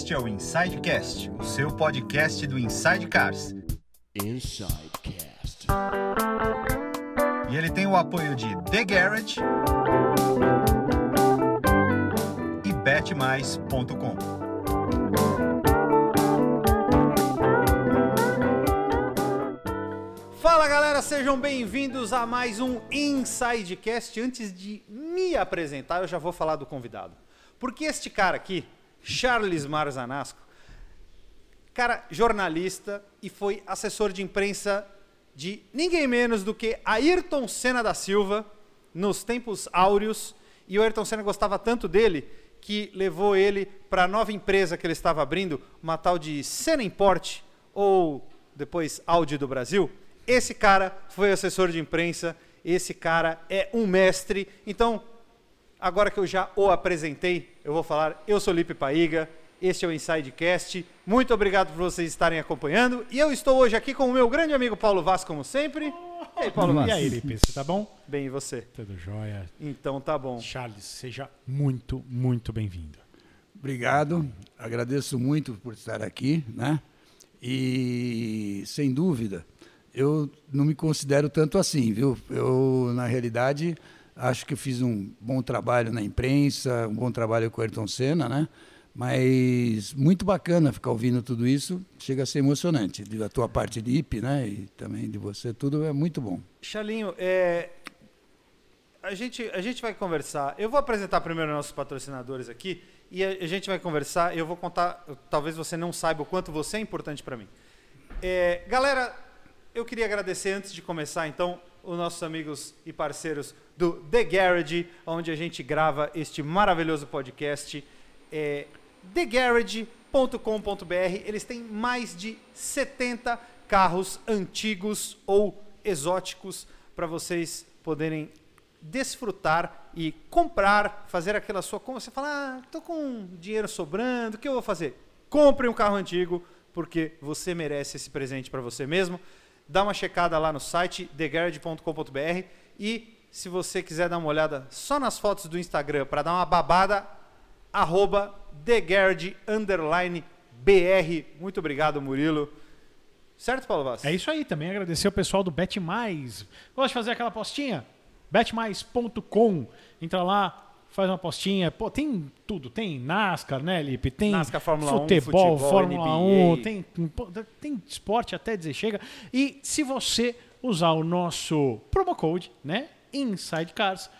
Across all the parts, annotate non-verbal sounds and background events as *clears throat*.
Este é o Insidecast, o seu podcast do Inside Cars. Insidecast. E ele tem o apoio de The Garage e betmais.com. Fala galera, sejam bem-vindos a mais um Insidecast. Antes de me apresentar, eu já vou falar do convidado. Porque este cara aqui, Charles Marzanasco, cara jornalista e foi assessor de imprensa de ninguém menos do que Ayrton Senna da Silva nos tempos áureos. E o Ayrton Senna gostava tanto dele que levou ele para a nova empresa que ele estava abrindo, uma tal de Senna Import, ou depois Audi do Brasil. Esse cara foi assessor de imprensa, esse cara é um mestre. Então, agora que eu já o apresentei, eu vou falar, eu sou Lipe Paiga, este é o Insidecast. Muito obrigado por vocês estarem acompanhando. E eu estou hoje aqui com o meu grande amigo Paulo Vaz, como sempre. E aí, Paulo Vaz? E aí, Lipe, você tá bom? Bem, e você? Tudo jóia. Então tá bom. Charles, seja muito, muito bem-vindo. Obrigado, agradeço muito por estar aqui, né? E sem dúvida, eu não me considero tanto assim, viu? Eu, na realidade, acho que fiz um bom trabalho na imprensa, um bom trabalho com o Ayrton Senna, né? Mas muito bacana ficar ouvindo tudo isso, chega a ser emocionante. Da tua parte de IP, né? E também de você, tudo é muito bom. Chalinho, é, a, gente, a gente vai conversar. Eu vou apresentar primeiro nossos patrocinadores aqui e a, a gente vai conversar. Eu vou contar, talvez você não saiba o quanto você é importante para mim. É, galera, eu queria agradecer antes de começar, então, os nossos amigos e parceiros do The Garage, onde a gente grava este maravilhoso podcast. É, TheGarage.com.br. Eles têm mais de 70 carros antigos ou exóticos para vocês poderem desfrutar e comprar, fazer aquela sua compra. Você fala, ah, estou com dinheiro sobrando, o que eu vou fazer? Compre um carro antigo, porque você merece esse presente para você mesmo. Dá uma checada lá no site thegarage.com.br e se você quiser dar uma olhada só nas fotos do Instagram para dar uma babada, arroba TheGarage underline BR. Muito obrigado, Murilo. Certo, Paulo Vaz? É isso aí, também agradecer o pessoal do Bet Mais. Gosta de fazer aquela apostinha? betmais.com. Entra lá, faz uma apostinha. Pô, tem tudo. Tem NASCAR, né, Lipe? Tem NASCAR, Fórmula 1, futebol, futebol, Fórmula NBA. 1, tem, tem esporte até dizer chega. E se você usar o nosso promo code, né, Inside Cars,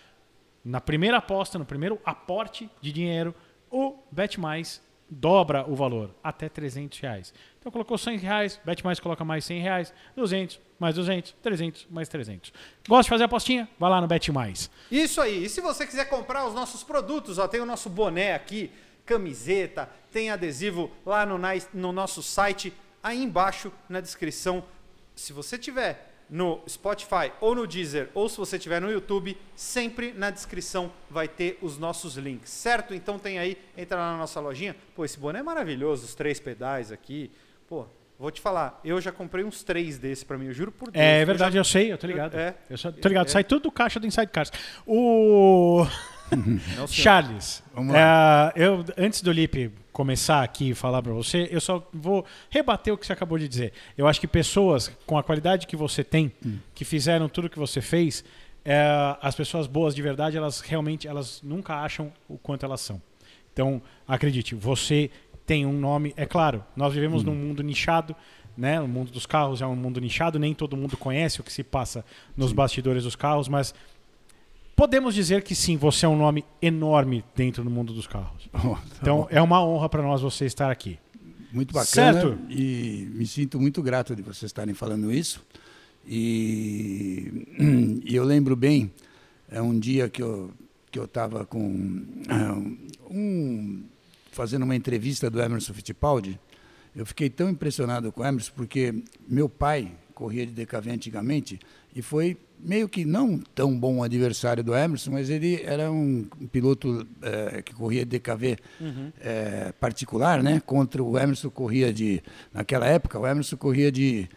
na primeira aposta, no primeiro aporte de dinheiro, o BetMais dobra o valor, até 300 reais. Então colocou 100 reais, BetMais coloca mais 100 reais, 200, mais 200, 300, mais 300. Gosta de fazer apostinha? Vai lá no BetMais. Isso aí. E se você quiser comprar os nossos produtos, ó, tem o nosso boné aqui, camiseta, tem adesivo lá no, no nosso site, aí embaixo na descrição. Se você tiver no Spotify ou no Deezer, ou se você tiver no YouTube, sempre na descrição vai ter os nossos links, certo? Então tem aí, entra lá na nossa lojinha. Pô, esse boné é maravilhoso, os três pedais aqui. Pô, vou te falar, eu já comprei uns três desses pra mim, eu juro por Deus. É Eu verdade, já- eu sei, eu tô ligado. É. Eu só- tô ligado, É. sai tudo do caixa do Inside Cars. O *laughs* Não. Charles, Vamos é, eu antes do Lipe começar aqui e falar pra você, eu só vou rebater o que você acabou de dizer. Eu acho que pessoas com a qualidade que você tem, que fizeram tudo que você fez, é, as pessoas boas de verdade, elas realmente elas nunca acham o quanto elas são. Então, acredite, você tem um nome, é claro, nós vivemos num mundo nichado, né? O mundo dos carros é um mundo nichado, nem todo mundo conhece o que se passa nos bastidores dos carros, mas podemos dizer que sim, você é um nome enorme dentro do mundo dos carros. Bom, *laughs* tá Então, bom. é uma honra para nós você estar aqui. muito bacana certo. e me sinto muito grato de vocês estarem falando isso. E, e eu lembro bem, é um dia que eu que eu estava com ah, um fazendo uma entrevista do Emerson Fittipaldi. Eu fiquei tão impressionado com o Emerson porque meu pai corria de DKV antigamente e foi meio que não tão bom adversário do Emerson, mas ele era um piloto eh, que corria de DKV eh, particular, né? Contra o Emerson corria de naquela época o Emerson corria de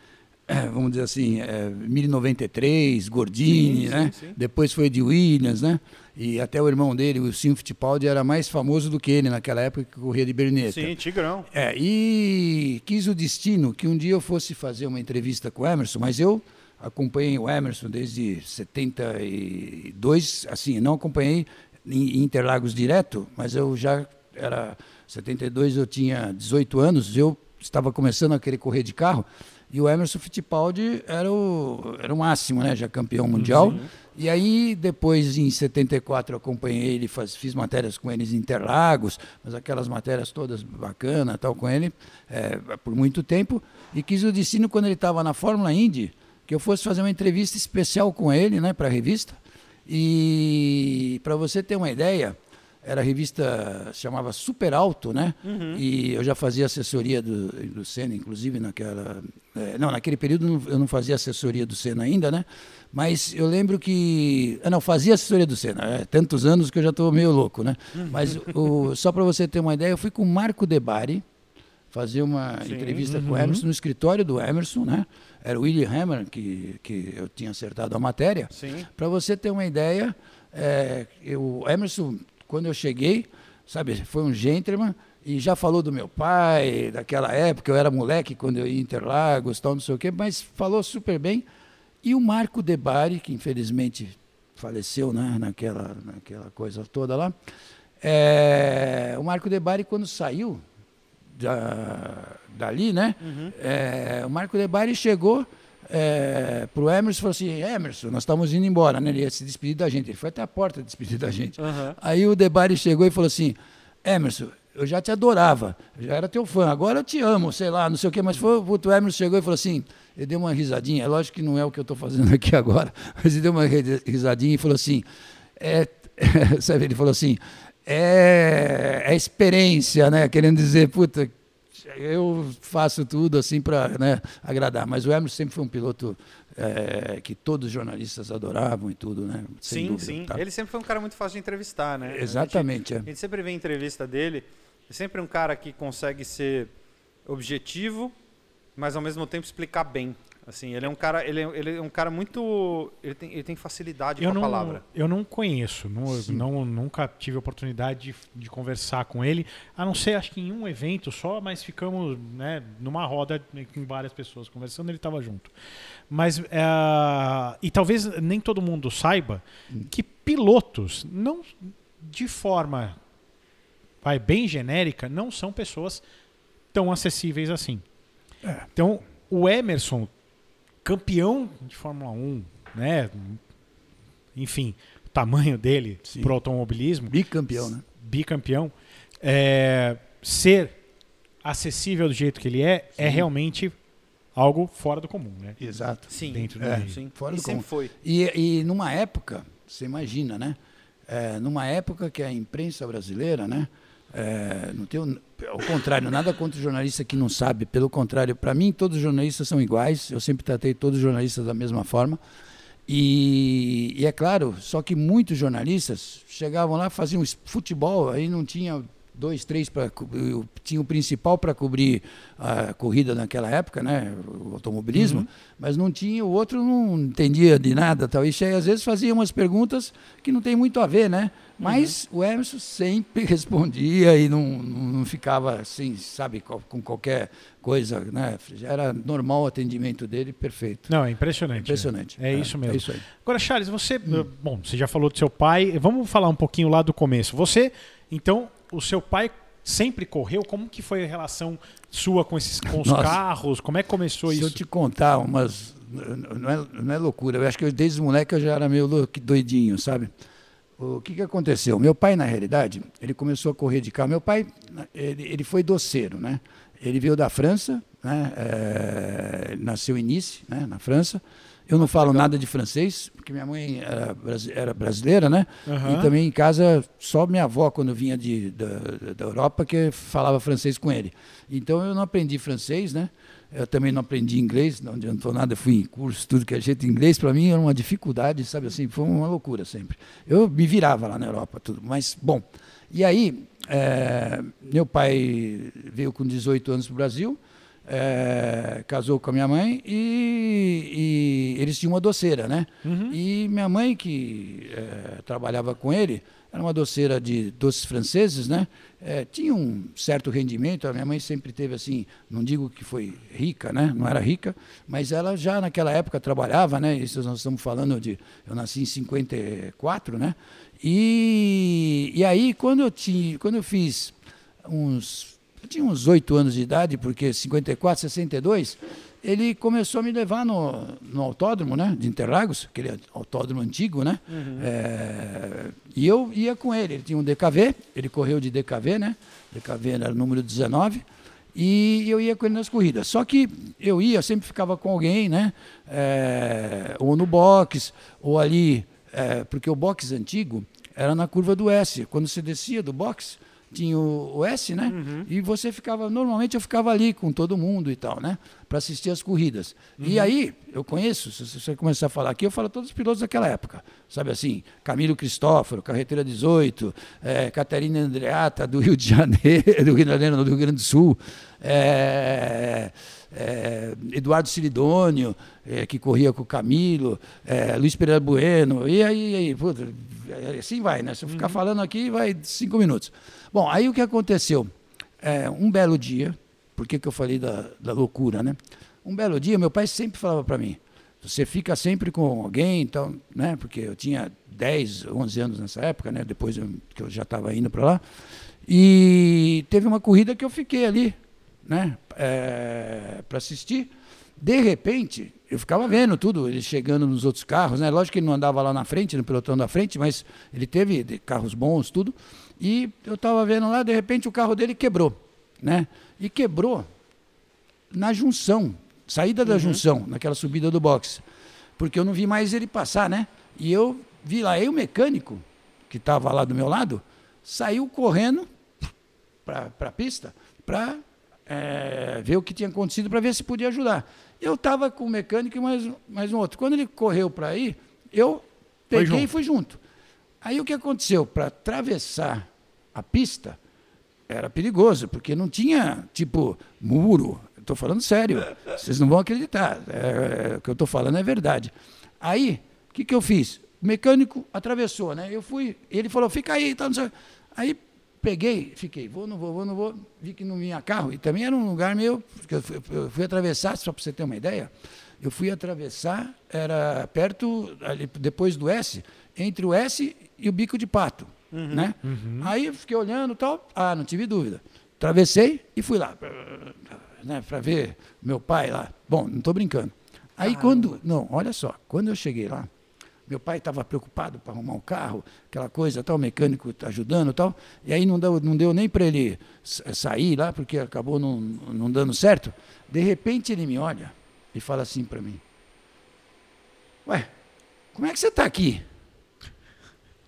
é, vamos dizer assim, é, 1093, Gordini, Sim, né? sim, sim. Depois foi de Williams, né? E até o irmão dele, o Sim Fittipaldi, era mais famoso do que ele naquela época que corria de Berneta. Sim, Tigrão. É, e quis o destino que um dia eu fosse fazer uma entrevista com o Emerson, mas eu acompanhei o Emerson desde 72, assim, não acompanhei em Interlagos direto, mas eu já era 72, eu tinha 18 anos, eu estava começando a querer correr de carro, e o Emerson Fittipaldi era o, era o máximo, né, já campeão mundial. E aí, depois, em 74, eu acompanhei ele, faz, fiz matérias com eles em Interlagos, mas aquelas matérias todas bacanas, tal, com ele, é, por muito tempo. E quis o destino, quando ele estava na Fórmula Indy, que eu fosse fazer uma entrevista especial com ele, né, para a revista. E para você ter uma ideia, era a revista se chamava Super Alto, né? E eu já fazia assessoria do, do Senna, inclusive naquela, é, não, naquele período eu não fazia assessoria do Senna ainda, né? Mas eu lembro que, ah, não, fazia assessoria do Senna, é, tantos anos que eu já estou meio louco, né? Mas o, só para você ter uma ideia, eu fui com o Marco Debari fazer uma Sim. entrevista com o Emerson no escritório do Emerson, né? Era o William Hammer que que eu tinha acertado a matéria. Para você ter uma ideia, é, eu, o Emerson, quando eu cheguei, sabe, foi um gentleman e já falou do meu pai, daquela época, eu era moleque quando eu ia Interlagos, tal, não sei o quê, mas falou super bem. E o Marco Debari, que infelizmente faleceu né, naquela, naquela coisa toda lá, é, o Marco Debari, quando saiu da, dali, né? É, o Marco Debari chegou é, pro Emerson e falou assim, Emerson, nós estamos indo embora, né? Ele ia se despedir da gente. Ele foi até a porta despedir da gente. Aham. Aí o Debari chegou e falou assim, Emerson, eu já te adorava, já era teu fã, agora eu te amo, sei lá, não sei o quê, mas foi, o Emerson chegou e falou assim, ele deu uma risadinha, é lógico que não é o que eu estou fazendo aqui *laughs* agora, mas ele deu uma ri- risadinha e falou assim, é, *laughs* sabe, ele falou assim, é, é experiência, né, querendo dizer, puta, eu faço tudo assim para né, agradar, mas o Emerson sempre foi um piloto é, que todos os jornalistas adoravam e tudo, né, sem Sim, dúvida, sim. tá? Ele sempre foi um cara muito fácil de entrevistar, né? A gente- Exatamente, é. A gente sempre vê entrevista dele, é sempre um cara que consegue ser objetivo, mas ao mesmo tempo explicar bem. Assim, ele é um cara, ele é, ele é um cara muito, ele tem, ele tem facilidade Eu com a não, palavra. eu não conheço, não, não- nunca tive oportunidade de, de conversar com ele, a não ser acho que em um evento só, mas ficamos né, numa roda com várias pessoas conversando, ele estava junto. Mas, é, e talvez nem todo mundo saiba que pilotos, não de forma vai, bem genérica, não são pessoas tão acessíveis assim. Então, o Emerson, campeão de Fórmula 1, né? Enfim, o tamanho dele Sim. pro automobilismo, Bicampeão, né? bicampeão, é, ser acessível do jeito que ele é, é realmente algo fora do comum, né? Exato. Sim, Dentro do É. meio. sim. Fora e do sempre foi. E, e numa época, você imagina, né? É, numa época que a imprensa brasileira, né? É, não tem, ao contrário, nada contra o jornalista que não sabe. Pelo contrário, para mim, todos os jornalistas são iguais. Eu sempre tratei todos os jornalistas da mesma forma. E, e é claro, só que muitos jornalistas chegavam lá, faziam futebol, aí não tinha dois, três para tinha o principal para cobrir a corrida naquela época, né, o automobilismo, mas não tinha o outro não entendia de nada, tal. E che- às vezes fazia umas perguntas que não tem muito a ver, né? Mas o Emerson sempre *laughs* respondia e não, não, ficava assim, sabe, co- com qualquer coisa, né? Era normal o atendimento dele, perfeito. Não, é impressionante. Impressionante. É, isso mesmo. É isso. Agora, Charles, você. Bom, você já falou do seu pai. Vamos falar um pouquinho lá do começo. Você, então, o seu pai sempre correu? Como que foi a relação sua com esses com os *laughs* Nossa. carros? Como é que começou Se eu isso? te contar umas. Não é, não é loucura, eu acho que eu, desde moleque eu já era meio doidinho, sabe? O que, que aconteceu? Meu pai, na realidade, ele começou a correr de carro. Meu pai, ele, ele foi doceiro, né? Ele veio da França, né? Eh, nasceu em Nice, né? na França. Eu não falo nada de francês, porque minha mãe era, era brasileira, né? Aham. E também em casa, só minha avó, quando vinha de, da, da Europa, que falava francês com ele. Então eu não aprendi francês, né? Eu também não aprendi inglês, não adiantou nada, fui em curso, tudo que é jeito. Inglês para mim era uma dificuldade, sabe assim, foi uma loucura sempre. Eu me virava lá na Europa, tudo. Mas, bom, e aí, eh, meu pai veio com 18 anos para o Brasil, é, casou com a minha mãe e, e eles tinham uma doceira, né? E minha mãe, que é, trabalhava com ele, era uma doceira de doces franceses, né? É, tinha um certo rendimento. A minha mãe sempre teve assim, não digo que foi rica, né? Não era rica, mas ela já naquela época trabalhava, né? Isso nós estamos falando de, eu nasci em 54, né? E, e aí quando eu tinha, quando eu fiz uns, eu tinha uns oito anos de idade, porque 54, 62 ele começou a me levar no, no autódromo, né, de Interlagos, aquele autódromo antigo, né, é, e eu ia com ele, ele tinha um DKV, ele correu de DKV, né, DKV era o número 19, e eu ia com ele nas corridas. Só que eu ia, sempre ficava com alguém, né, é, ou no box, ou ali, é, porque o box antigo era na curva do S, quando você descia do box, tinha o, o S, né? E você ficava, normalmente eu ficava ali com todo mundo e tal, né? Para assistir as corridas. E aí, eu conheço, se você começar a falar aqui, eu falo todos os pilotos daquela época. Sabe assim, Camilo Cristóforo, Carreteira 18, é, Catarina Andreata, do Rio de Janeiro, *laughs* do Rio de Janeiro, não, do Rio Grande do Sul, é, é, Eduardo Ciridônio, é, que corria com o Camilo, é, Luiz Pereira Bueno, e aí, aí puta, assim vai, né? Se eu ficar falando aqui, vai cinco minutos. Bom, aí o que aconteceu? É, um belo dia, por que, eu falei da, da loucura, né? Um belo dia, meu pai sempre falava para mim, você fica sempre com alguém, então, né? Porque eu tinha 10, 11 anos nessa época, né? Depois eu, que eu já estava indo para lá. E teve uma corrida que eu fiquei ali, né? É, para assistir. De repente, eu ficava vendo tudo, ele chegando nos outros carros, né? Lógico que ele não andava lá na frente, no pelotão da frente, mas ele teve carros bons, tudo. E eu estava vendo lá, de repente o carro dele quebrou, né? E quebrou na junção, saída da junção, naquela subida do box. Porque eu não vi mais ele passar, né? E eu vi lá, aí o mecânico, que estava lá do meu lado, saiu correndo para a pista para é, ver o que tinha acontecido, para ver se podia ajudar. Eu estava com o mecânico e mais, mais um outro. Quando ele correu para aí, eu peguei e fui junto. Aí o que aconteceu? Para atravessar a pista, era perigoso, porque não tinha, tipo, muro. Estou falando sério. Vocês não vão acreditar. É, o que eu estou falando é verdade. Aí, o que, que eu fiz? O mecânico atravessou, né? Eu fui, ele falou, fica aí, tá. Aí peguei, fiquei, vou, não vou, vou, não vou. Vi que não vinha carro. E também era um lugar porque Eu fui, eu fui atravessar, só para você ter uma ideia, eu fui atravessar, era perto, ali, depois do S, entre o S e o bico de pato. Né? Aí eu fiquei olhando e tal. Ah, não tive dúvida. Atravessei e fui lá. Né, para ver meu pai lá. Bom, não estou brincando. Aí quando. Não, olha só, quando eu cheguei lá, meu pai estava preocupado para arrumar um carro, aquela coisa, tal, o mecânico tá ajudando e tal. E aí não deu, não deu nem para ele sa- sair lá, porque acabou não, não dando certo. De repente ele me olha e fala assim para mim: Ué, como é que você está aqui?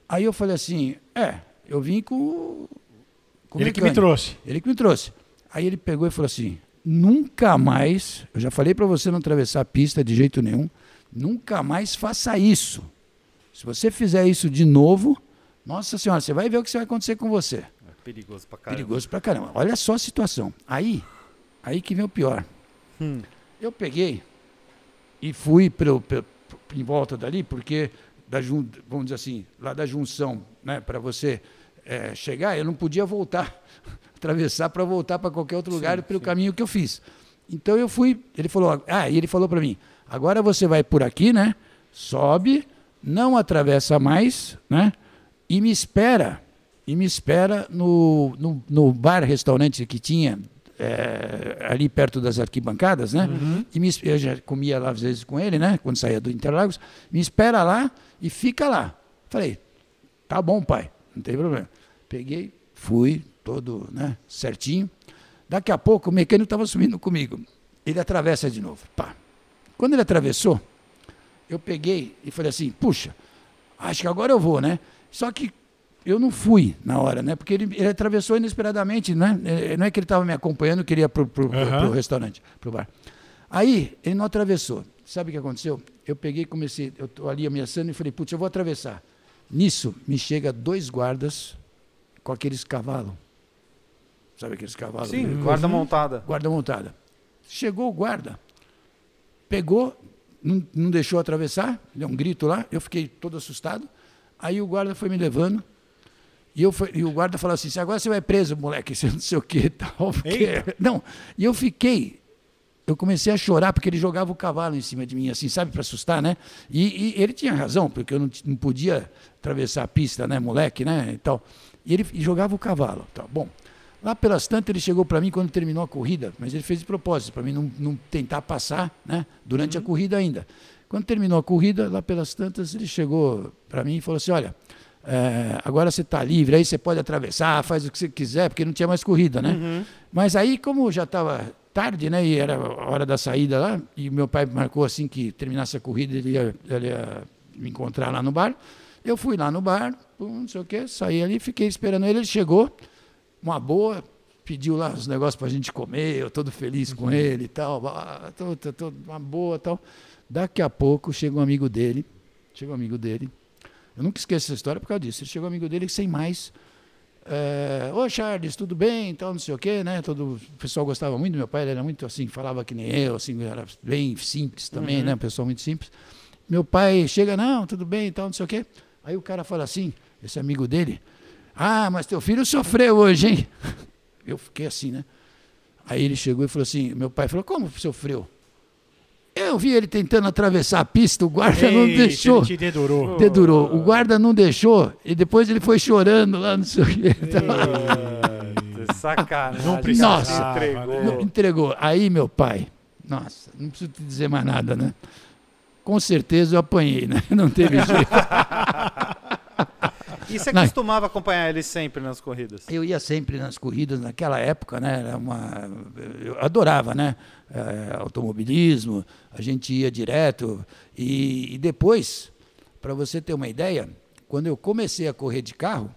Aí eu falei assim: É, eu vim com, o- com Ele que me mecânico." trouxe. Ele que me trouxe. Aí ele pegou e falou assim: nunca mais, eu já falei para você não atravessar a pista de jeito nenhum, nunca mais faça isso. Se você fizer isso de novo, nossa senhora, você vai ver o que vai acontecer com você. É perigoso pra caramba. Perigoso pra caramba. Olha só a situação. Aí, aí que vem o pior. Hum. Eu peguei e fui pro, pro- pro- em volta dali, porque, da, jun- vamos dizer assim, lá da junção, né, para você eh, chegar, eu não podia voltar, *laughs* atravessar para voltar para qualquer outro lugar pelo caminho que eu fiz. Então eu fui, ele falou, ah, e ele falou para mim, agora você vai por aqui, né, sobe, não atravessa mais, né, e me espera, e me espera no, no, no bar-restaurante que tinha é, ali perto das arquibancadas, né? E me, eu já comia lá às vezes com ele, né? Quando saía do Interlagos, me espera lá e fica lá. Falei, tá bom, pai, não tem problema. Peguei, fui, todo, né? Certinho. Daqui a pouco o mecânico estava subindo comigo. Ele atravessa de novo. Pá. Quando ele atravessou, eu peguei e falei assim, puxa, acho que agora eu vou, né? Só que eu não fui na hora, né? Porque ele, ele atravessou inesperadamente, né? Eh, Não é que ele estava me acompanhando, queria pro, pro, pro- Aham. pro restaurante, pro bar. Aí, ele não atravessou. Sabe o que aconteceu? Eu peguei e comecei, eu tô ali ameaçando e falei, putz, eu vou atravessar. Nisso, me chega dois guardas com aqueles cavalos. Sabe aqueles cavalos? Sim, Uhum. guarda montada. Guarda montada. chegou o guarda, pegou, não, não deixou atravessar, deu um grito lá, eu fiquei todo assustado. Aí o guarda foi me levando. E, eu e o guarda falou assim: agora você vai preso, moleque, *laughs* você não sei o que e tal. Porque... Não, e eu fiquei. Eu comecei a chorar porque ele jogava o cavalo em cima de mim, assim, sabe, para assustar, né? E, e ele tinha razão, porque eu não, não podia atravessar a pista, né, moleque, né, e tal. E ele e jogava o cavalo. Tal. Bom, lá pelas tantas ele chegou para mim quando terminou a corrida, mas ele fez de propósito, para mim não, não tentar passar, né, durante a corrida ainda. Quando terminou a corrida, lá pelas tantas, ele chegou para mim e falou assim: Olha, é, agora você está livre, aí você pode atravessar, faz o que você quiser, porque não tinha mais corrida, né? Mas aí, como já estava tarde, né, e era a hora da saída lá, e meu pai marcou assim que terminasse a corrida, ele ia, ele ia me encontrar lá no bar. Eu fui lá no bar, pum, não sei o quê, saí ali, fiquei esperando ele, ele chegou, uma boa, pediu lá os negócios para a gente comer, eu todo feliz com ele e tal, tô, tô, tô, uma boa tal. Daqui a pouco chega um amigo dele, chega um amigo dele, eu nunca esqueço essa história por causa disso. Ele chegou amigo dele sem mais. É, Ô Charles, tudo bem? Então, não sei o quê, né? Todo, o pessoal gostava muito do meu pai, ele era muito assim, falava que nem eu, assim, era bem simples também, né? Um pessoal muito simples. Meu pai chega, não, tudo bem, então, não sei o quê. Aí o cara fala assim, esse amigo dele, ah, mas teu filho sofreu hoje, hein? *laughs* Eu fiquei assim, né? Aí ele chegou e falou assim, meu pai falou, como sofreu? Eu vi ele tentando atravessar a pista, o guarda não Eita, deixou. Ele te dedurou. Dedurou. O guarda não deixou e depois ele foi chorando lá, não sei o quê. Eita, *laughs* Sacanagem. Não precisava, entregou. Entregou. Aí, meu pai, nossa, não preciso te dizer mais nada, né? Com certeza eu apanhei, né? *laughs* Não teve *laughs* jeito. E você costumava acompanhar ele sempre nas corridas? Eu ia sempre nas corridas naquela época, né? Era uma, eu adorava, né? Eh, automobilismo, a gente ia direto. E, e depois, para você ter uma ideia, quando eu comecei a correr de carro,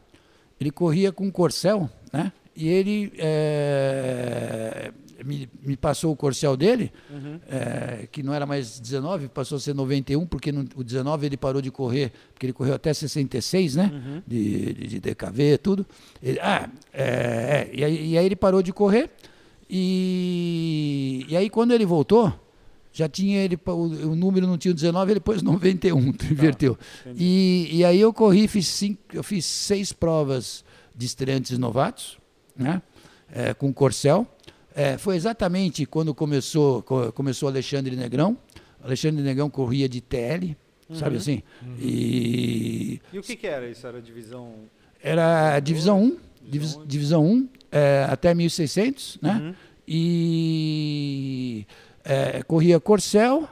ele corria com um corcel, né? E ele eh, me, me passou o corcel dele, eh, que não era mais 19, passou a ser 91, porque no, o 19 ele parou de correr, porque ele correu até 66, né? De, de, de DKV, tudo. Ele- ah, é, é, e, aí, e aí ele parou de correr, e, e aí quando ele voltou, já tinha ele, o, o número não tinha o 19, ele pôs 91, *laughs* inverteu. E, e aí eu corri, fiz, cinco, eu fiz seis provas de estreantes novatos, né? É, com Corcel. É, foi exatamente quando começou, co- começou Alexandre Negrão. Alexandre Negrão corria de TL, sabe assim? E E o que, que era isso? Era divisão. era a divisão 1, divis- um. divisão 1 é, até 1600, né? Uhum. E é, corria Corcel,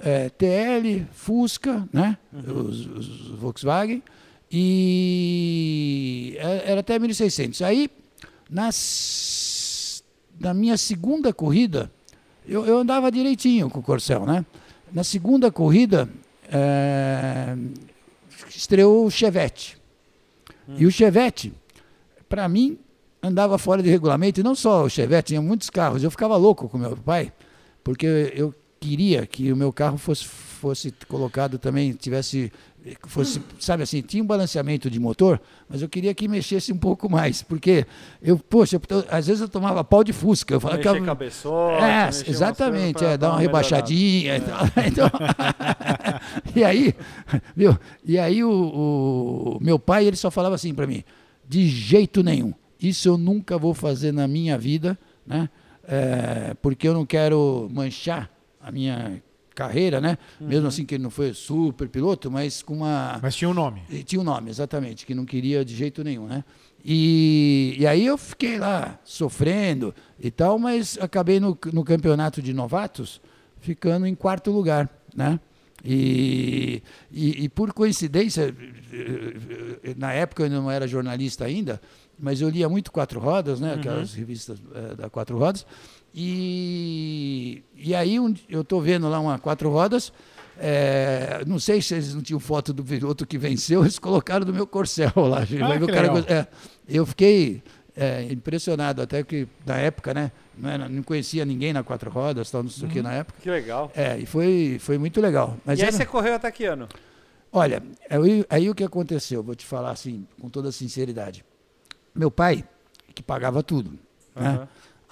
é, TL, Fusca, né? Os, os Volkswagen. E é, era até 1600. Aí, nas, na minha segunda corrida, eu, eu andava direitinho com o Corcel, né? Na segunda corrida, é, estreou o Chevette. E o Chevette, para mim, andava fora de regulamento, e não só o Chevette, tinha muitos carros. Eu ficava louco com meu pai, porque eu queria que o meu carro fosse, fosse colocado também, tivesse, fosse, sabe assim, tinha um balanceamento de motor, mas eu queria que mexesse um pouco mais, porque eu, poxa, eu- às vezes eu tomava pau de fusca, eu falava Mexer que cabeçote. é, exatamente, é, dar uma melhorada. rebaixadinha. e tal. Então, *laughs* e aí, viu? E aí o, o meu pai ele só falava assim para mim: de jeito nenhum, isso eu nunca vou fazer na minha vida, né? É, porque eu não quero manchar a minha carreira, né? Mesmo assim que ele não foi super piloto, mas com uma Mas tinha um nome. Tinha um nome, exatamente, que não queria de jeito nenhum, né? E, e aí eu fiquei lá sofrendo e tal, mas acabei no, no campeonato de novatos ficando em quarto lugar, né? E, e, e por coincidência, na época eu não era jornalista ainda, mas eu lia muito Quatro Rodas, né? Aquelas revistas eh, da Quatro Rodas. E, e aí um- eu estou vendo lá uma Quatro Rodas, é, não sei se eles não tinham foto do piloto que venceu, *laughs* eles colocaram do meu corcel lá. O cara é, eu fiquei é, impressionado, até que na época, né? Não, era- não conhecia ninguém na quatro rodas, tal, não sei o que na época. Que legal. É, e foi, foi muito legal. Mas e aí era- você correu até que ano? Olha, aí, aí o que aconteceu, vou te falar assim, com toda sinceridade. Meu pai, que pagava tudo, né?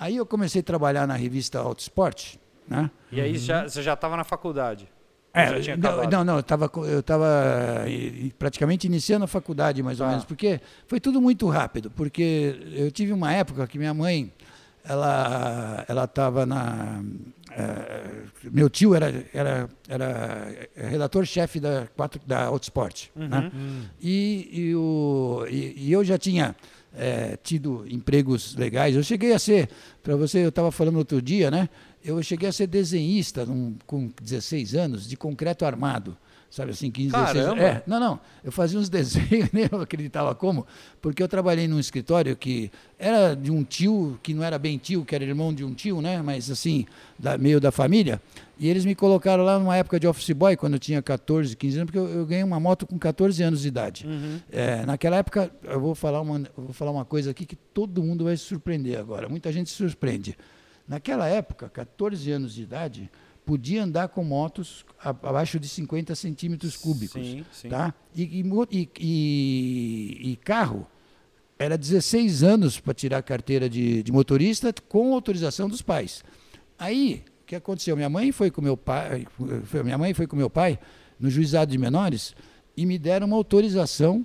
Aí eu comecei a trabalhar na revista Autosport, né? E aí já, você já estava na faculdade? É, não, não, eu estava eu tava eh, praticamente iniciando a faculdade, mais ou Tá. menos, porque foi tudo muito rápido, porque eu tive uma época que minha mãe, ela ela estava na eh, meu tio era era, era redator-chefe da da Autosport, né? E, e, o, e, e eu já tinha eh, tido empregos legais. Eu cheguei a ser, para você, eu estava falando outro dia, né? Eu cheguei a ser desenhista num- com 16 anos de concreto armado. Sabe assim, 15, 16 Caramba! É, não, não. Eu fazia uns *laughs* desenhos, nem eu acreditava como, porque eu trabalhei num escritório que era de um tio, que não era bem tio, que era irmão de um tio, né? Mas assim, da, meio da família. E eles me colocaram lá numa época de office boy, quando eu tinha 14, 15 anos, porque eu, eu ganhei uma moto com 14 anos de idade. É, naquela época, eu vou, falar uma, vou falar uma coisa aqui que todo mundo vai se surpreender agora. Muita gente se surpreende. Naquela época, 14 anos de idade, podia andar com motos abaixo de 50 centímetros cúbicos. Sim, sim. Tá? E, e e- e- carro era 16 anos para tirar a carteira de, de motorista com autorização dos pais. Aí, que aconteceu? Minha mãe foi com meu pai, foi, minha mãe foi com meu pai no juizado de menores e me deram uma autorização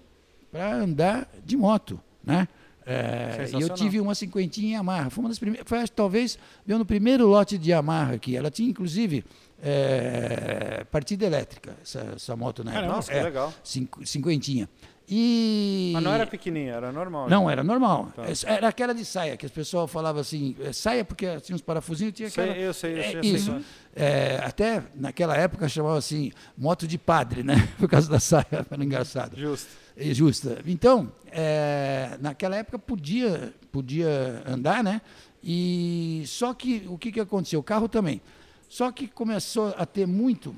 para andar de moto, né? É, e eu tive uma cinquentinha Yamaha. Foi uma das primeiras, foi acho, talvez meu no primeiro lote de Yamaha aqui. Ela tinha inclusive é, partida elétrica essa, essa moto na época. Nossa, que É, legal. cinqu- cinquentinha. E Mas não era pequenininha, era normal. não, era normal. Tá. Era aquela de saia, que as pessoas falavam assim, é, saia porque tinha uns parafusinhos, tinha Sei, aquela... eu sei, eu É, sei, eu sei. isso. É, até naquela época chamava assim, moto de padre, né? *laughs* Por causa da saia, *laughs* era engraçado. Justo. É, Justa. Então, é, naquela época podia, podia andar, né? E só que o que, que aconteceu? O carro também. Só que começou a ter muito,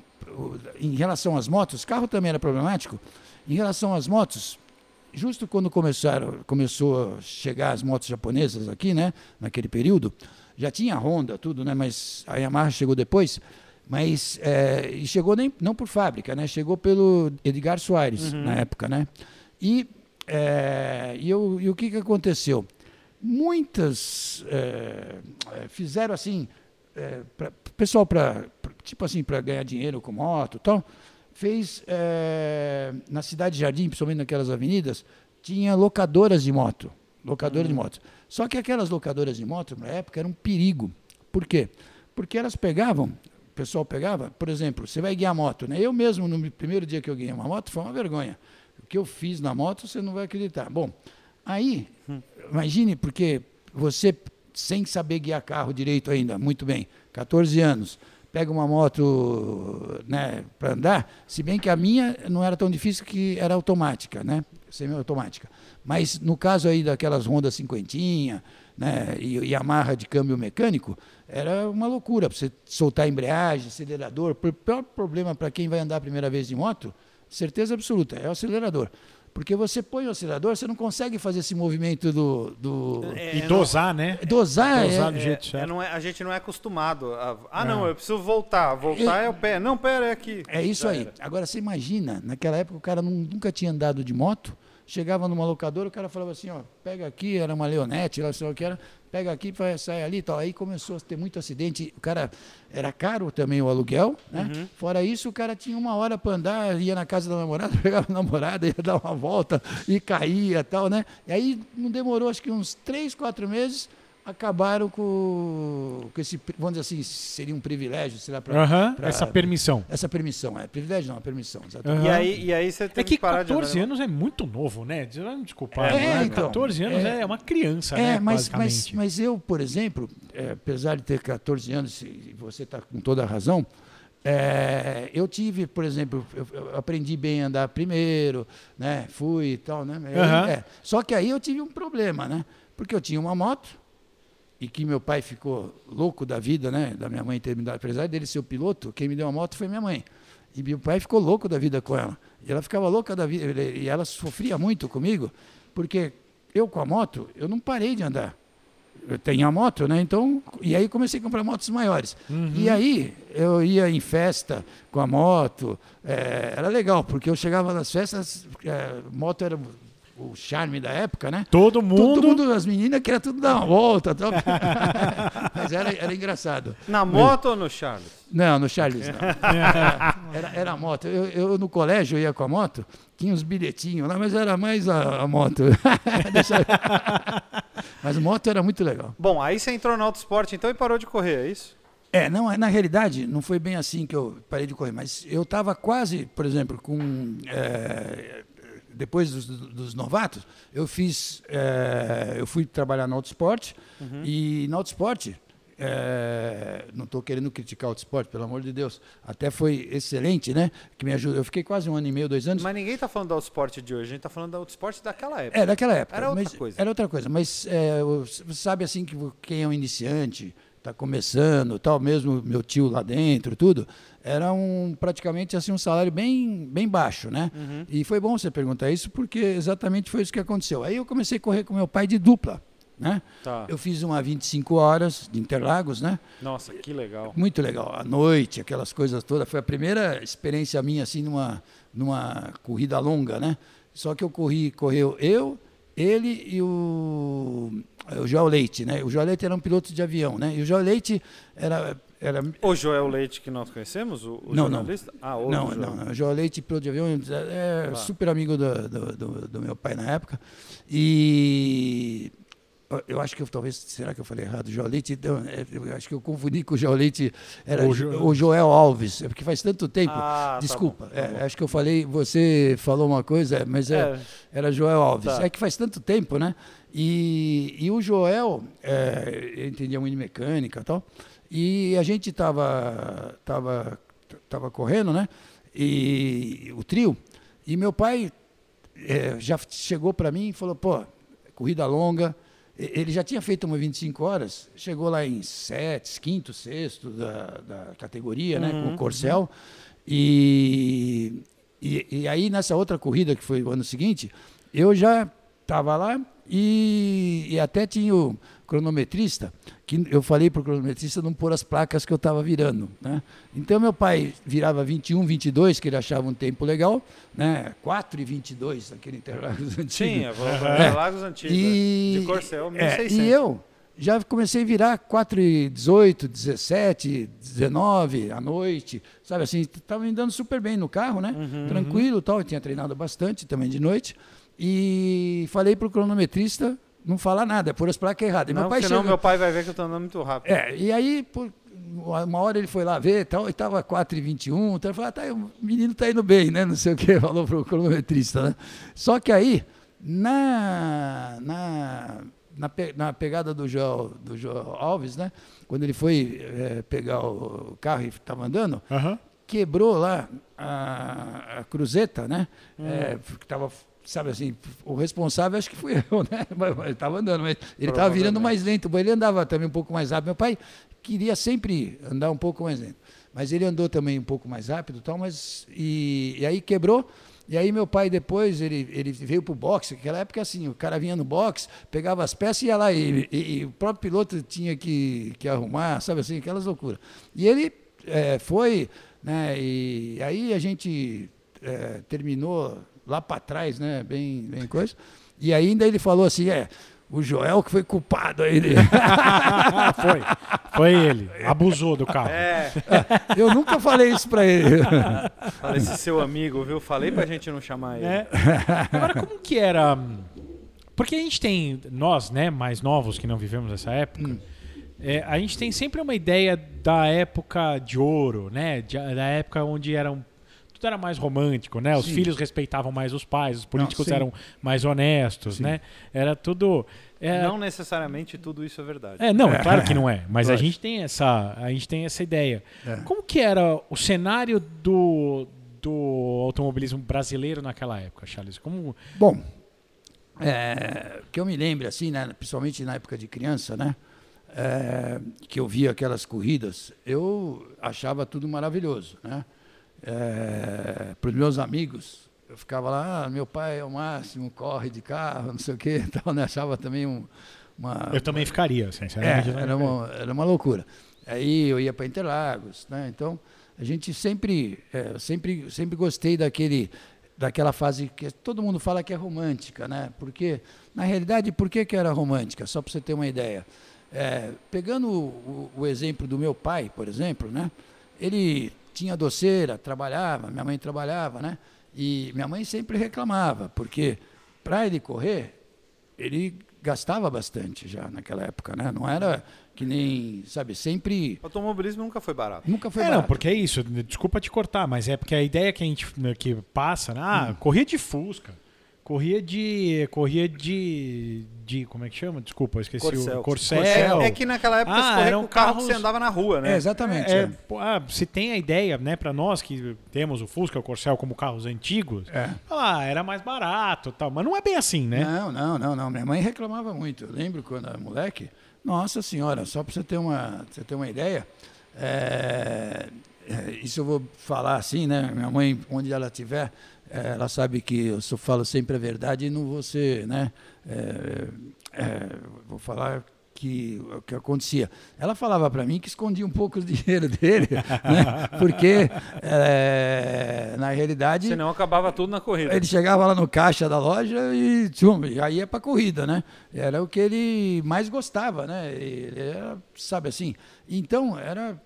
em relação às motos, carro também era problemático. Em relação às motos, justo quando começaram, começou a chegar as motos japonesas aqui, né? Naquele período, já tinha a Honda, tudo, né? Mas a Yamaha chegou depois. Mas é, chegou nem não por fábrica, né? Chegou pelo Edgar Soares na época, né? E, é, e, eu- e o que, que aconteceu? Muitas é, fizeram assim, pra, pessoal para tipo assim para ganhar dinheiro com moto, e tal, fez é, na cidade de Jardim, principalmente naquelas avenidas, tinha locadoras de moto, locadoras de moto. Só que aquelas locadoras de moto na época eram um perigo. Por quê? Porque elas pegavam, o pessoal pegava, por exemplo, você vai guiar moto, né? Eu mesmo no primeiro dia que eu ganhei uma moto foi uma vergonha. O que eu fiz na moto você não vai acreditar. Bom, aí imagine porque você sem saber guiar carro direito ainda, muito bem, 14 anos, pega uma moto né, para andar, se bem que a minha não era tão difícil que era automática, né? Semi-automática. Mas no caso aí daquelas Honda cinquentinha, né, e, e amarra de câmbio mecânico, era uma loucura você soltar embreagem, acelerador. O pior problema para quem vai andar a primeira vez de moto, certeza absoluta, é o acelerador. Porque você põe o acelerador, você não consegue fazer esse movimento do. do É, E não- dosar, né? dosar. Dosar é- do É, jeito é, certo. não é- a gente não é acostumado. A, ah, não, eu preciso voltar. Voltar é o pé. Não, pera, é aqui. É isso Já aí. era. Agora você imagina, naquela época o cara nun- nunca tinha andado de moto, chegava numa locadora, o cara falava assim, ó, pega aqui, era uma leonete, lá sei o que era, pega aqui, sai ali e tal. Aí começou a ter muito acidente. O cara era caro também o aluguel, né? Uhum. Fora isso, o cara tinha uma hora para andar, ia na casa da namorada, *laughs* pegava a namorada, ia dar uma volta e caía tal, né? E aí não demorou acho que uns três, quatro meses. Acabaram com, com esse, vamos dizer assim, seria um privilégio, sei lá, para pra- essa permissão. essa permissão, é privilégio não, é permissão, exatamente. E Aham. aí, e aí você tem É que parar de 14 andar. anos é muito novo, né? Desculpar. É, né? então, 14 anos é, é- uma criança, É, né? mas, mas, mas eu, por exemplo, é, apesar de ter 14 anos, e você está com toda a razão, é, eu tive, por exemplo, eu, eu aprendi bem a andar primeiro, né? Fui e tal, né? É, só que aí eu tive um problema, né? Porque eu tinha uma moto e que meu pai ficou louco da vida, né? Da minha mãe ter me dado, apesar dele ser o piloto, quem me deu a moto foi minha mãe. E meu pai ficou louco da vida com ela. E ela ficava louca da vida, e ela sofria muito comigo, porque eu com a moto, eu não parei de andar. Eu tenho a moto, né? Então, e aí comecei a comprar motos maiores. E aí eu ia em festa com a moto, é, era legal, porque eu chegava nas festas, é, moto era o charme da época, né? Todo mundo. Todo mundo, as meninas queriam tudo dar uma volta. tal. *laughs* Mas era, era engraçado. Na moto ou no Charles? Não, no Charles não. *laughs* Era, era, moto. Eu, eu no colégio ia com a moto, tinha uns bilhetinhos lá, mas era mais a, a moto. *laughs* Mas moto era muito legal. Bom, aí você entrou no autoesporte então e parou de correr, é isso? É, não, na realidade, não foi bem assim que eu parei de correr, mas eu estava quase, por exemplo, com. é, depois dos, dos novatos, eu fiz. é, eu fui trabalhar no autoesporte e no autoesporte. é, não estou querendo criticar o autoesporte, pelo amor de Deus. Até foi excelente, né? Que me ajudou. Eu fiquei quase um ano e meio, dois anos. Mas ninguém tá falando do autoesporte de hoje, a gente tá falando do autoesporte daquela época. É, daquela época. Era outra coisa. Era outra coisa. Mas é, você sabe assim que quem é um iniciante, está começando, tal, mesmo meu tio lá dentro, tudo, era um praticamente assim um salário bem, bem baixo, né? Uhum. E foi bom você perguntar isso porque exatamente foi isso que aconteceu. Aí eu comecei a correr com meu pai de dupla, né? Tá. Eu fiz uma 25 horas de Interlagos, né? Nossa, que legal. Muito legal. À noite, aquelas coisas todas. Foi a primeira experiência minha, assim, numa, numa corrida longa, né? Só que eu corri, correu eu, ele e o, o Joel Leite, né? O Joel Leite era um piloto de avião, né? E o Joel Leite era... era O Joel Leite que nós conhecemos, o, o Não, não. jornalista? Ah, outro não, Joel. não, não. O Joel Leite, piloto de avião, é Tá. super amigo do, do, do- do meu pai na época. E eu acho que eu talvez, será que eu falei errado? O Joel Leite, não, é, eu acho que eu confundi com o Joel Leite, era O o, Jo- Joel Alves, é porque faz tanto tempo. Ah, tá Desculpa, bom, tá é, bom. acho que eu falei, você falou uma coisa, mas é, É, era Joel Alves. Tá. É que faz tanto tempo, né? E, e o Joel, é, entendia muito de mecânica e tal, e a gente estava tava, tava correndo, né? E o trio, e meu pai é, já chegou para mim e falou, pô, corrida longa, ele já tinha feito uma 25 horas, chegou lá em sete, quinto, sexto da, da categoria, né, com o Corcel, e, e, e aí nessa outra corrida, que foi o ano seguinte, eu já estava lá e, e até tinha o cronometrista, que eu falei para o cronometrista não pôr as placas que eu estava virando. Né? Então meu pai virava 21, 22, que ele achava um tempo legal, né? 4 e 22, aquele Interlagos *laughs* antigo. sim, é, É. é. Lagos Antigos. E, é. De Corcel, é, 1600. e eu já comecei a virar 4 e 18, 17, 19 à noite, sabe assim, estava me dando super bem no carro, né? Uhum. Tranquilo e tal, eu tinha treinado bastante também de noite. E falei pro cronometrista não falar nada, pôr as placas erradas. E Não, meu pai senão chegou- meu pai vai ver que eu tô andando muito rápido. é, e aí, por- uma hora ele foi lá ver, tal, e tava 4h21, então ele falou, ah, tá, o menino tá indo bem, né? Não sei o que, *laughs* falou pro cronometrista, né? Só que aí, na, na, na, pe- na pegada do Joel, do Joel Alves, né? Quando ele foi eh, pegar o carro e estava andando, quebrou lá a, a cruzeta, né? É, porque tava, sabe assim, o responsável acho que fui *laughs* eu, né? Mas, ele estava andando, mas ele estava virando mais lento, ele andava também um pouco mais rápido. Meu pai queria sempre andar um pouco mais lento, mas ele andou também um pouco mais rápido, e tal, mas e, e aí quebrou. E aí meu pai depois ele, ele veio pro boxe, naquela época assim, o cara vinha no boxe, pegava as peças e ia lá e, e- e o próprio piloto tinha que, que arrumar, sabe assim, aquelas loucuras. E ele é, foi, né? E aí a gente é, terminou lá para trás, né? Bem, bem coisa. E ainda ele falou assim, é, o Joel que foi culpado aí. dele. *laughs* foi. Foi ele. Abusou do carro. É, Eu nunca falei isso para ele. fala esse seu amigo, viu? Falei pra gente não chamar ele. né? Agora, como que era. Porque a gente tem, nós, né, mais novos que não vivemos essa época, é, a gente tem sempre uma ideia da época de ouro, né? de- da época onde eram. Tudo era mais romântico, né? Os Sim. filhos respeitavam mais os pais, os políticos sim. eram mais honestos, Sim. né? Era tudo. é, Não necessariamente tudo isso é verdade. É, não, é claro que não é, *laughs* mas a gente tem essa, a gente tem essa ideia. É. Como que era o cenário do, do automobilismo brasileiro naquela época, Charles? Como Bom, é, que eu me lembro assim, né, principalmente na época de criança, né, é, que eu via aquelas corridas, eu achava tudo maravilhoso, né. É, Para os meus amigos, eu ficava lá, ah, meu pai é o máximo, corre de carro, não sei o que, *laughs* tal, né, achava também um, uma, eu também ficaria, é, sinceramente. eu também era uma, era uma loucura. Aí eu ia para Interlagos, né? Então a gente sempre, é, sempre, sempre gostei daquele daquela fase que todo mundo fala que é romântica, né? Porque, na realidade, por que, que era romântica? Só para você ter uma ideia. É, pegando o, o, exemplo do meu pai, por exemplo, né? Ele tinha doceira, trabalhava, minha mãe trabalhava, né? E minha mãe sempre reclamava, porque para ele correr, ele gastava bastante já naquela época, né? Não era que nem, sabe, sempre. O automobilismo nunca foi barato. Nunca foi é, barato. não, porque é isso. Desculpa te cortar, mas é porque a ideia que a gente né, que passa, né? Ah, hum. corria de Fusca. Corria de. Corria de. de como é que chama? Desculpa, eu esqueci Corcel. o Corcel. É, é, que naquela época ah, você com o carro carros... que você andava na rua, né? É, exatamente. É, é. Ah, se tem a ideia, né, para nós que temos o Fusca, o Corcel como carros antigos, é. ah, era mais barato tal. Mas não é bem assim, né? Não, não, não, não. Minha mãe reclamava muito. Eu lembro quando era moleque. Nossa senhora, só para você ter uma, você ter uma ideia. É, isso eu vou falar assim, né? Minha mãe, onde ela estiver ela sabe que eu só falo sempre a verdade e não vou ser, né? É, é, vou falar que o que acontecia. Ela falava para mim que escondia um pouco o *laughs* dinheiro dele, né? porque é, na realidade. Senão acabava tudo na corrida. Ele chegava lá no caixa da loja e tchum, já ia para corrida, né? Era o que ele mais gostava, né? Ele era, sabe assim. Então era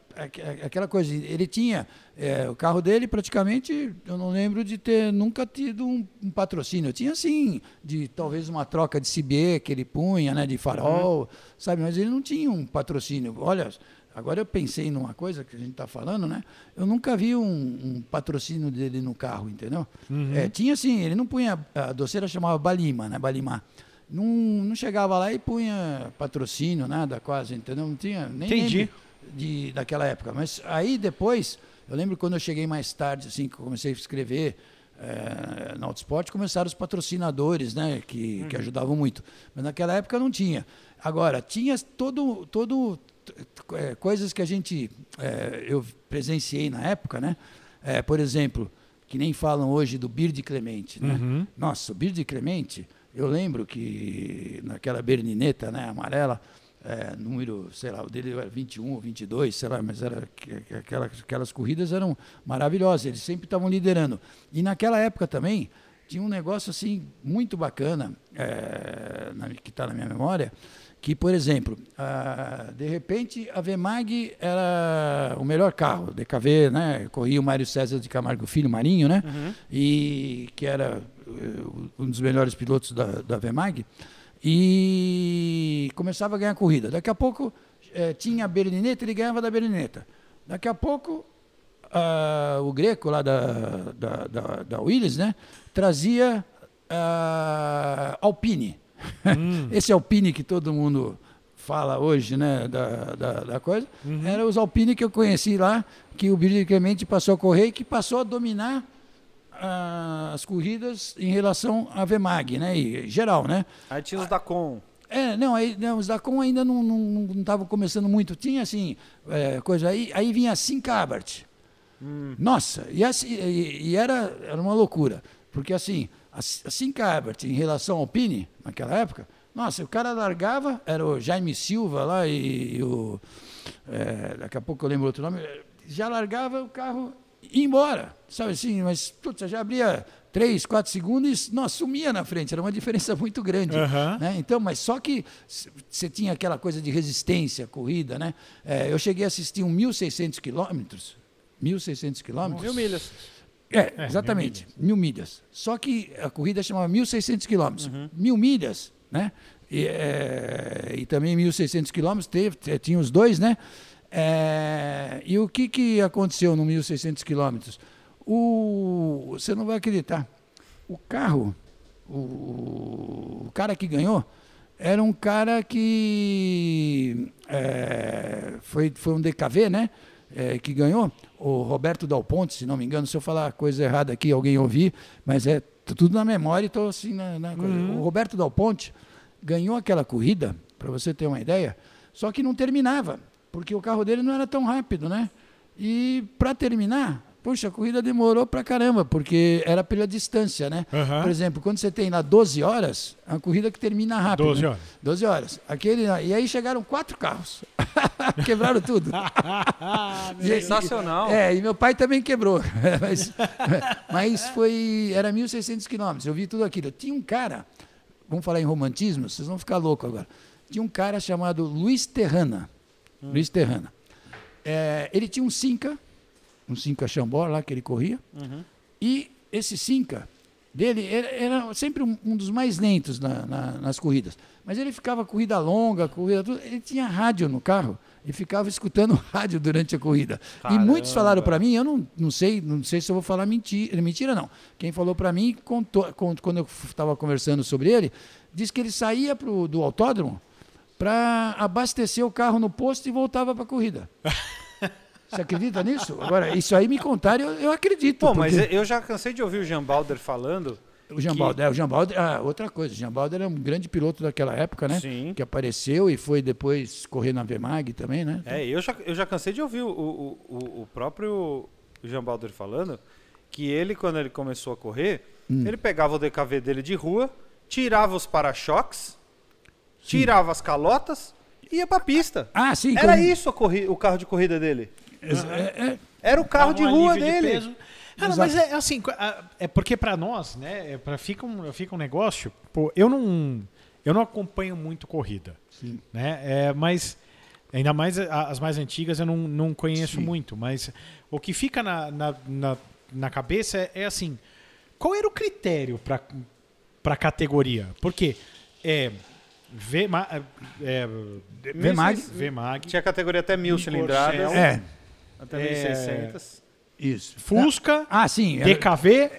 aquela coisa, ele tinha é, o carro dele praticamente, eu não lembro de ter nunca tido um, um, patrocínio. Tinha sim, de talvez uma troca de CB que ele punha, né, de farol, uhum. sabe? Mas ele não tinha um patrocínio. Olha, agora eu pensei numa coisa que a gente está falando, né? Eu nunca vi um, um, patrocínio dele no carro, entendeu? Uhum. É, tinha sim, ele não punha, a doceira chamava Balima, né? Balimar. Não, não chegava lá e punha patrocínio, nada quase, entendeu? Não tinha nem. Entendi. De, daquela época. Mas aí depois eu lembro quando eu cheguei mais tarde, assim, que eu comecei a escrever é, na Autosport, começaram os patrocinadores, né, que, uhum. que ajudavam muito. Mas naquela época não tinha. Agora, tinha todo, todo é, coisas que a gente, é, eu presenciei na época, né? por exemplo, que nem falam hoje do Bird Clemente, né? Uhum. Nossa, o Bird Clemente, eu lembro que naquela bernineta, né, amarela, é, número, sei lá, o dele era 21 ou 22, sei lá, mas era, aquelas, aquelas corridas eram maravilhosas, eles sempre estavam liderando. E naquela época também tinha um negócio assim muito bacana, é, na, que está na minha memória, que, por exemplo, a, de repente a Vemag era o melhor carro, DKV, né? Corria o Mário César de Camargo Filho, Marinho, né? Uhum. E que era uh, um dos melhores pilotos da, da Vemag e começava a ganhar corrida. Daqui a pouco é, tinha a Berlineta, ele ganhava da Berlineta. Daqui a pouco uh, o Greco lá da, da, da, da Willis, né, trazia uh, Alpine. Hum. *laughs* Esse Alpine que todo mundo fala hoje, né, da, da, da coisa, uhum. era os Alpine que eu conheci lá, que o Billy Clemente passou a correr e que passou a dominar as corridas em relação à Vemag, né? E, geral, né? Aí tinha os da Com. É, não, aí, não, os da Com ainda não estavam começando muito. Tinha assim, é, coisa aí, aí vinha assim Cabart. Hum. Nossa, e, assim, e, e, era, era uma loucura. Porque assim, assim Cabart em relação ao Pini, naquela época, nossa, o cara largava, era o Jaime Silva lá e, e o. É, daqui a pouco eu lembro outro nome, já largava o carro ia embora, sabe assim, mas putz, já abria três, quatro segundos e nossa, sumia na frente, era uma diferença *laughs* muito grande. Uhum. Né? Então, mas só que você tinha aquela coisa de resistência, corrida, né? É, eu cheguei a assistir um 1.600 quilômetros, 1.600 quilômetros. Mil milhas. É, é exatamente, mil milhas. mil milhas. Só que a corrida chamava 1.600 quilômetros. Uhum. Mil milhas, né? E, é, e também 1.600 quilômetros, tinha os dois, né? É, e o que, que aconteceu no 1.600 quilômetros? Você não vai acreditar. O carro, o, o, cara que ganhou, era um cara que é, foi, foi um DKV, né? É, que ganhou, o Roberto Dal Ponte, se não me engano, se eu falar coisa errada aqui, alguém ouvir, mas é tudo na memória e estou assim na, na uhum. O Roberto Dal Ponte ganhou aquela corrida, para você ter uma ideia, só que não terminava porque o carro dele não era tão rápido, né? E para terminar, poxa, a corrida demorou pra caramba, porque era pela distância, né? Uhum. Por exemplo, quando você tem lá 12 horas, a corrida que termina rápido. 12 né? horas. 12 horas. Aquele, e aí chegaram quatro carros. *laughs* Quebraram tudo. *laughs* E- Sensacional. É, e meu pai também quebrou. *laughs* mas, mas foi. Era 1.600 quilômetros. Eu vi tudo aquilo. Tinha um cara, vamos falar em romantismo, vocês vão ficar loucos agora. Tinha um cara chamado Luiz Terrana. Luiz Terrana. É, ele tinha um Cinca, um Cinca Chambó lá que ele corria. E esse Cinca dele era, era sempre um, um dos mais lentos na- na- nas corridas. Mas ele ficava corrida longa, corrida tudo. Ele tinha rádio no carro e ficava escutando *laughs* rádio durante a corrida. E muitos falaram para mim, eu não, não sei, não sei se eu vou falar mentira, mentira não. Quem falou para mim, contou, con- quando eu estava conversando sobre ele, disse que ele saía pro, do autódromo para abastecer o carro no posto e voltava para a corrida. *laughs* Você acredita nisso? Agora, isso aí me contaram, eu, eu acredito. Pô, mas porque- eu já cansei de ouvir o Jean Balder falando. o Jean que- Balder, é, o Jean Balder, ah, outra coisa, o Jean Balder era um grande piloto daquela época, né? Sim. Que apareceu e foi depois correr na Vemag também, né? É, eu já, eu já cansei de ouvir o, o, o, o próprio Jean Balder falando que ele, quando ele começou a correr, Hum. ele pegava o DKV dele de rua, tirava os para-choques, tirava as calotas e ia pra pista. Ah, sim. Era como- isso a corri- o carro de corrida dele. É, é, Era o carro de rua de dele. peso. Ah, não, mas é assim, ah, é porque pra nós, né, é pra, fica, um, fica um negócio, pô, eu não, eu não acompanho muito corrida, Sim. né, é, mas ainda mais a- as mais antigas eu não, não conheço Sim. muito, mas o que fica na, na, na, na cabeça é, é assim, qual era o critério pra, pra categoria? Porque é, VMA, é, Vemag. VMAG, Tinha categoria até mil cilindradas. é, Até É. 1600. isso. Fusca, Ah, sim. era- DKV,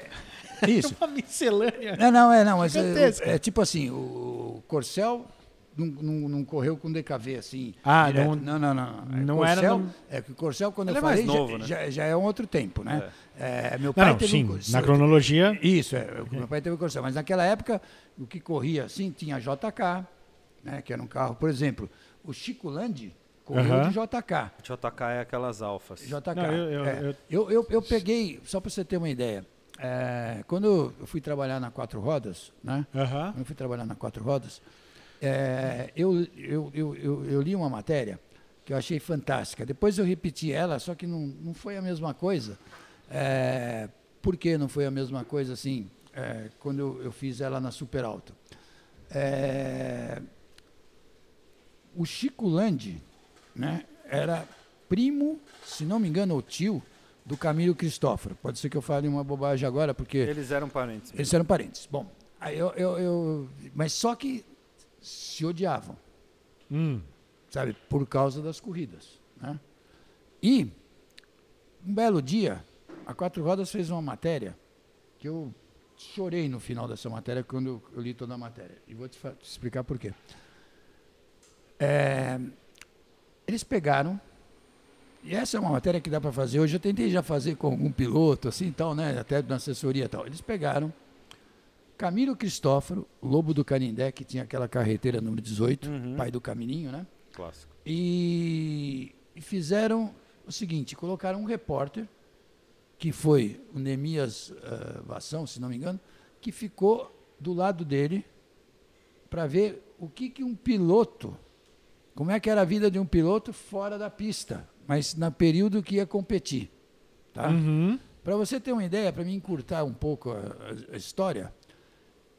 *laughs* Isso. uma miscelânea. Não, não, é, não, mas é, é tipo assim, o Corcel não, não, não correu com DKV assim. Ah, direto. não- não, não, não. É, não era no- É que o Corcel, quando Ele eu é falei, já- novo, né? já, já é um outro tempo, né? É, meu Não, pai não, teve sim, um Corcel- na cronologia. Isso, é, o meu pai teve o Corcel, mas naquela época, o que corria assim, tinha JK, né, que era um carro, por exemplo, o Chico Landi correu Aham. de JK. JK é aquelas alfas. JK. Não, eu- eu- é. eu- eu, eu, peguei, só para você ter uma ideia, é, quando eu fui trabalhar na Quatro Rodas, né? Aham. Quando eu fui trabalhar na Quatro Rodas, é, eu, eu, eu, eu, eu li uma matéria que eu achei fantástica. Depois eu repeti ela, só que não, não foi a mesma coisa. É, por que não foi a mesma coisa assim, é, quando eu, eu fiz ela na Super Alto? É, o Chico Landi né, era primo, se não me engano, ou tio, do Camilo Cristóforo. Pode ser que eu fale uma bobagem agora, porque Eles eram parentes. eles eram parentes. Bom, aí eu, eu, eu- mas só que se odiavam, Hum. sabe, por causa das corridas. Né? E um belo dia, a Quatro Rodas fez uma matéria que eu chorei no final dessa matéria quando eu, li toda a matéria. E vou te, te explicar por quê. É, eles pegaram, e essa é uma matéria que dá para fazer hoje, eu tentei já fazer com algum piloto, assim, tal, né, até na assessoria e tal. Eles pegaram Camilo Cristóforo, Lobo do Canindé, que tinha aquela carreteira número 18, Uhum. pai do Camininho, né? Clássico. E, e fizeram o seguinte, colocaram um repórter, que foi o Nemias uh, Vação, se não me engano, que ficou do lado dele para ver o que, que um piloto, como é que era a vida de um piloto fora da pista, mas no período que ia competir. Tá? Uhum. Para você ter uma ideia, para me encurtar um pouco a, a- história,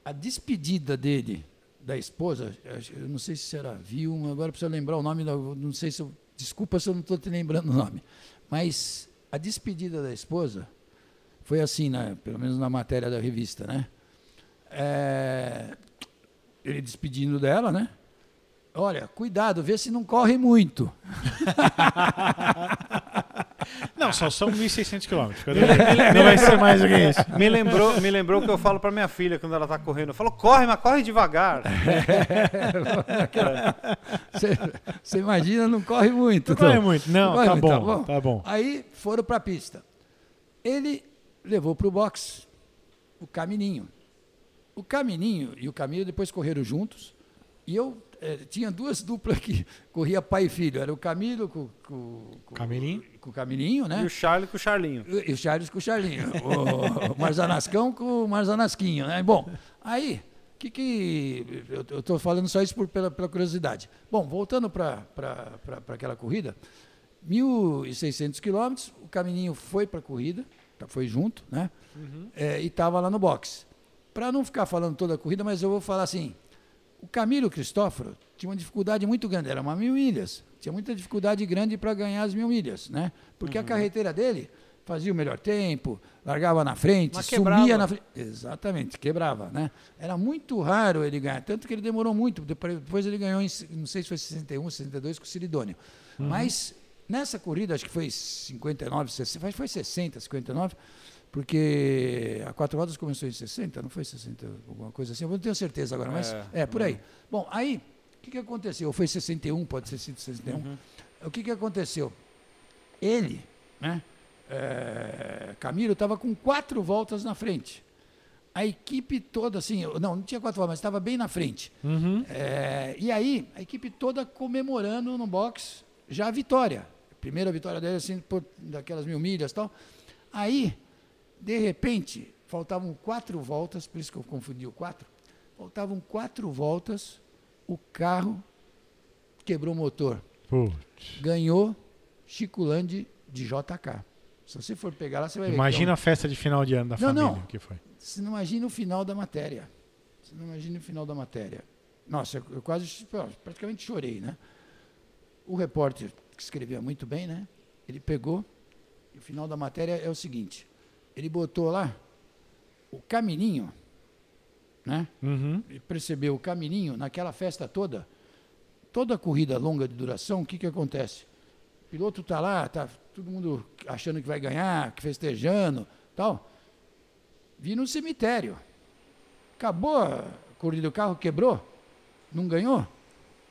a despedida dele da esposa, eu não sei se era Vilma, agora preciso lembrar o nome, não sei se eu, desculpa se eu não estou te lembrando o nome, mas a despedida da esposa foi assim, né, pelo menos na matéria da revista, né? É, ele despedindo dela, né? Olha, cuidado, vê se não corre muito. *laughs* Não, só são 1.600 quilômetros. Não vai ser mais do que isso. Me lembrou, me lembrou que eu falo pra minha filha quando ela tá correndo. Eu falo, corre, mas corre devagar. *laughs* Você imagina, não corre muito. Não corre então. muito. Não, corre tá muito, bom, tá bom. Aí foram para a pista. Ele levou para o box o Camininho. O Camininho e o Camilo depois correram juntos. E eu eh, tinha duas duplas que *laughs* corria pai e filho. Era o Camilo com, com, com, Camilinho. com o Camilinho, né? E o Charlie com o Charlinho. E o Charles com o Charlinho. o *laughs* Marzanascão com o Marzanasquinho, né? Bom, aí que que eu estou falando só isso por, pela, pela curiosidade. Bom, voltando para aquela corrida, 1.600 quilômetros, o caminhinho foi para a corrida, tá, foi junto, né? É, e estava lá no box. Para não ficar falando toda a corrida, mas eu vou falar assim, o Camilo Cristóforo tinha uma dificuldade muito grande, era uma mil milhas, tinha muita dificuldade grande para ganhar as mil milhas, né? Porque a carreteira dele fazia o melhor tempo, largava na frente, Mas sumia quebrava. na frente. Exatamente, quebrava, né? Era muito raro ele ganhar, tanto que ele demorou muito. Depois, ele ganhou, em, não sei se foi 61, 62 com o Ciridônio. Mas nessa corrida, acho que foi 59, 60, acho que foi 60, 59, porque a quatro rodas começou em 60, não foi 60, alguma coisa assim, eu não tenho certeza agora, mas É, é, por aí. Bom, aí, o que, que aconteceu? Foi 61, pode ser 61. O que, que aconteceu? Ele, né? é, Camilo estava com quatro voltas na frente. A equipe toda, assim, não, não tinha quatro voltas, mas estava bem na frente. Uhum. É, e aí, a equipe toda comemorando no box já a vitória. Primeira vitória dele, assim, por, daquelas mil milhas e tal. Aí, de repente, faltavam quatro voltas, por isso que eu confundi o quatro. Faltavam quatro voltas, o carro quebrou o motor. Putz. Ganhou Chico Landi de JK. Se você for pegar lá, você vai ver. que Imagina é a festa de final de ano da Não, família não. que foi. você não imagina o final da matéria. Você não imagina o final da matéria. Nossa, eu, eu quase, pô, praticamente chorei, né? O repórter, que escrevia muito bem, né? Ele pegou, e o final da matéria é o seguinte. Ele botou lá o camininho, né? Uhum. Ele percebeu o camininho naquela festa toda. Toda corrida longa de duração, o que, que acontece? O piloto está lá, tá todo mundo achando que vai ganhar, que festejando, tal. Vi no cemitério. Acabou a corrida, o carro quebrou, não ganhou.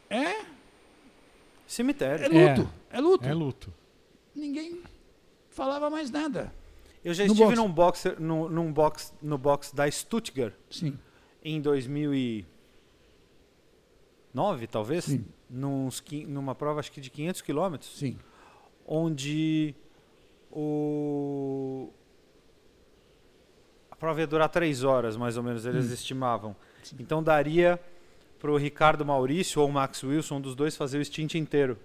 É, é Cemitério. luto, é, luto. É luto. Ninguém falava mais nada. Eu já No estive boxe. num box, num, num box, no box da Stuttgart Sim, em 2009, talvez, Sim. Nos, numa prova acho que de 500 quilômetros, sim. onde o a prova ia durar três horas, mais ou menos, eles estimavam. Então daria para o Ricardo Maurício ou o Max Wilson, um dos dois, fazer o stint inteiro.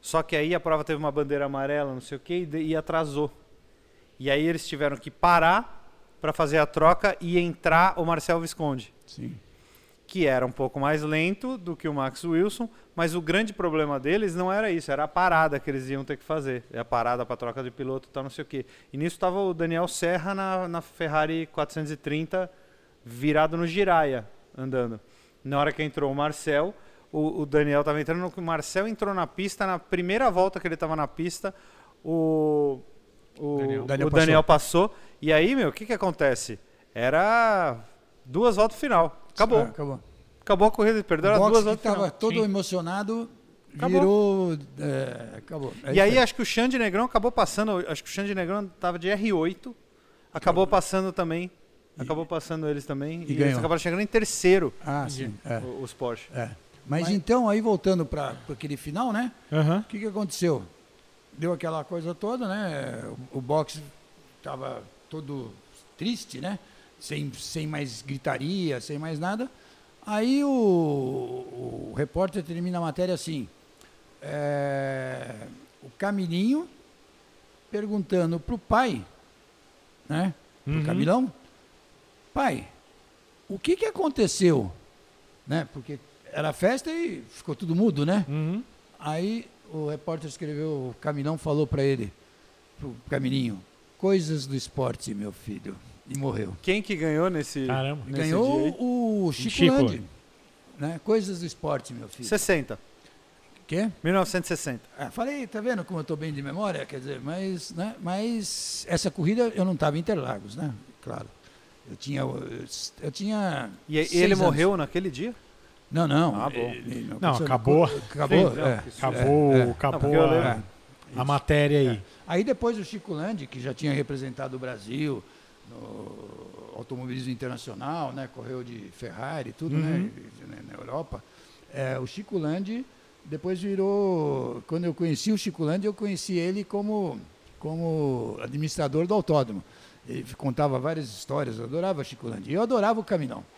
Só que aí a prova teve uma bandeira amarela, não sei o que, e, e atrasou. E aí eles tiveram que parar para fazer a troca e entrar o Marcel Visconde Sim. que era um pouco mais lento do que o Max Wilson, mas o grande problema deles não era isso, era a parada que eles iam ter que fazer. É a parada para troca de piloto e tal, não sei o quê. E nisso estava o Daniel Serra na, na Ferrari 430, virado no Jiraya, andando. Na hora que entrou o Marcel, o, o Daniel estava entrando, o Marcel entrou na pista, na primeira volta que ele estava na pista, o, o Daniel. o Daniel Daniel, passou. E aí, meu, o que, que acontece? Era duas voltas final. Acabou. Ah, acabou. Acabou a corrida, perdeu era o duas voltas estava final. todo Sim. emocionado, Acabou. virou... é, acabou. É E aí acho que o Xande Negrão acabou passando, acho que o Xande Negrão tava de R8, acabou passando também, acabou passando eles também, e, eles ganhou. acabaram chegando em terceiro, Ah, sim. É, os Porsche. é. Mas, então, aí voltando para aquele final, né? O que, que aconteceu? Deu aquela coisa toda, né? O, o boxe estava todo triste, né? Sem, sem mais gritaria, sem mais nada. Aí o, o repórter termina a matéria assim: é, o Camilinho perguntando para o pai, né? Pro Uhum. Camilão, pai, o que, que aconteceu? Né? Porque era festa e ficou tudo mudo, né? Uhum. Aí o repórter escreveu, o Camilão falou para ele, pro Camilinho, coisas do esporte, meu filho. E morreu. Quem que ganhou nesse, Caramba. nesse Ganhou o Chico, Chico. Landi. Né? Coisas do esporte, meu filho. 60, Quê? 1960. Ah, falei, tá vendo como eu estou bem de memória? Quer dizer, mas, né, mas essa corrida eu não estava em Interlagos, né? Claro. Eu tinha. Eu, eu tinha. E ele anos. morreu naquele dia? Não, não. Ah, bom. Não, acabou. Acabou. Sim, não, é. Acabou, É, é. Não, acabou a, a matéria aí. Aí depois o Chico Landi, que já tinha representado o Brasil no automobilismo internacional, né, correu de Ferrari e tudo, né, e- na Europa, é, o Chico Landi depois virou, quando eu conheci o Chico Landi, eu conheci ele como, como administrador do autódromo. Ele contava várias histórias, eu adorava Chicolândia. E eu adorava o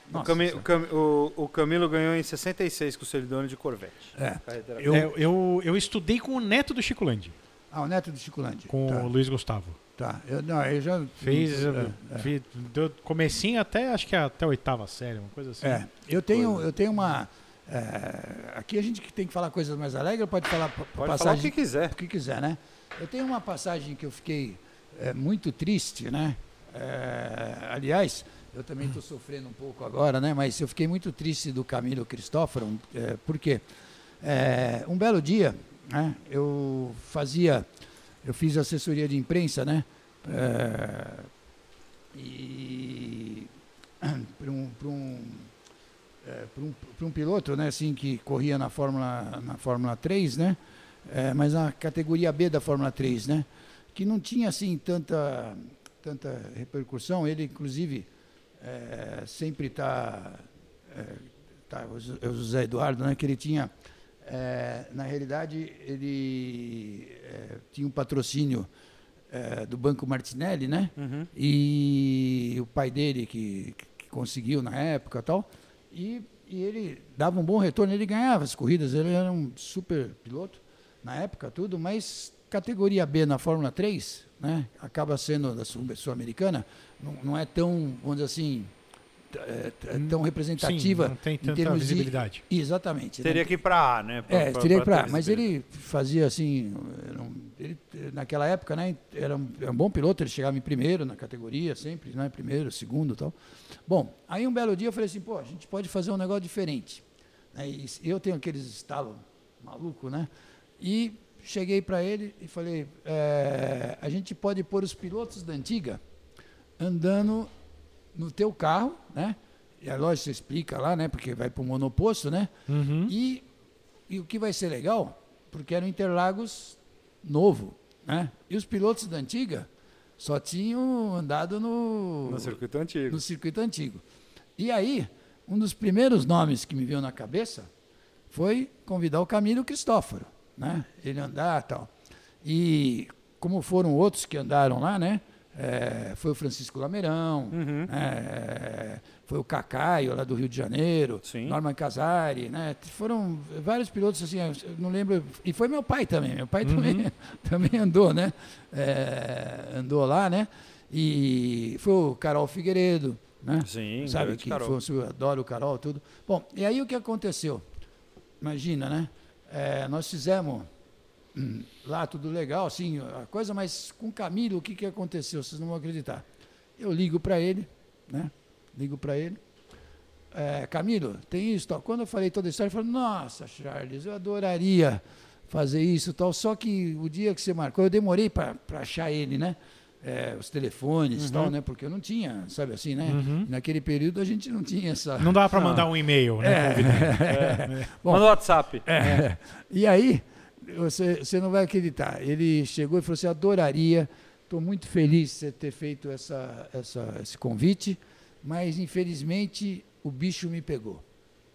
Camilão. O, Nossa Cami- o. Cam- o- o Camilo ganhou em 66 com o Celidônio de Corvette. É. Eu- É, eu, eu estudei com o neto do Chico Landi, Ah, o neto do Chicolândia. com tá, o Luiz Gustavo. tá. Eu, não, eu já... Fez é, é. do comecinho até, acho que até a oitava série, uma coisa assim. É, eu tenho, eu tenho uma. é, aqui a gente que tem que falar coisas mais alegres, pode falar Pode falar o passagem que quiser. o que quiser, né? Eu tenho uma passagem que eu fiquei é, muito triste, né? É, aliás, eu também estou sofrendo um pouco agora, né? Mas eu fiquei muito triste do Camilo Cristóforo, é, porque é, um belo dia, né? Eu fazia, eu fiz assessoria de imprensa, né? É, e para um, um, é, pra um, um piloto, né? Assim que corria na Fórmula na Fórmula 3, né? É, mas na categoria B da Fórmula 3, né? Que não tinha assim tanta, tanta repercussão. Ele, inclusive, é, sempre está. É, tá, o José Eduardo, né? Que ele tinha. é, na realidade, ele é, tinha um patrocínio do Banco Martinelli, né? Uhum. e o pai dele que, que conseguiu na época e tal, e, e ele dava um bom retorno, ele ganhava as corridas, ele era um super piloto na época, tudo, mas categoria B na Fórmula 3, né, acaba sendo da Sul- Sul-Americana, não, não é tão, vamos dizer assim, é, é tão representativa Sim, não tem em tanta termos de- visibilidade. Exatamente. né? Teria que ir pra A, né? Pra- É, pra- teria pra, ter mas visibilidade. ele fazia assim, um- ele, naquela época, né, era um, era um bom piloto, ele chegava em primeiro na categoria, sempre, né, primeiro, segundo e tal. Bom, aí um belo dia eu falei assim, pô, a gente pode fazer um negócio diferente. Né, e eu tenho aqueles estalos maluco, né, e cheguei para ele e falei, é, a gente pode pôr os pilotos da antiga andando no teu carro, né, e a loja você explica lá, né, porque vai para o monoposto, né, Uhum. e, e o que vai ser legal, porque era um Interlagos novo, né? E os pilotos da antiga só tinham andado no, No circuito antigo. no circuito antigo. E aí, um dos primeiros nomes que me veio na cabeça foi convidar o Camilo Cristóforo, né? Ele andar e tal. E como foram outros que andaram lá, né? É, foi o Francisco Lameirão, Uhum. é, foi o Cacaio lá do Rio de Janeiro, Sim. Norman Casari, né? Foram vários pilotos assim, eu não lembro. E foi meu pai também. Meu pai também, *laughs* também andou, né? É, andou lá, né? E foi o Carol Figueiredo, né? Sim, Sabe que Carol. foi, eu adoro o Carol, tudo. Bom, e aí o que aconteceu? Imagina, né? É, nós fizemos hum, lá tudo legal, assim, a coisa, mas com o Camilo, o que, que aconteceu? Vocês não vão acreditar. Eu ligo para ele, né? Ligo para ele. É, Camilo, tem isso, tal. Quando eu falei toda a história, ele falou, nossa, Charles, eu adoraria fazer isso tal. Só que o dia que você marcou, eu demorei para achar ele, né? É, os telefones e tal, né? Porque eu não tinha, sabe assim, né? Uhum. Naquele período a gente não tinha essa. Não dava para mandar um e-mail, né? convidando. *laughs* Bom, Manda o WhatsApp. É. E aí, você, você não vai acreditar. Ele chegou e falou assim: adoraria, estou muito feliz de você ter feito essa, essa, esse convite, mas infelizmente o bicho me pegou.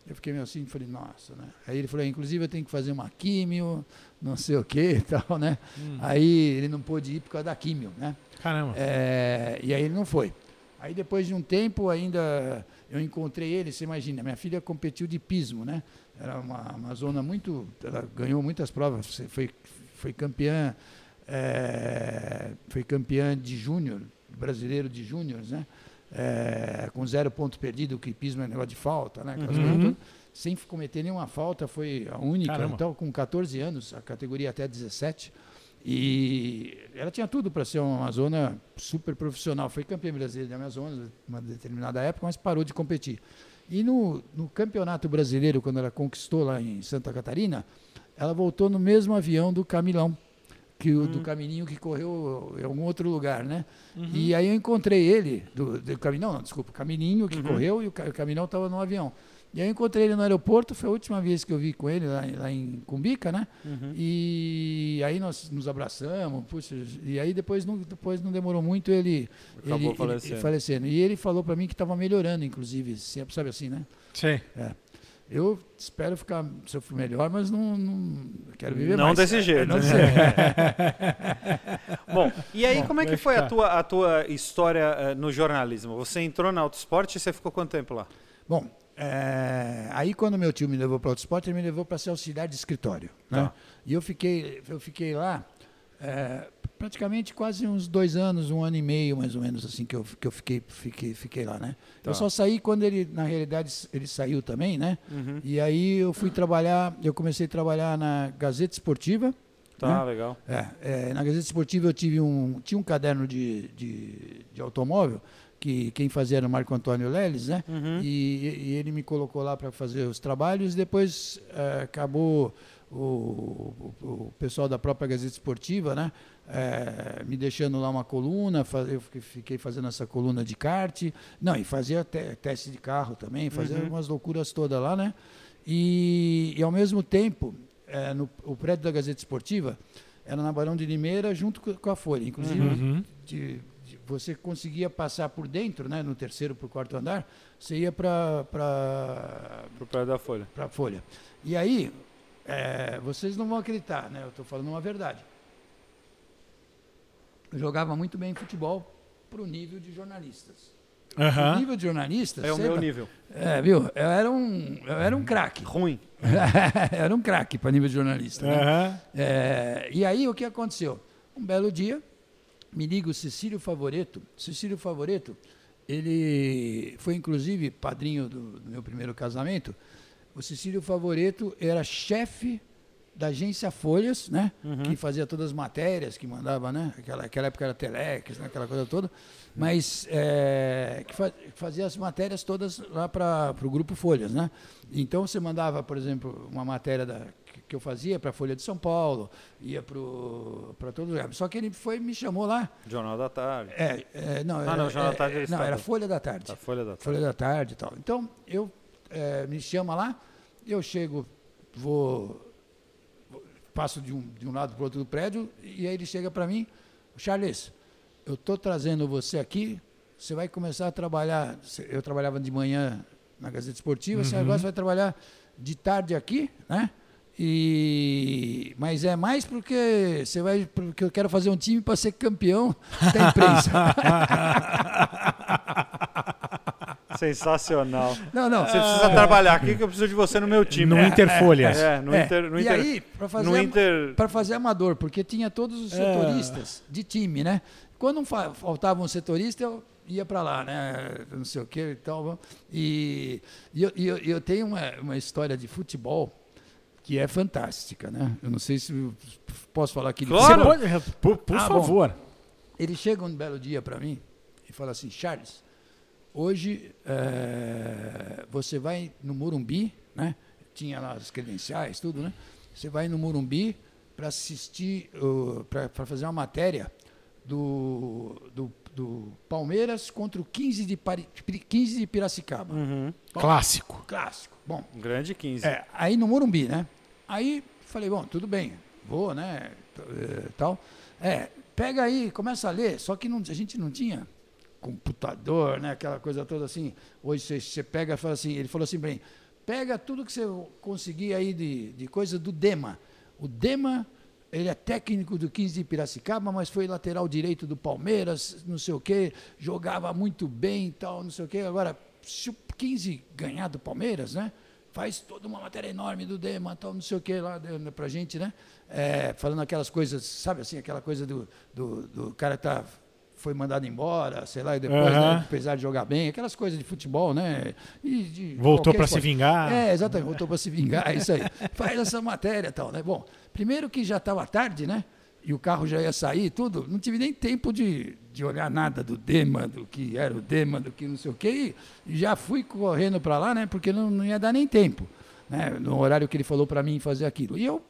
Eu fiquei meio assim, falei, nossa, né? Aí ele falou, inclusive eu tenho que fazer uma químio, não sei o que e tal, né? Aí ele não pôde ir por causa da químio, né? Caramba. É, e aí ele não foi. Aí depois de um tempo ainda eu encontrei ele, você imagina, minha filha competiu de pismo, né? Era uma, uma zona muito. Ela ganhou muitas provas, foi, foi campeã, é, foi campeã de júnior, brasileiro de júniores, né? É, com zero ponto perdido, que pismo é negócio de falta, né? Uhum. Sem cometer nenhuma falta, foi a única. Caramba. Então, com 14 anos, a categoria até 17. E ela tinha tudo para ser uma Amazona super profissional. Foi campeã brasileira de Amazonas uma determinada época, mas parou de competir. E no, no campeonato brasileiro, quando ela conquistou lá em Santa Catarina, ela voltou no mesmo avião do Camilão, que o, do Camininho que correu em algum outro lugar, né? E aí eu encontrei ele, do, do Caminhão, não, desculpa, Camininho que correu e o, o Caminhão estava no avião. E aí eu encontrei ele no aeroporto, foi a última vez que eu vi com ele lá, em- lá em Cumbica, né? E aí nós nos abraçamos, puxa, e aí depois não, depois não demorou muito ele Acabou ele, falecendo. ele falecendo. E ele falou para mim que estava melhorando, inclusive, sempre sabe assim, né? Sei. Eu espero ficar, se eu for melhor, mas não, não quero viver Não mais. desse jeito. Não né? sei. *laughs* Bom, e aí Bom, como é que foi a tua, a tua história eh, no jornalismo? Você entrou na Autosport e você ficou quanto tempo lá? Bom, é, aí quando meu tio me levou para o esporte, ele me levou para ser auxiliar de escritório. Né? Tá. E eu fiquei, eu fiquei lá é, praticamente quase uns dois anos, um ano e meio mais ou menos assim que eu, que eu fiquei, fiquei, fiquei lá, né? Tá. Eu só saí quando ele, na realidade, ele saiu também, né? Uhum. E aí eu fui trabalhar, eu comecei a trabalhar na Gazeta Esportiva. Tá, né? legal. É, é, na Gazeta Esportiva eu tive um, tinha um caderno de, de, de automóvel, que quem fazia era o Marco Antônio Leles, né? Uhum. E, e ele me colocou lá para fazer os trabalhos. Depois eh, acabou o, o- o pessoal da própria Gazeta Esportiva, né? eh, me deixando lá uma coluna. Eu fiquei- fazendo essa coluna de kart. Não, e fazia te- teste de carro também, fazia Uhum. umas loucuras todas lá, né? E, e ao mesmo tempo, eh, no, o prédio da Gazeta Esportiva era na Barão de Limeira junto co- com a Folha. Inclusive, Uhum. de- você conseguia passar por dentro, né, no terceiro para o quarto andar, você ia para Pro pé da Folha. a Folha. E aí, é, vocês não vão acreditar, né? Eu estou falando uma verdade. Eu jogava muito bem futebol para o nível de jornalistas. O Aham. nível de jornalistas, É o meu nível. É, viu? Eu era um, eu era um craque. Ruim. *laughs* era um craque para nível de jornalista. né? Aham. É, e aí o que aconteceu? Um belo dia, me liga o Cecílio Favoreto. Cecílio Favoreto, ele foi inclusive padrinho do, do meu primeiro casamento. O Cecílio Favoreto era chefe da agência Folhas, né? Que fazia todas as matérias, que mandava, né? Aquela, aquela época era Telex, né? aquela coisa toda. Mas é, que fa- fazia as matérias todas lá para o Grupo Folhas, né? Então você mandava, por exemplo, uma matéria da, que- eu fazia para a Folha de São Paulo, ia para todo lugar. Só que ele foi e me chamou lá. Jornal da Tarde. É, é, não, Ah, era, não, Jornal da Tarde é é, não, era Folha da Tarde. Da Folha da Tarde. Folha da Tarde e tal. Então, eu eh, me chama lá, eu chego, vou, passo de um, de um lado para o outro do prédio, e aí ele chega para mim, Charles, eu estou trazendo você aqui, você vai começar a trabalhar, eu trabalhava de manhã na Gazeta Esportiva, você agora vai trabalhar de tarde aqui, né? E, mas é mais porque você vai porque eu quero fazer um time para ser campeão da imprensa. *laughs* Sensacional. não, não. Você precisa trabalhar aqui que eu preciso de você no meu time. No É, Interfolhas. É, no É, Inter. No e Inter, aí, para fazer, Inter. fazer amador, porque tinha todos os É. setoristas de time, né? Quando faltava um setorista, eu ia para lá, né? Não sei o que e tal. E, e eu, eu, eu tenho uma, uma história de futebol que é fantástica, né? Eu não sei se posso falar aqui. de Claro. Pode, por, por Ah, bom. favor. Ele chega um belo dia para mim e fala assim, Charles, hoje eh, você vai no Morumbi, né? Tinha lá as credenciais, tudo, né? Você vai no Morumbi para assistir, para fazer uma matéria do, do, do Palmeiras contra o 15 de, Pari, 15 de Piracicaba. Uhum. Clássico. Clássico. Bom, Grande 15. é, aí no Morumbi, né? Aí falei, bom, tudo bem, vou, né? eh, Tal. É, pega aí, começa a ler. Só que não- a gente não tinha computador, né? Aquela coisa toda assim. Hoje você, pega e fala assim, ele falou assim, bem, pega tudo que você conseguir aí de, de coisa do Dema. O Dema, ele é técnico do 15 de Piracicaba, mas foi lateral direito do Palmeiras, não sei o quê, jogava muito bem e tal, não sei o quê. Agora, se o 15 ganhar do Palmeiras, né? Faz toda uma matéria enorme do Dema, tal, não sei o quê lá dando pra gente, né? É, falando aquelas coisas, sabe assim, aquela coisa do, do, do cara que tá, foi mandado embora, sei lá, e depois, Aham. né, apesar de jogar bem, aquelas coisas de futebol, né? De Voltou para se vingar. É, exatamente, voltou para se vingar, é isso aí. *laughs* Faz essa matéria e tal, né? Bom, primeiro que já estava tarde, né? E o carro já ia sair e tudo, não tive nem tempo de, de olhar nada do Dema, do que era o Dema, do que não sei o quê, e já fui correndo para lá, né? Porque não, não ia dar nem tempo, né? No horário que ele falou para mim fazer aquilo. E eu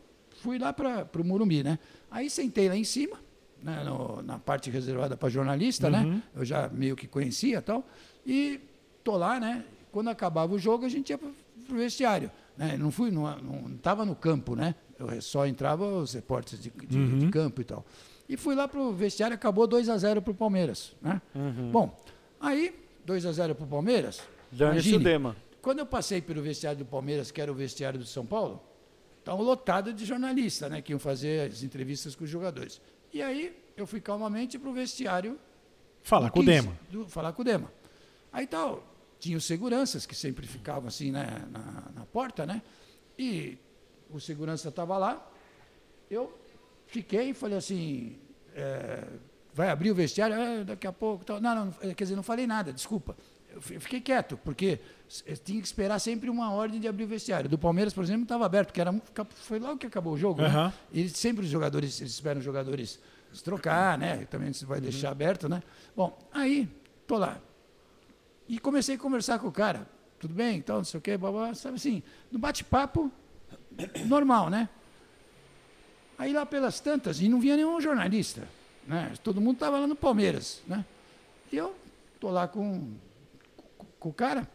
fui lá para o Murumbi, né? Aí sentei lá em cima, né, no- na parte reservada para jornalista, né? Eu já meio que conhecia e tal. E tô lá, né? Quando acabava o jogo, a gente ia pro pro vestiário. Né? Não fui, não, não tava no campo, né? Eu só entrava os repórteres de, de- de campo e tal. E fui lá pro vestiário, acabou 2 a 0 pro Palmeiras, né? Bom, aí 2 a 0 pro Palmeiras. O imagine, Dema. quando eu passei pelo vestiário do Palmeiras, que era o vestiário do São Paulo, estava lotado de jornalistas, né? Que iam fazer as entrevistas com os jogadores. E aí eu fui calmamente para o vestiário Fala do com o 15, Dema. do- falar com o Dema. Aí tal, tinha os seguranças que sempre ficavam assim né, na, na porta, né? E o segurança estava lá. Eu fiquei e falei assim, é, vai abrir o vestiário? "É, daqui a pouco. Tal. Não, não, quer dizer, não falei nada, desculpa. Eu fi- fiquei quieto, porque tinha que esperar sempre uma ordem de abrir o vestiário. Do Palmeiras, por exemplo, estava aberto, porque era, foi logo que acabou o jogo. Aham. Né? Eles, sempre os jogadores, eles esperam os jogadores se trocar, né? Também se vai deixar aberto, né? Bom, aí, tô lá. E comecei a conversar com o cara. Tudo bem? Então, não sei o quê, babá, sabe assim, no bate-papo normal, né? Aí lá pelas tantas, e não vinha nenhum jornalista, né? Todo mundo estava lá no Palmeiras, né? E eu tô lá com, com, com o cara,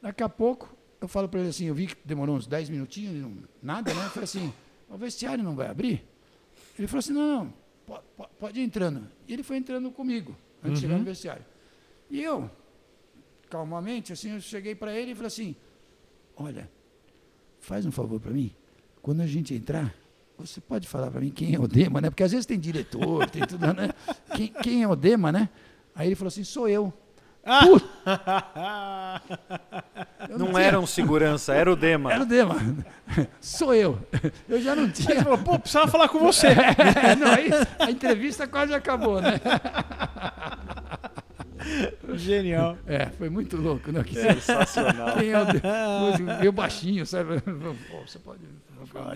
daqui a pouco eu falo para ele assim, eu vi que demorou uns 10 minutinhos, não- nada, né? Eu falei assim, o vestiário não vai abrir? Ele falou assim, não, não, po- po- pode, ir entrando. E ele foi entrando comigo, antes de chegar no vestiário. E eu, calmamente, assim, eu cheguei para ele e falei assim, olha, faz um favor para mim, quando a gente entrar, você pode falar para mim quem é o Dema, né? Porque às vezes tem diretor, tem tudo, né? Quem, quem é o Dema, né? Aí ele falou assim, sou eu. *laughs* Eu Não tinha- era um segurança, era o Dema. Era o Dema. Sou eu. Eu já não Ele tinha. falou, pô, precisava falar com você. *laughs* Não, aí a entrevista quase acabou, né? *laughs* *laughs* Genial. É, foi muito louco, né? Que Sensacional. Quem é o? Meio baixinho, sabe? Pô, você pode.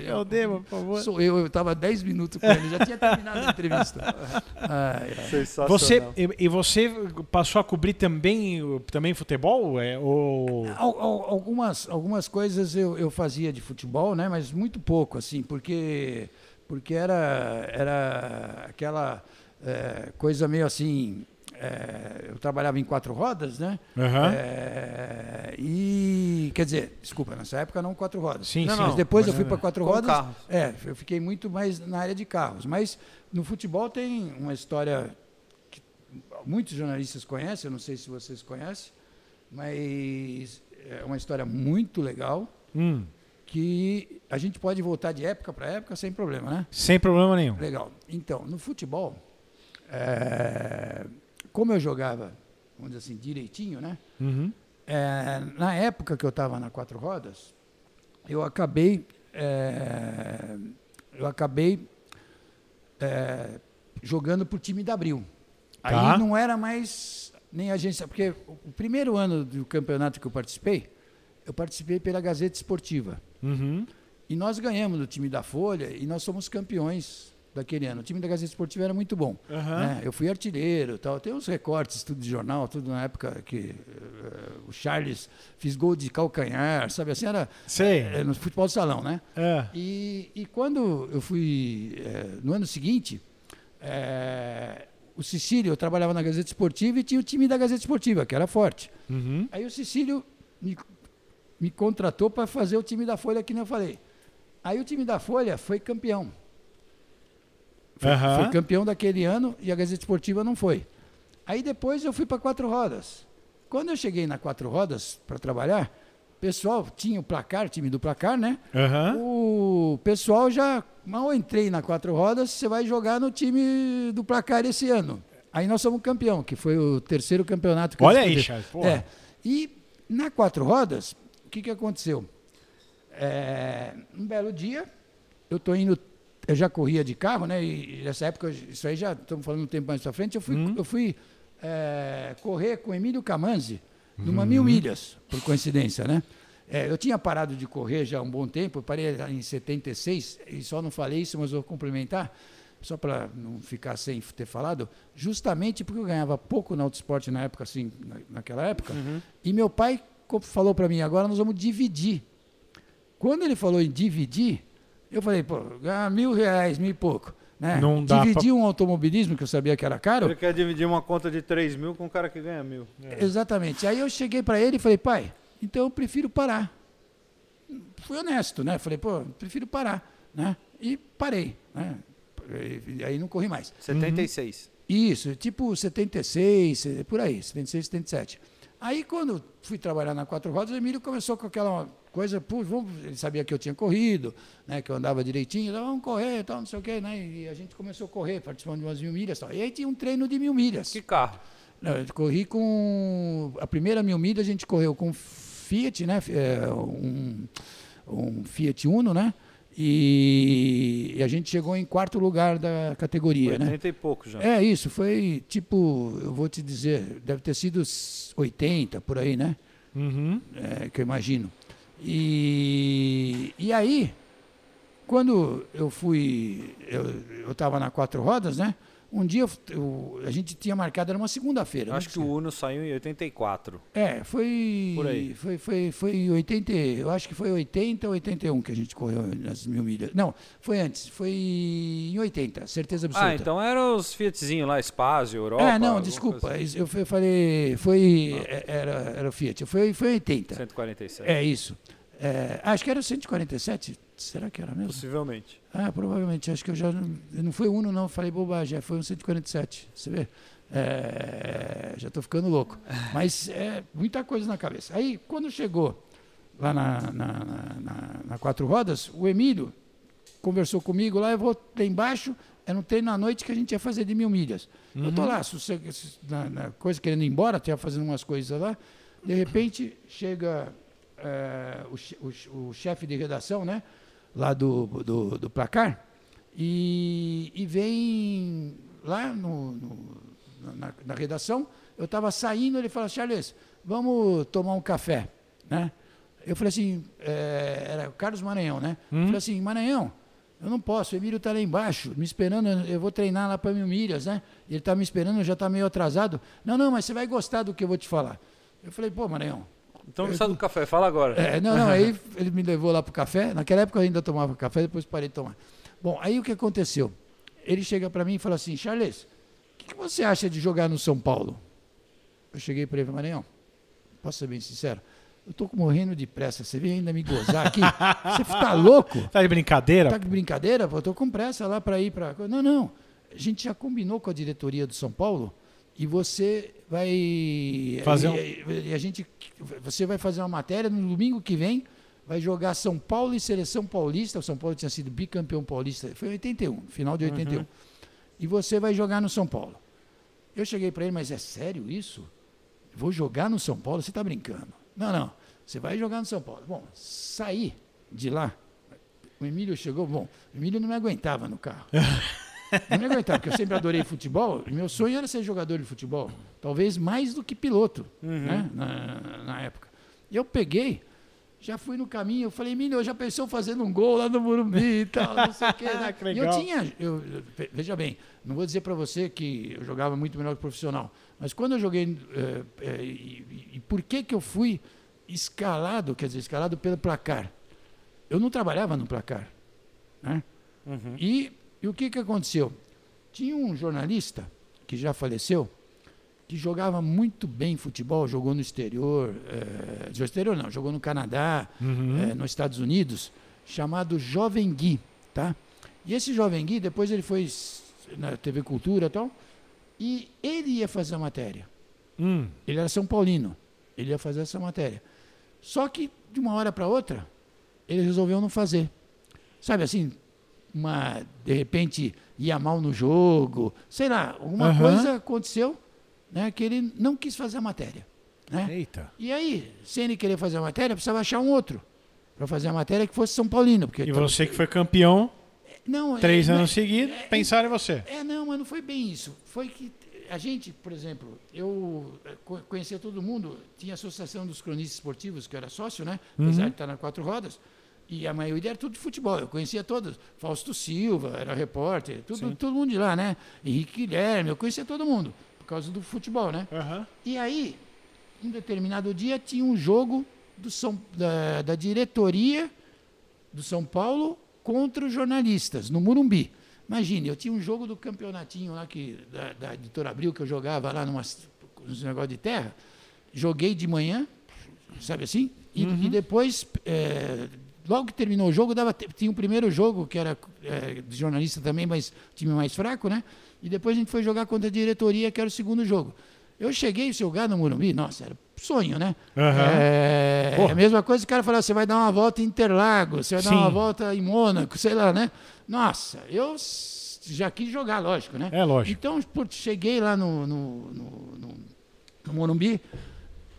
É o Dema, por favor. Sou eu, eu estava 10 minutos com ele, já tinha terminado a entrevista. *laughs* Sensacional. Você, e, e você passou a cobrir também, também futebol? É, ou... Al- al- Algumas, algumas coisas eu, eu fazia de futebol, né? Mas muito pouco, assim, porque, porque era, era aquela eh, coisa meio assim. Eh, eu trabalhava em quatro rodas, né? Aham. Eh, e quer dizer, desculpa, nessa época não quatro rodas. Sim, Não, sim. Mas depois eu Mas fui é- para quatro Com rodas. carros. É, eu fiquei muito mais na área de carros. Mas no futebol tem uma história que muitos jornalistas conhecem, eu não sei se vocês conhecem, mas é uma história muito legal Hum, que a gente pode voltar de época para época sem problema, né? sem problema nenhum. Legal. Então, no futebol, é, como eu jogava, vamos dizer assim, direitinho, né? Uhum. É, na época que eu estava na quatro rodas, eu acabei, é, eu acabei é, jogando para o time da Abril. Tá. Aí não era mais nem agência, porque o o primeiro ano do campeonato que eu participei, eu participei pela Gazeta Esportiva. Uhum. E nós ganhamos do time da Folha e nós somos campeões daquele ano. O time da Gazeta Esportiva era muito bom. Aham. né? Eu fui artilheiro, tal. Tem uns recortes, tudo de jornal, tudo na época que eh, o Charles fiz gol de calcanhar, sabe assim, era Sei. eh, no futebol de salão, né? É. E, e quando eu fui, eh, no ano seguinte, o Cecílio, eu trabalhava na Gazeta Esportiva e tinha o time da Gazeta Esportiva, que era forte. Uhum. Aí o Cecílio me, me contratou para fazer o time da Folha, que nem eu falei. Aí o time da Folha foi campeão. Foi, foi campeão daquele ano e a Gazeta Esportiva não foi. Aí depois eu fui para quatro rodas. Quando eu cheguei na quatro rodas para trabalhar, o pessoal tinha o placar, time do placar, né? O pessoal já. Mal entrei na quatro rodas, você vai jogar no time do placar esse ano. Aí nós somos campeão, que foi o terceiro campeonato que eu Olha aí, disputei. Charles. porra. É. E na quatro rodas, o que, que aconteceu? É, um belo dia, eu estou indo. Eu já corria de carro, né? E nessa época, isso aí já estamos falando um tempo mais pra frente. Eu fui, Hum. eu fui é, correr com Emílio Camanzi numa Uhum. mil milhas, por coincidência, né? É, eu tinha parado de correr já há um bom tempo, parei em 76, e só não falei isso, mas vou complementar, só para não ficar sem ter falado, justamente porque eu ganhava pouco no autoesporte na época, assim, na- naquela época, e meu pai falou para mim, agora nós vamos dividir. Quando ele falou em dividir, eu falei, pô, ganhar mil reais, mil e pouco. Né? Não dá Dividir um automobilismo, que eu sabia que era caro, Ele quer dividir uma conta de 3 mil com um cara que ganha mil. Exatamente. Aí eu cheguei para ele e falei, pai, então eu prefiro parar. Fui honesto, né? Falei, pô, prefiro parar, né? E parei, né? E aí não corri mais. 76. Isso, tipo 76, eh, por aí, 76, 77. Aí, quando fui trabalhar na Quatro Rodas, o Emílio começou com aquela coisa, pô, vamos, ele sabia que eu tinha corrido, né, que eu andava direitinho, vamos correr, tal, não sei o quê, né, e a gente começou a correr, participando de umas mil milhas, tal. e aí tinha um treino de mil milhas. Que carro? Eu corri com, a primeira mil milhas a gente correu com Fiat, né, é, um, um Fiat Uno, né, e, e a gente chegou em quarto lugar da categoria, né. 80 e pouco já. É isso, foi tipo, eu vou te dizer, deve ter sido 80 por aí, né? Uhum. É, que eu imagino. E, e aí, quando eu fui, eu estava na quatro rodas, né? Um dia eu- a gente tinha marcado, era uma segunda-feira. Né? acho que o Uno saiu em 84. É, foi. Por aí. Foi, foi, foi em 80. Eu acho que foi 80 ou 81 que a gente correu nas mil milhas. Não, foi antes. Foi em 80, certeza absoluta. Ah, então eram os Fiatzinhos lá, Spazio, Europa. É, não, desculpa. assim. Eu falei. Foi. é, Era, era o Fiat. Foi, foi 80. 147. É isso. É, acho que era 147. Será que era mesmo? Possivelmente. Ah, provavelmente. Acho que eu já. Não, não foi Uno, não. Falei bobagem. é, Foi um 147. Você vê? É, já estou ficando louco. Mas é muita coisa na cabeça. Aí, quando chegou lá na, na, na, na- Quatro Rodas, o Emílio conversou comigo lá. Eu vou lá embaixo. Era um treino à noite que a gente ia fazer de mil milhas. Eu tô lá, na, na coisa querendo ir embora, tinha fazendo umas coisas lá. De repente, chega eh, o, o o chefe de redação, né? Lá do, do, do placar, e, e vem lá no, no- na, na redação. Eu estava saindo, ele fala, Charles, vamos tomar um café, né? Eu falei assim, eh, era o Carlos Maranhão, né? Eu falei assim, Maranhão, eu não posso, o Emílio está lá embaixo, me esperando, eu vou treinar lá para mil milhas, né? Ele está me esperando, já está meio atrasado. Não, não, mas você vai gostar do que eu vou te falar. Eu falei, pô, Maranhão. Então não precisa do café, fala agora. É, não, não, aí ele me levou lá para o café. Naquela época eu ainda tomava café, depois parei de tomar. Bom, aí o que aconteceu? Ele chega para mim e fala assim, Charles, o que, que você acha de jogar no São Paulo? Eu cheguei para ele e falei, Maranhão, posso ser bem sincero? Eu tô morrendo de pressa, você vem ainda me gozar aqui? Você fica louco? Tá de brincadeira? Tá de brincadeira? Pô, Eu tô com pressa lá para ir para. Não, não. A gente já combinou com a diretoria do São Paulo e você vai Fazer um- e, a gente você vai fazer uma matéria no domingo que vem, vai jogar São Paulo e Seleção Paulista. O São Paulo tinha sido bicampeão paulista, foi em 81, final de 81. E você vai jogar no São Paulo. Eu cheguei para ele, mas é sério isso? Vou jogar no São Paulo? Você está brincando? Não, não. Você vai jogar no São Paulo. Bom, saí de lá. O Emílio chegou. Bom, o Emílio não me aguentava no carro. *laughs* Não me aguentava, porque eu sempre adorei futebol. E meu sonho era ser jogador de futebol. Talvez mais do que piloto, né? na, na época. E eu peguei, já fui no caminho. Eu falei, eu já pensou fazendo um gol lá no Morumbi e tal, não sei o quê. Né? *laughs* Que E eu legal. tinha. eu- eu- ve- veja bem, não vou dizer para você que eu jogava muito melhor que profissional. Mas quando eu joguei. eh, eh, e, e- e por que, que eu fui escalado, quer dizer, escalado pelo placar? Eu não trabalhava no placar. Né? Uhum. E, e o que, que aconteceu? Tinha um jornalista que já faleceu, que jogava muito bem futebol, jogou no exterior, eh, no exterior não, jogou no Canadá, Uhum. eh, nos Estados Unidos, chamado Jovem Gui, tá? E esse Jovem Gui, depois ele foi na TV Cultura e tal, e ele ia fazer a matéria. Hum. Ele era São Paulino. Ele ia fazer essa matéria. Só que, de uma hora para outra, ele resolveu não fazer. Sabe assim, uma, de repente ia mal no jogo, sei lá, alguma Aham. coisa aconteceu né, que ele não quis fazer a matéria. Né? Eita. E aí, sem ele querer fazer a matéria, precisava achar um outro para fazer a matéria que fosse São Paulino. Porque E você que foi campeão não, três é, anos seguidos, pensaram em você. é, não, mas não foi bem isso. Foi que a gente, por exemplo, eu eh, co- conhecia todo mundo, tinha a Associação dos Cronistas Esportivos, que eu era sócio, né? Apesar de estar na quatro rodas. E a maioria era tudo de futebol. Eu conhecia todos. Fausto Silva era repórter, tudo, todo mundo de lá, né? Henrique Guilherme, eu conhecia todo mundo, por causa do futebol, né? Aham. E aí, um determinado dia, tinha um jogo do São, da, da diretoria do São Paulo contra os jornalistas, no Murumbi. Imagine, eu tinha um jogo do campeonatinho lá que, da, da editora Abril, que eu jogava lá numas, nos negócios de terra. Joguei de manhã, sabe assim? E, e depois, eh, logo que terminou o jogo, dava, tinha um primeiro jogo, que era eh, de jornalista também, mas time mais fraco, né? E depois a gente foi jogar contra a diretoria, que era o segundo jogo. Eu cheguei a jogar no Morumbi, nossa, era sonho, né? Aham. É, Porra. é a mesma coisa que o cara falar, você vai dar uma volta em Interlagos, você vai dar Sim. uma volta em Mônaco, sei lá, né? Nossa, eu já quis jogar, lógico, né? É lógico. Então, cheguei lá no, no, no, no Morumbi,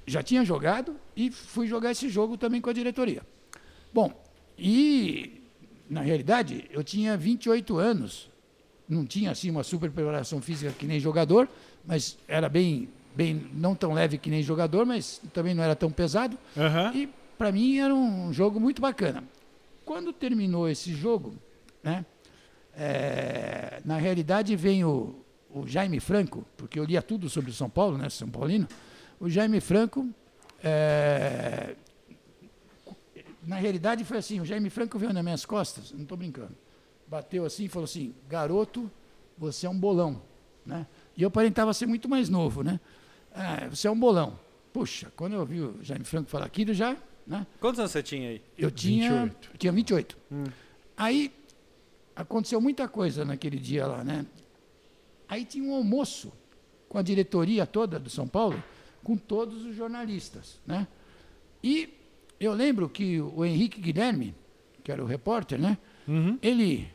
já tinha jogado e fui jogar esse jogo também com a diretoria. Bom, e na realidade eu tinha 28 anos, não tinha assim uma super preparação física que nem jogador, mas era bem, bem não tão leve que nem jogador, mas também não era tão pesado. Aham. E para mim era um jogo muito bacana. Quando terminou esse jogo, né, é, na realidade vem o, o Jaime Franco, porque eu lia tudo sobre o São Paulo, né, São Paulino. O Jaime Franco, é, na realidade foi assim, o Jaime Franco veio nas minhas costas, não estou brincando, bateu assim e falou assim, garoto, você é um bolão, né? E eu aparentava ser muito mais novo, né? Ah, você é um bolão. Puxa, quando eu vi o Jaime Franco falar aquilo, já, né? Quantos anos você tinha aí? Eu tinha 28. tinha 28. Aí aconteceu muita coisa naquele dia lá, né? Aí tinha um almoço com a diretoria toda do São Paulo, com todos os jornalistas, né? E eu lembro que o Henrique Guilherme, que era o repórter, né? Uhum. Ele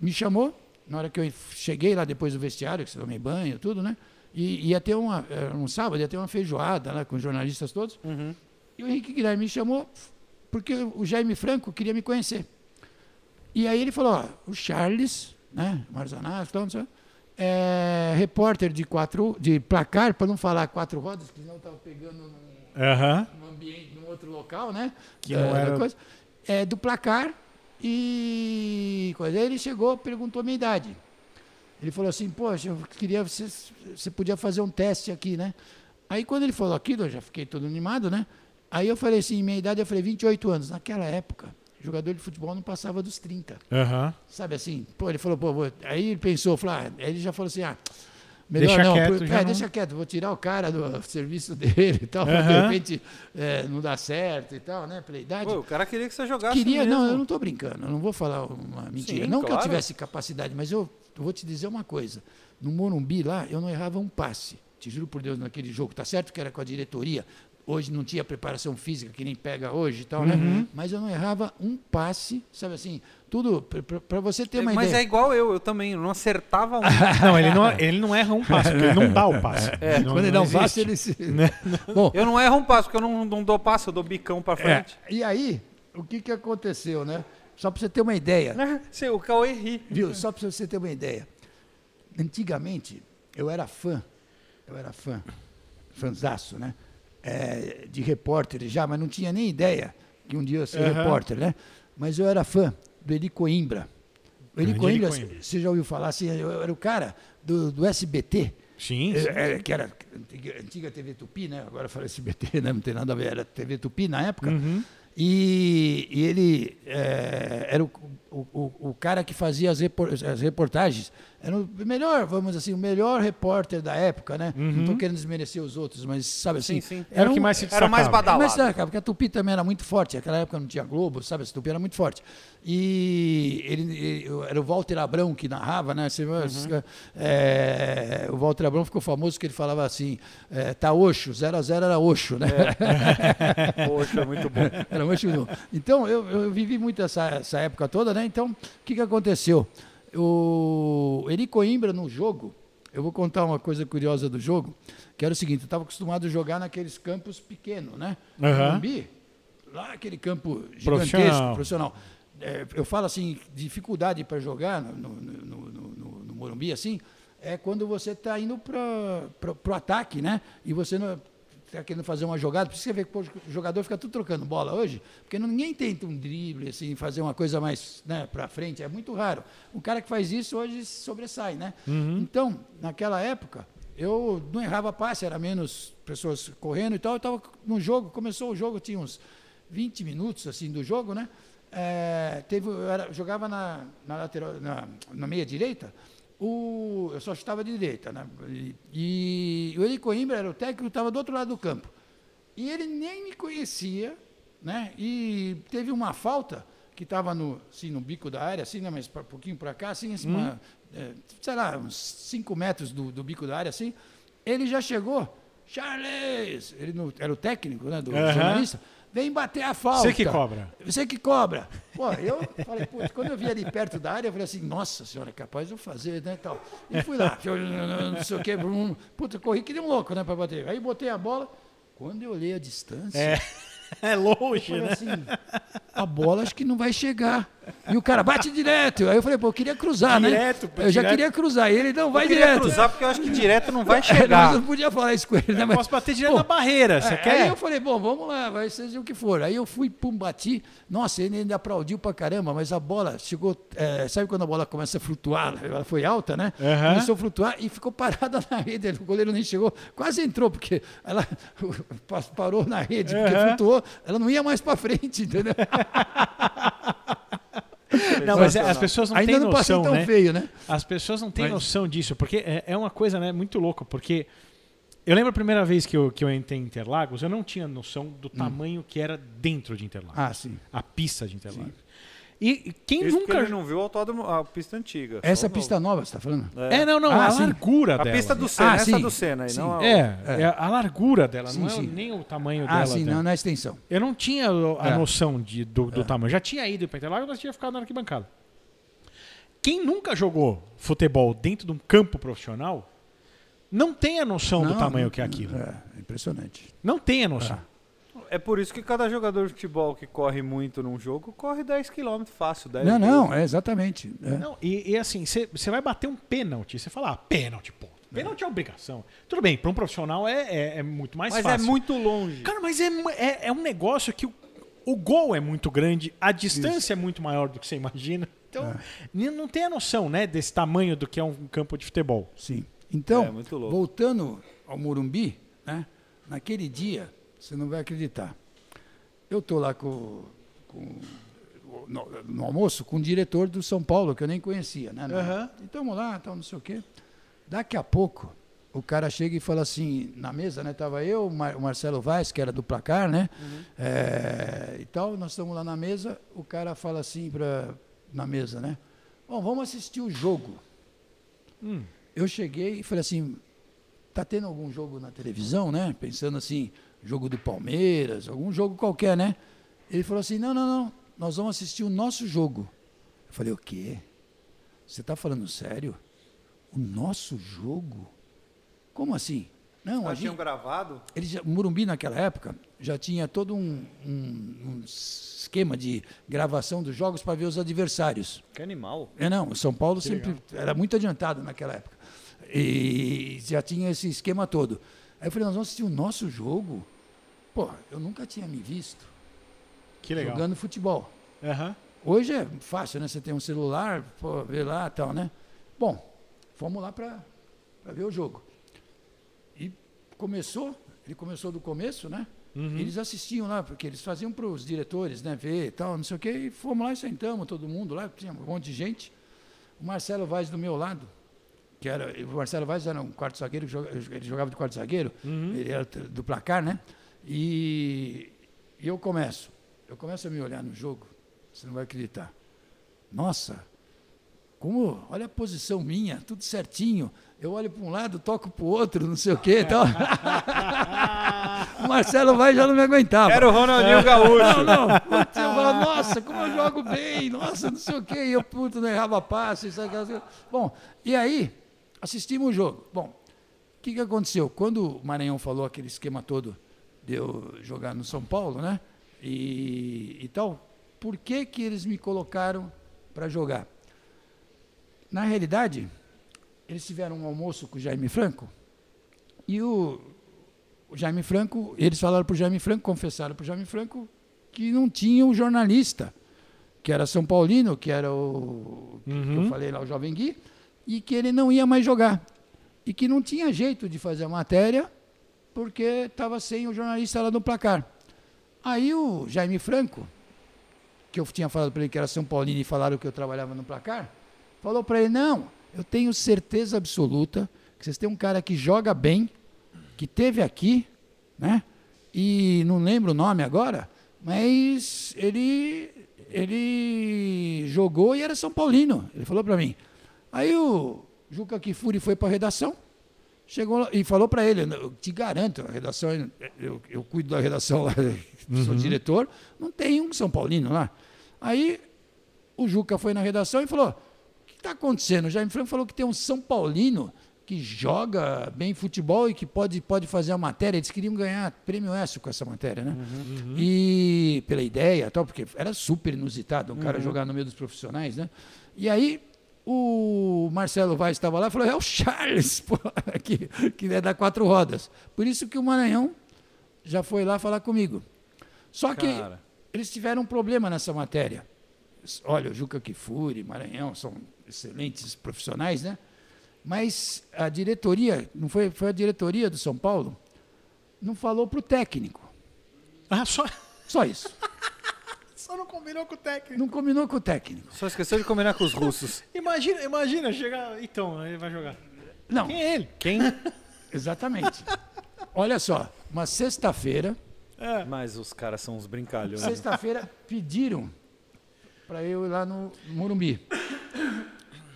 me chamou na hora que eu cheguei lá depois do vestiário, que você tomei banho, tudo, né? E ia ter uma, era um sábado, ia ter uma feijoada lá com os jornalistas todos. Uhum. E o Henrique Guilherme me chamou porque o Jaime Franco queria me conhecer. E aí ele falou, ó, o Charles, né, Marzanato, então, não sei, é repórter de quatro, de placar, para não falar quatro rodas, que senão estava pegando num, num ambiente, outro local, né? Que não era- coisa. É, do placar e coisa. Aí ele chegou, perguntou a minha idade. Ele falou assim, poxa, eu queria, você, você podia fazer um teste aqui, né? Aí quando ele falou aquilo, eu já fiquei todo animado, né? Aí eu falei assim, minha idade, eu falei 28 anos. Naquela época, jogador de futebol não passava dos 30. Aham. Sabe assim? Pô, ele falou, pô, vou... aí ele pensou, falou, ah, aí ele já falou assim, ah, melhor Deixa não, quieto, já é, não- deixa quieto, vou tirar o cara do *laughs* serviço dele e tal, pra de repente é, não dá certo e tal, né, pela idade. Pô, o cara queria que você jogasse Queria, mesmo. não, eu não estou brincando, eu não vou falar uma mentira. Sim, não que eu claro. tivesse capacidade, mas eu, eu vou te dizer uma coisa. No Morumbi lá, eu não errava um passe. Te juro por Deus, naquele jogo. Tá certo que era com a diretoria. Hoje não tinha preparação física que nem pega hoje e tal, Uhum. né? Mas eu não errava um passe, sabe assim? Tudo para você ter uma Mas ideia. é igual eu, eu também, eu não acertava um. *laughs* Não, ele não, ele não erra um passo, porque ele não dá o passe. É, Não- Quando ele dá um passe, ele se. *laughs* Bom, Eu não erro um passo, porque eu não, não dou passo, eu dou bicão pra é, frente. e aí, o que, que aconteceu, né? Só para você ter uma ideia. *laughs* Sim, o Cauê ri. Viu? Só para você ter uma ideia. Antigamente, eu era fã, eu era fã, fãzaço, né? É, de repórter já, mas não tinha nem ideia que um dia eu ia ser Aham. repórter, né? Mas eu era fã do Eli Coimbra. O Eli Coimbra, Coimbra. você já ouviu falar assim? Eu era o cara do, do SBT. Sim, sim. É, é, que era antiga TV Tupi, né? Agora fala SBT, né? Não tem nada a ver, era TV Tupi na época. Uhum. E, e ele é, era o, o, o- o cara que fazia as, repor- as reportagens. Era o melhor, vamos assim, o melhor repórter da época, né? Não estou querendo desmerecer os outros, mas sabe assim. Sim, sim. Era o que mais se Era o mais destacava. badalado. mas, sabe, porque a Tupi também era muito forte. Naquela época não tinha Globo, sabe? A Tupi era muito forte. E ele, ele- era o Walter Abrão que narrava, né? Você- é, o Walter Abrão ficou famoso que ele falava assim: é, tá Oxo, 0 a 0 era Oxo, né? *laughs* Poxa, muito bom. Era muito bom. Então, eu, eu vivi muito essa, essa época toda, né? Então, o que, que aconteceu? O Eri Coimbra, no jogo, eu vou contar uma coisa curiosa do jogo, que era o seguinte, eu estava acostumado a jogar naqueles campos pequenos, né? Aham. Morumbi, lá aquele campo gigantesco, Profissional. profissional. É, eu falo assim, dificuldade para jogar no, no, no, no, no- no Morumbi, assim, é quando você está indo para o ataque, né? E você não está querendo fazer uma jogada. Por isso você vê que o jogador fica tudo trocando bola hoje, porque ninguém tenta um drible, assim, fazer uma coisa mais né, para frente. É muito raro. O cara que faz isso hoje sobressai, né? Então, naquela época, eu não errava passe, era menos pessoas correndo e tal. Eu estava no jogo, começou o jogo, tinha uns 20 minutos assim do jogo, né? É, teve, eu era- jogava na, na lateral, na, na meia direita. O, eu só chutava de direita, né? E, e o Eli Coimbra era o técnico, estava do outro lado do campo. E ele nem me conhecia, né? E teve uma falta que estava no, assim, no bico da área, assim, né? Mas um pouquinho para cá, assim, assim, uma, é, sei lá, uns 5 metros do, do bico da área, assim. Ele já chegou. Charles! Ele não, era o técnico, né? Do jornalista. Vem bater a falta. Você que cobra. Você que cobra. Pô, eu falei, putz, quando eu vi ali perto da área, eu falei assim, nossa senhora, é capaz de eu fazer, né, tal. E fui lá, não sei o brum, puta, corri que nem um louco, né, pra bater. Aí botei a bola, quando eu olhei a distância, É, *laughs* é eu longe, falei né? assim, a bola acho que não vai chegar. E o cara bate direto. Aí eu falei, pô, eu queria cruzar, Direto, né? Eu já direto. queria cruzar. E ele, não, vai eu queria direto. cruzar porque eu acho que direto não vai *laughs* É, chegar. Mas eu não podia falar isso com ele, né? Mas, Posso bater direto Pô, na barreira, você é, quer? Aí eu falei, bom, vamos lá, vai seja o que for. Aí eu fui, pum, bati. Nossa, ele ainda aplaudiu pra caramba, mas a bola chegou. é, sabe quando a bola começa a flutuar? Ela foi alta, né? Aham. Começou a flutuar e ficou parada *laughs* na rede. O goleiro nem chegou, quase entrou, porque ela *laughs* parou na rede, porque Aham. flutuou, ela não ia mais pra frente, entendeu? Não, mas é, as pessoas não Ainda têm não noção, tão né? feio, né? As pessoas não têm Mas- noção disso, porque é, é uma coisa né, muito louca, porque eu lembro a primeira vez que eu, que eu entrei em Interlagos, eu não tinha noção do tamanho que era dentro de Interlagos, Hum. Ah, sim. a pista de Interlagos. E quem Isso nunca... ele não viu o autódromo, a pista antiga. Essa o pista nova, você está falando? novo. É, não, não, Ah, a sim. largura A dela. pista do Senna, Ah, essa sim. do Senna aí, Sim. não a- É, É. é a largura dela, Sim, não é nem o tamanho Ah, dela. sim, dela. não, na extensão. Eu não tinha a É. noção de, do, do tamanho. Já tinha ido para Interlagos, mas tinha ficado na arquibancada. Quem nunca jogou futebol dentro de um campo profissional não tem a noção do Não, tamanho não, que é aquilo. É, impressionante. Não tem a noção. É por isso que cada jogador de futebol que corre muito num jogo corre 10 km fácil. 10 Não, não, 12. é exatamente. é. Não, e, e assim, você vai bater um pênalti, você fala, ah, pênalti, pô. Pênalti é obrigação. Tudo bem, para um profissional é, é, é muito mais Mas fácil. é muito longe. Cara, mas é, é, é um negócio que o, o gol é muito grande, a distância é muito maior do que você imagina. Então, É. não tem a noção, né, desse tamanho do que é um campo de futebol. Sim. Então, É, voltando ao Morumbi, né? Naquele dia, você não vai acreditar. Eu tô lá com, com- no, no almoço com o diretor do São Paulo, que eu nem conhecia, né? Aham. E estamos lá, tal, não sei o quê. Daqui a pouco, o cara chega e fala assim, na mesa, né? Tava eu, o Mar- o Marcelo Vaz, que era do placar, né? É, e tal, nós estamos lá na mesa, o cara fala assim pra, na mesa, né? Bom, vamos assistir o jogo. Hum. Eu cheguei e falei assim, tá tendo algum jogo na televisão, né? Pensando assim, jogo do Palmeiras, algum jogo qualquer, né? Ele falou assim, não, não, não, nós vamos assistir o nosso jogo. Eu falei, o quê? Você está falando sério? O nosso jogo? Como assim? Não, a Mas tinham gravado? ele já, o Murumbi naquela época já tinha todo um, um- um esquema de gravação dos jogos para ver os adversários. Que animal. É, não, o São Paulo Que sempre era muito adiantado naquela época. E já tinha esse esquema todo. Aí eu falei, nós vamos assistir o nosso jogo? Pô, eu nunca tinha me visto Que legal. jogando futebol. Aham. Hoje é fácil, né? Você tem um celular, pô, vê lá e tal, né? Bom, fomos lá para ver o jogo. E começou, ele começou do começo, né? Uhum. Eles assistiam lá, porque eles faziam para os diretores, né? Ver e tal, não sei o quê. E fomos lá e sentamos, todo mundo lá, tinha um monte de gente. O Marcelo Vaz do meu lado, que era. O Marcelo Vaz era um quarto zagueiro, ele jogava de quarto zagueiro, Uhum. ele era do placar, né? E, e eu começo. Eu começo a me olhar no jogo, você não vai acreditar. Nossa, como, olha a posição minha, tudo certinho. Eu olho para um lado, toco para o outro, não sei o quê e tal. *laughs* o Marcelo vai já não me aguentava. Era o Ronaldinho Gaúcho. Não, não. Putz, eu falava, nossa, como eu jogo bem, nossa, não sei o quê. E eu, puto, não errava passe, sabe aquelas coisas. Bom, e aí, assistimos o jogo. Bom, o que, que aconteceu? Quando o Maranhão falou aquele esquema todo de eu jogar no São Paulo, né? E, e tal, por que, que eles me colocaram para jogar? Na realidade, eles tiveram um almoço com o Jaime Franco e o, o Jaime Franco, eles falaram para o Jaime Franco, confessaram para o Jaime Franco que não tinha o jornalista, que era São Paulino, que era o que Uhum. eu falei lá, o Jovem Gui, e que ele não ia mais jogar. E que não tinha jeito de fazer a matéria, porque estava sem o jornalista lá no placar. Aí o Jaime Franco, que eu tinha falado para ele que era São Paulino e falaram que eu trabalhava no placar, falou para ele: não, eu tenho certeza absoluta que vocês têm um cara que joga bem, que teve aqui, né? E não lembro o nome agora, mas ele ele jogou e era São Paulino. Ele falou para mim. Aí o Juca Kifuri foi para a redação, Chegou lá e falou para ele, eu te garanto, a redação, eu, eu cuido da redação lá, *laughs* sou diretor, não tem um São Paulino lá. Aí o Juca foi na redação e falou, o que está acontecendo? O Jaime Franco falou que tem um São Paulino que joga bem futebol e que pode, pode fazer a matéria. Eles queriam ganhar prêmio ESSO com essa matéria, né? E pela ideia tal, porque era super inusitado um cara jogar no meio dos profissionais, né? E aí o Marcelo Vaz estava lá e falou: é o Charles, *laughs* pô, que, que é da quatro rodas. Por isso que o Maranhão já foi lá falar comigo. Só que Cara. eles tiveram um problema nessa matéria. Olha, o Juca Kifuri, Maranhão, são excelentes profissionais, né? Mas a diretoria, não foi, foi a diretoria do São Paulo, não falou para o técnico. Ah, só, Só isso. *laughs* só não combinou com o técnico. Não combinou com o técnico. Só esqueceu de combinar com os russos. *laughs* Imagina, imagina chegar. Então, ele vai jogar. Não, Quem é ele? Quem? *laughs* exatamente. Olha só, uma sexta-feira, É. Mas os caras são uns brincalhões. Sexta-feira pediram para eu ir lá no Morumbi.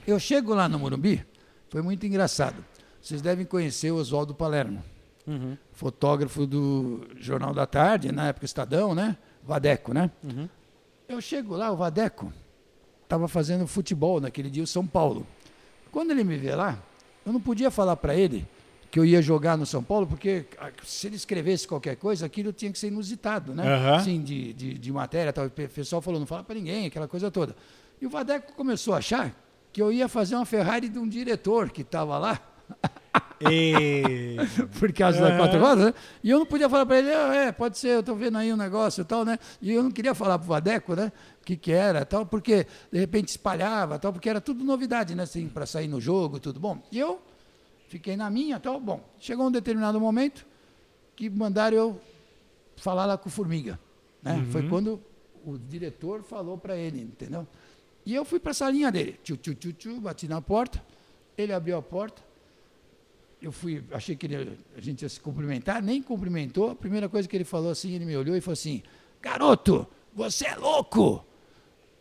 Eu chego lá no Morumbi, foi muito engraçado. Vocês devem conhecer o Oswaldo Palermo, fotógrafo do Jornal da Tarde, na época Estadão, né? Vadeco, né? Eu chego lá, o Vadeco estava fazendo futebol naquele dia, o São Paulo. Quando ele me vê lá, eu não podia falar para ele que eu ia jogar no São Paulo, porque ah, se ele escrevesse qualquer coisa, aquilo tinha que ser inusitado, né? Aham. Assim, de, de, de matéria, tal. o pessoal falou, não fala para ninguém, aquela coisa toda. E o Vadeco começou a achar que eu ia fazer uma Ferrari de um diretor que estava lá, *laughs* E... por causa da quatro rodas, né? E eu não podia falar para ele, ah, é, pode ser, eu estou vendo aí um negócio e tal, né? E eu não queria falar para o Vadeco, né? O que, que era tal, porque de repente espalhava, tal, porque era tudo novidade, né? Assim, para sair no jogo, tudo bom. E eu fiquei na minha, tal, bom. Chegou um determinado momento que mandaram eu falar lá com o Formiga, né? Foi quando o diretor falou para ele, entendeu? E eu fui para a salinha dele, tchu, tchu, tchu, tchu, bati na porta, ele abriu a porta, eu fui, achei que ele- a gente ia se cumprimentar, nem cumprimentou. A primeira coisa que ele falou assim, ele me olhou e falou assim: Garoto, você é louco!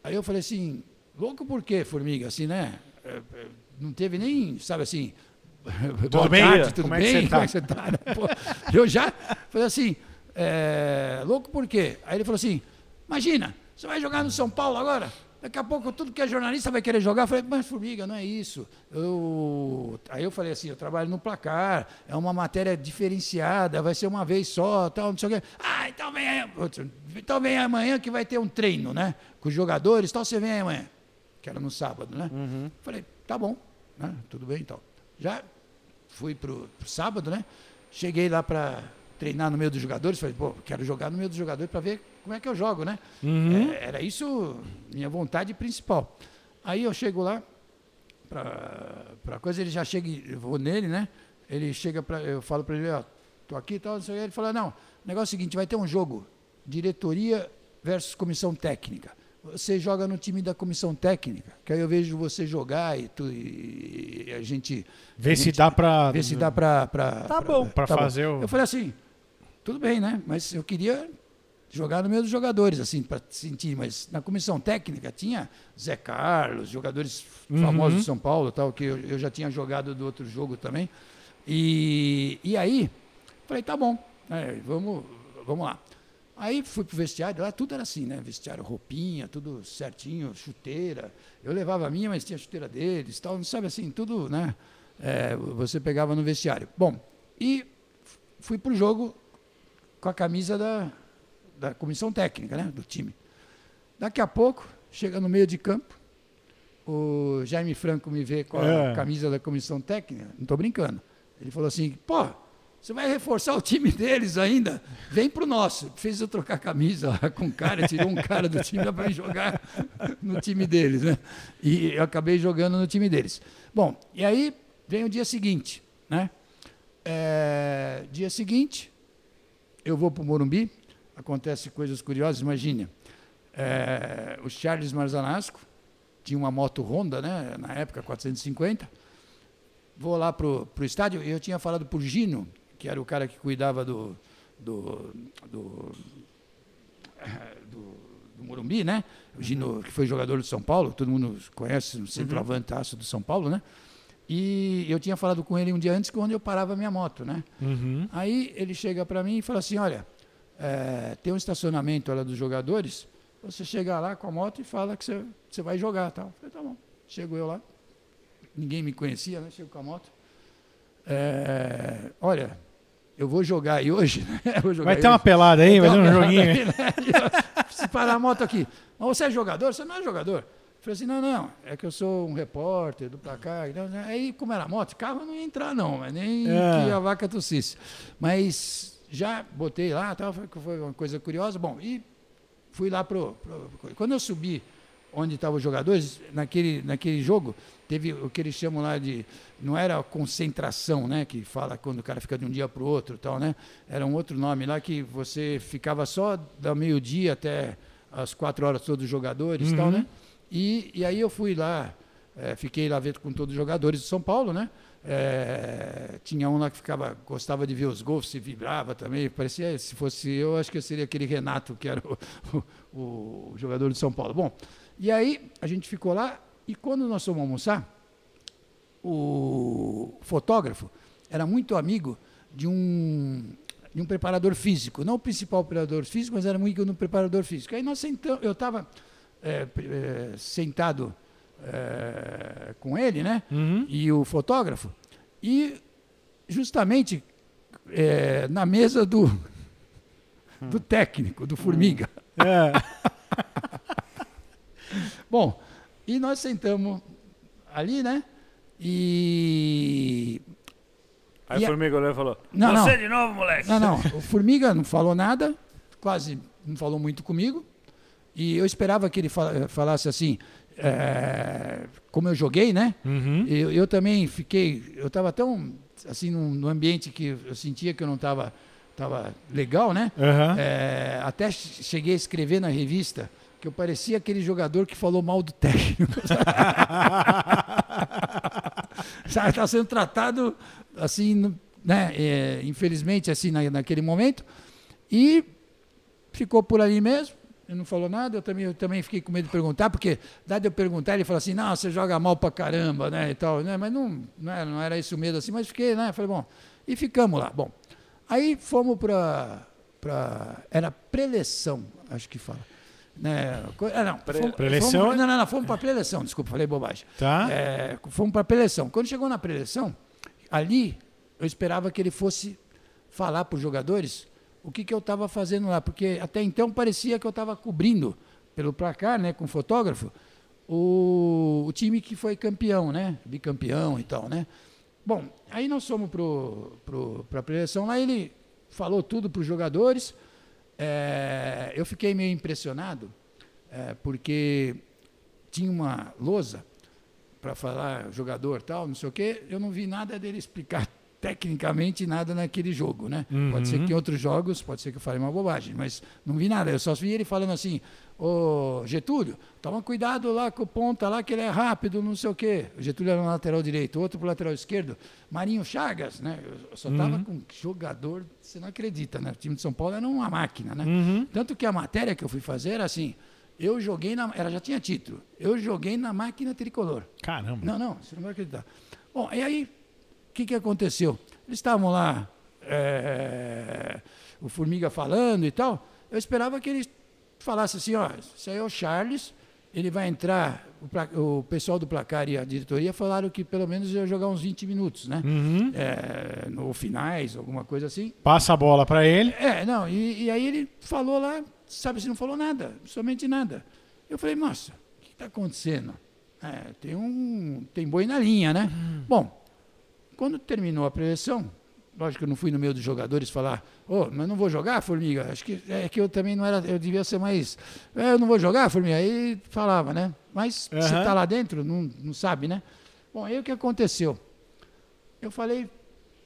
Aí eu falei assim: Louco por quê, formiga? Assim, né? É, é, Não teve nem, sabe assim. Tudo bem? tudo Como é bem? tá?" Como é que você tá? *laughs* eu já falei assim: é, Louco por quê? Aí ele falou assim: Imagina, você vai jogar no São Paulo agora? Daqui a pouco tudo que é jornalista vai querer jogar. Eu falei, mas Formiga, não é isso. Eu... Aí eu falei assim, eu trabalho no placar, é uma matéria diferenciada, vai ser uma vez só, tal, não sei o quê. Ah, então vem aí, então vem amanhã que vai ter um treino, né? Com os jogadores, tal, você vem aí amanhã. Que era no sábado, né? Falei, tá bom, né? Tudo bem então. Já fui pro, pro sábado, né? Cheguei lá para treinar no meio dos jogadores, falei, pô, quero jogar no meio dos jogadores para ver como é que eu jogo, né? É, era isso minha vontade principal. Aí eu chego lá para coisa, ele já chega, eu vou nele, né? Ele chega para, eu falo para ele, ó, tô aqui, e tal, não sei o quê. ele fala, não, o negócio é o seguinte, vai ter um jogo, diretoria versus comissão técnica. Você joga no time da comissão técnica, que aí eu vejo você jogar e, tu, e a gente Vê a se dá pra. ver se dá para Tá bom. Pra fazer o- Eu falei assim, tudo bem, né? Mas eu queria jogar no meio dos jogadores, assim, para sentir. Mas na comissão técnica tinha Zé Carlos, jogadores Uhum. famosos de São Paulo, tal, que eu, eu já tinha jogado do outro jogo também. E, e aí, falei, tá bom, né, vamos, vamos lá. Aí fui pro vestiário, lá tudo era assim, né? Vestiário, roupinha, tudo certinho, chuteira. Eu levava a minha, mas tinha a chuteira deles, tal, não sabe assim, tudo, né? É, você pegava no vestiário. Bom, e fui pro jogo com a camisa da, da comissão técnica, né? Do time. Daqui a pouco, chega no meio de campo, o Jaime Franco me vê com a É. camisa da comissão técnica, não estou brincando. Ele falou assim, pô, você vai reforçar o time deles ainda? Vem pro nosso. Fez eu trocar camisa com o cara, tirou um cara do time para jogar no time deles, né? E eu acabei jogando no time deles. Bom, e aí vem o dia seguinte, né? É, dia seguinte, eu vou para o Morumbi, acontece coisas curiosas, imagine. é, o Charles Marzanasco tinha uma moto Honda, né, na época, 450. Vou lá para o estádio e eu tinha falado por Gino, que era o cara que cuidava do, do, do, do, do Morumbi, né? O Gino, que foi jogador do São Paulo, todo mundo conhece, o centroavantaço do São Paulo, né? E eu tinha falado com ele um dia antes, quando eu parava a minha moto, né? Uhum. Aí ele chega para mim e fala assim, olha, é, tem um estacionamento lá dos jogadores, você chega lá com a moto e fala que você, você vai jogar, tal. Eu falei, tá bom. Chego eu lá, ninguém me conhecia, né? Chego com a moto. É, olha, eu vou jogar aí hoje, né? *laughs* Eu jogar Vai ter uma hoje. pelada aí, vai ter um joguinho. aí, né? *laughs* Se parar a moto aqui. Mas você é jogador? Você não é jogador. Eu falei assim, não, não, é que eu sou um repórter do placar. Então, né? Aí, como era moto, carro não ia entrar não, nem É. que a vaca tossisse. Mas já botei lá, tal, foi, foi uma coisa curiosa. Bom, e fui lá pro, pro- Quando eu subi onde estavam os jogadores, naquele, naquele jogo, teve o que eles chamam lá de. Não era concentração, né? Que fala quando o cara fica de um dia para o outro e tal, né? Era um outro nome lá que você ficava só da meio-dia até as quatro horas todos os jogadores e tal, Uhum. né? E, e aí eu fui lá, eh, fiquei lá vendo com todos os jogadores de São Paulo, né? Eh, tinha um lá que ficava, gostava de ver os gols, se vibrava também. Parecia, se fosse eu, acho que eu seria aquele Renato, que era o, *laughs* o, o jogador de São Paulo. Bom, e aí a gente ficou lá, e quando nós fomos almoçar, o fotógrafo era muito amigo de um, de um preparador físico, não o principal preparador físico, mas era muito amigo do preparador físico. Aí nós sentamos, eu estava sentado eh, com ele, né? Uhum. E o fotógrafo, e justamente eh, na mesa do, do técnico, do Formiga. É. *laughs* Bom, e nós sentamos ali, né? E. Aí E o a- Formiga olhou e falou: Não, não. Você de novo, moleque. Não, não. O Formiga não falou nada, quase não falou muito comigo. E eu esperava que ele fala- falasse assim, é, como eu joguei, né? Uhum. Eu, eu também fiquei, eu estava tão assim num, num ambiente que eu sentia que eu não estava tava legal, né? Aham. É, até che- cheguei a escrever na revista que eu parecia aquele jogador que falou mal do técnico. *laughs* Sabe, está sendo tratado assim, né? é, infelizmente assim na, naquele momento e ficou por ali mesmo. Ele não falou nada, eu também, eu também fiquei com medo de perguntar, porque dado eu perguntar, ele falou assim, não, você joga mal pra caramba, né, e tal, né, mas não, não, era, não era isso o medo assim, mas fiquei, né, falei, bom, e ficamos lá, bom, aí fomos para, pra, era preleção, acho que fala, né, ah, não, fomos, Preleção fomos- é- não, não, não, fomos para preleção, desculpa, falei bobagem, Tá. é, fomos para a preleção. Quando chegou na preleção, ali eu esperava que ele fosse falar para os jogadores o que, que eu estava fazendo lá, porque até então parecia que eu estava cobrindo pelo placar, né, com fotógrafo, o, o time que foi campeão, né, bicampeão e tal, né. Bom, aí nós fomos para a preleção lá, ele falou tudo para os jogadores. É, eu fiquei meio impressionado, é, porque tinha uma lousa para falar jogador tal, não sei o quê, eu não vi nada dele explicar tecnicamente nada naquele jogo, né? Pode ser que em outros jogos, pode ser que eu falei uma bobagem, mas não vi nada. Eu só vi ele falando assim, ô Getúlio, toma cuidado lá com o ponta lá, que ele é rápido, não sei o quê. O Getúlio era no lateral direito, outro pro lateral esquerdo. Marinho Chagas, né? Eu só tava com jogador, você não acredita, né? O time de São Paulo era uma máquina, né? Uhum. Tanto que a matéria que eu fui fazer era assim, eu joguei na, ela já tinha título, eu joguei na máquina tricolor. Caramba. Não, não, você não vai acreditar. Bom, e aí, que, que aconteceu? Eles estavam lá, é, o Formiga falando e tal. Eu esperava que ele falasse assim: ó, isso aí é o Charles, ele vai entrar. O, o pessoal do placar e a diretoria falaram que pelo menos ia jogar uns 20 minutos, né? Uhum. É, no finais, alguma coisa assim. Passa a bola pra ele. É, não, e, e aí ele falou lá, sabe, se não falou nada, somente nada. Eu falei, nossa, o que está acontecendo? É, tem um. Tem boi na linha, né? Bom, quando terminou a preleção, lógico que eu não fui no meio dos jogadores falar, ô, mas não vou jogar, Formiga. Acho que é que eu também não era, eu devia ser mais. "É, eu não vou jogar, Formiga. Aí falava, né? Mas você Aham. está lá dentro, não, não sabe, né? Bom, aí o que aconteceu? Eu falei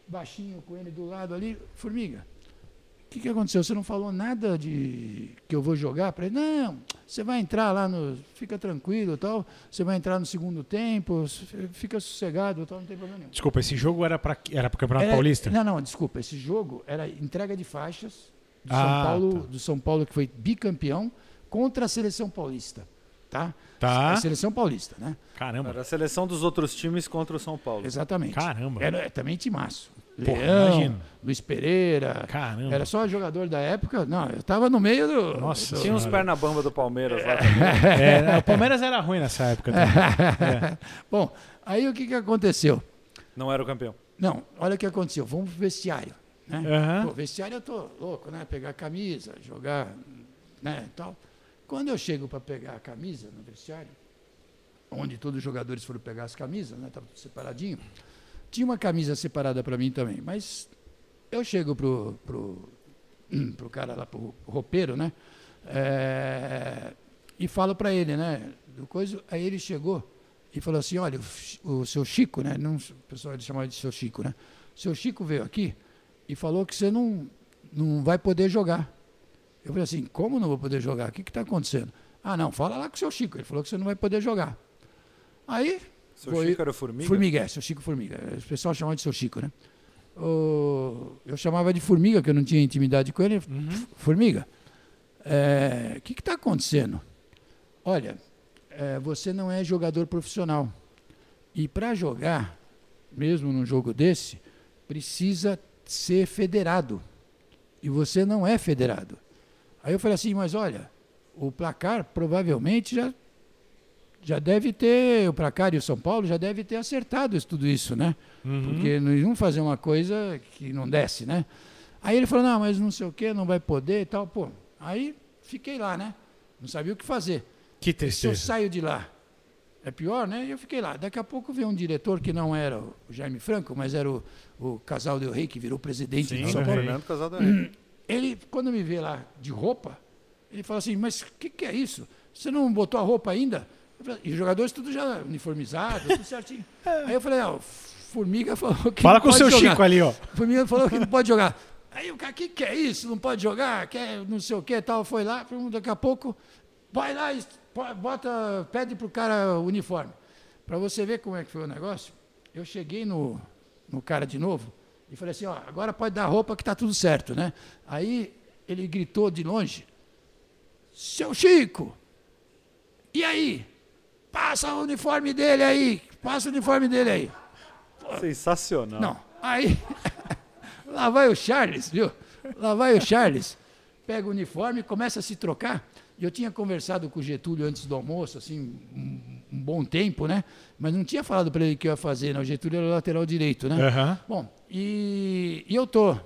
baixinho com ele do lado ali, Formiga, o que, que aconteceu? Você não falou nada de que eu vou jogar? Para ele, não, você vai entrar lá no. Fica tranquilo tal. Você vai entrar no segundo tempo, fica sossegado tal, não tem problema nenhum. Desculpa, esse jogo era pra era pro Campeonato Era- Paulista? Não, não, desculpa. Esse jogo era entrega de faixas do, Ah, São, Paulo, tá. do São Paulo, que foi bicampeão, contra a seleção paulista. tá? Tá. A seleção paulista, né? Caramba. Era a seleção dos outros times contra o São Paulo. Exatamente. Caramba. Era é, também timaço. Leão, imagino. Luiz Pereira. Caramba. Era só jogador da época. Não, eu tava no meio do. Nossa Tinha uns perna bamba do Palmeiras lá *laughs* também. É, o Palmeiras era ruim nessa época. também. *laughs* Bom, aí o que, que aconteceu? Não era o campeão. Não, olha o que aconteceu. Vamos pro vestiário. Né? Aham. Pô, vestiário eu tô louco, né? Pegar a camisa, jogar, né? e Tal. Quando eu chego para pegar a camisa no vestiário, onde todos os jogadores foram pegar as camisas, né? Tava tudo separadinho. Tinha uma camisa separada para mim também, mas eu chego pro, pro, *clears throat* pro cara lá, pro roupeiro, né? É, e falo para ele, né? Do coisa, aí ele chegou e falou assim, olha, o, o seu Chico, né? Não, o pessoal ele chamava de seu Chico, né? O seu Chico veio aqui e falou que você não, não vai poder jogar. Eu falei assim, como não vou poder jogar? O que está acontecendo? Ah, não, fala lá com o seu Chico. Ele falou que você não vai poder jogar. Aí, Seu Foi- Chico era Formiga? Formiga, é, seu Chico Formiga. O pessoal chamava de seu Chico, né? O- eu chamava de Formiga, que eu não tinha intimidade com ele. Uhum. Formiga, é, o que está acontecendo? Olha, é, você não é jogador profissional. E para jogar, mesmo num jogo desse, precisa ser federado. E você não é federado. Aí eu falei assim, mas olha, o placar provavelmente já, já deve ter, o placar e o São Paulo já deve ter acertado isso, tudo isso, né? Uhum. Porque não iam fazer uma coisa que não desce, né? Aí ele falou, não, mas não sei o que, não vai poder e tal. Pô, aí fiquei lá, né? Não sabia o que fazer. Que Se eu tristeza. saio de lá, é pior, né? E eu fiquei lá. Daqui a pouco veio um diretor que não era o Jaime Franco, mas era o, o Casal Del Rey, que virou presidente Sim, do São Del Paulo. Rey. Fernando Casal *clears throat* Ele, quando me vê lá de roupa, ele fala assim, mas o que, que é isso? Você não botou a roupa ainda? E os jogadores tudo já uniformizados, tudo certinho. *laughs* Aí eu falei, o Formiga falou que Fala não com o seu jogar. Chico ali, ó. O Formiga falou que não *laughs* pode jogar. Aí o cara, o que, que é isso? Não pode jogar? Quer não sei o que tal. Foi lá, daqui a pouco, vai lá e bota, pede pro cara o uniforme. Para você ver como é que foi o negócio, eu cheguei no, no cara de novo e falei assim, ó, agora pode dar roupa que tá tudo certo, né? Aí ele gritou de longe, seu Chico, e aí? Passa o uniforme dele aí, passa o uniforme dele aí. Sensacional. Não. Aí, *laughs* lá vai o Charles, viu? Lá vai o Charles, pega o uniforme, começa a se trocar. Eu tinha conversado com o Getúlio antes do almoço, assim, um, um bom tempo, né? Mas não tinha falado para ele o que eu ia fazer, né? O Getúlio era o lateral direito, né? Aham. Bom, e, e eu tô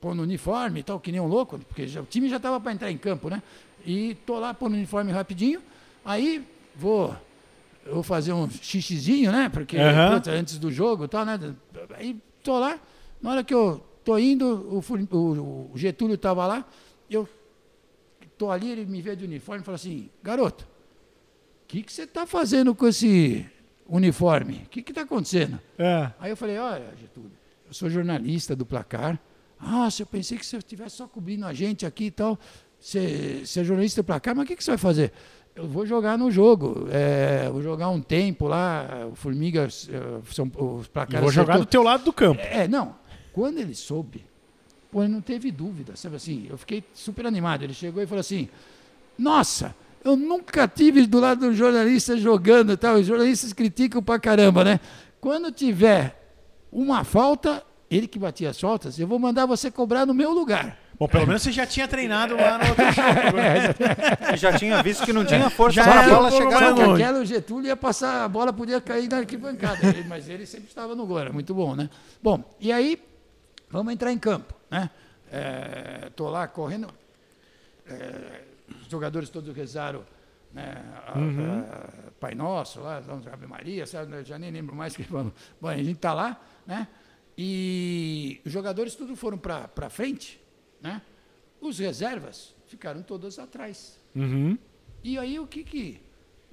pondo uniforme e tal, que nem um louco, porque já- o time já estava para entrar em campo, né? E tô lá pondo uniforme rapidinho, aí vou, eu vou fazer um xixizinho, né? Porque putz, antes do jogo e tal, né? Aí tô lá, na hora que eu tô indo, o, o- o Getúlio estava lá, eu tô ali, ele me vê de uniforme e fala assim, garoto, o que, que você está fazendo com esse uniforme? O que está acontecendo? É. Aí eu falei, olha, Getúlio, eu sou jornalista do Placar. Ah, se eu pensei que você estivesse só cobrindo a gente aqui e tal. Você, você é jornalista do Placar, mas o que, que você vai fazer? Eu vou jogar no jogo. é, vou jogar um tempo lá, o Formigas, é, são, os E Placar vou jogar do teu lado do campo. É, não. Quando ele soube, pô, ele não teve dúvida, sabe assim? Eu fiquei super animado. Ele chegou e falou assim: Nossa, eu nunca tive do lado de um jornalista jogando e tal. Os jornalistas criticam pra caramba, né? Quando tiver uma falta, ele que batia as faltas, eu vou mandar você cobrar no meu lugar. Bom, pelo menos você já tinha treinado lá no outro *laughs* jogo. né? Já tinha visto que não *laughs* tinha força para a bola chegar no aquela o Getúlio ia passar, a bola podia cair na arquibancada, mas ele sempre estava no gol, era muito bom, né? Bom, e aí, vamos entrar em campo, né? É, tô lá correndo, é, os jogadores todos rezaram, né? a- a- Pai Nosso, lá, vamos Ave Maria, sabe? Eu já nem lembro mais que falou. Bom, a gente tá lá, né? E os jogadores todos foram para frente, né? Os reservas ficaram todos atrás. Uhum. E aí o que que,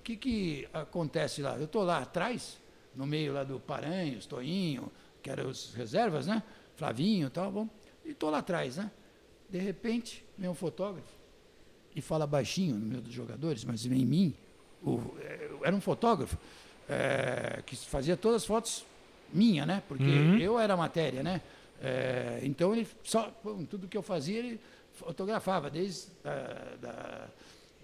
que, que acontece lá? Eu estou lá atrás, no meio lá do Paranhos, Toinho, que eram os reservas, né? Flavinho e tal, bom. E estou lá atrás, né? De repente, vem um fotógrafo e fala baixinho no meio dos jogadores, mas em mim, o- é, era um fotógrafo é, que fazia todas as fotos minha, né? Porque Uhum. eu era a matéria, né? É, então ele só tudo que eu fazia ele fotografava desde da, da-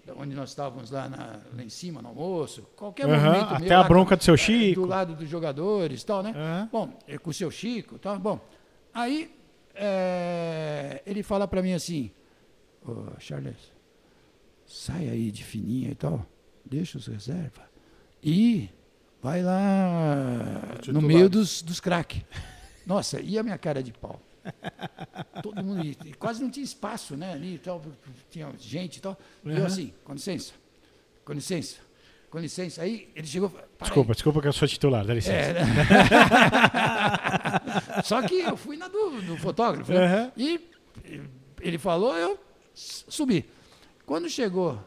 da onde nós estávamos lá, na- lá em cima, no almoço, qualquer Aham, movimento até meu a lá bronca do seu é, Chico. Do lado dos jogadores tal, né? Aham. Bom, é com o seu Chico tal. Bom, aí é, ele fala para mim assim, ô Charles, sai aí de fininha e tal, deixa os reserva e vai lá no meio dos, dos craques. Nossa, e a minha cara de pau? *laughs* Todo mundo, e- quase não tinha espaço, né, ali e tal, tinha gente e tal. E eu assim, com licença, com licença, com licença. Aí ele chegou, "Para aí." Desculpa, desculpa que eu sou titular, dá licença. É, né? *laughs* Só que eu fui na do, do fotógrafo. né? Aham. E ele falou, eu subi. Quando chegou,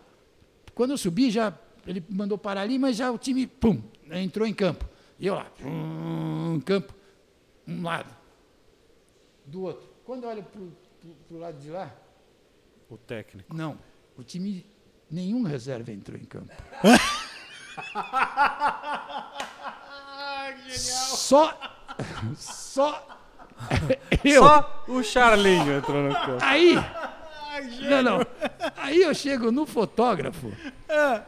quando eu subi, já ele mandou parar ali, mas já o time, pum, entrou em campo. E eu lá, pum, campo, um lado, do outro. Quando eu olho para o lado de lá, O técnico. não, o time, nenhum reserva entrou em campo. *laughs* Só, só *laughs* eu. Só o Charlinho entrou no campo. Aí, *laughs* não, não. Aí eu chego no fotógrafo.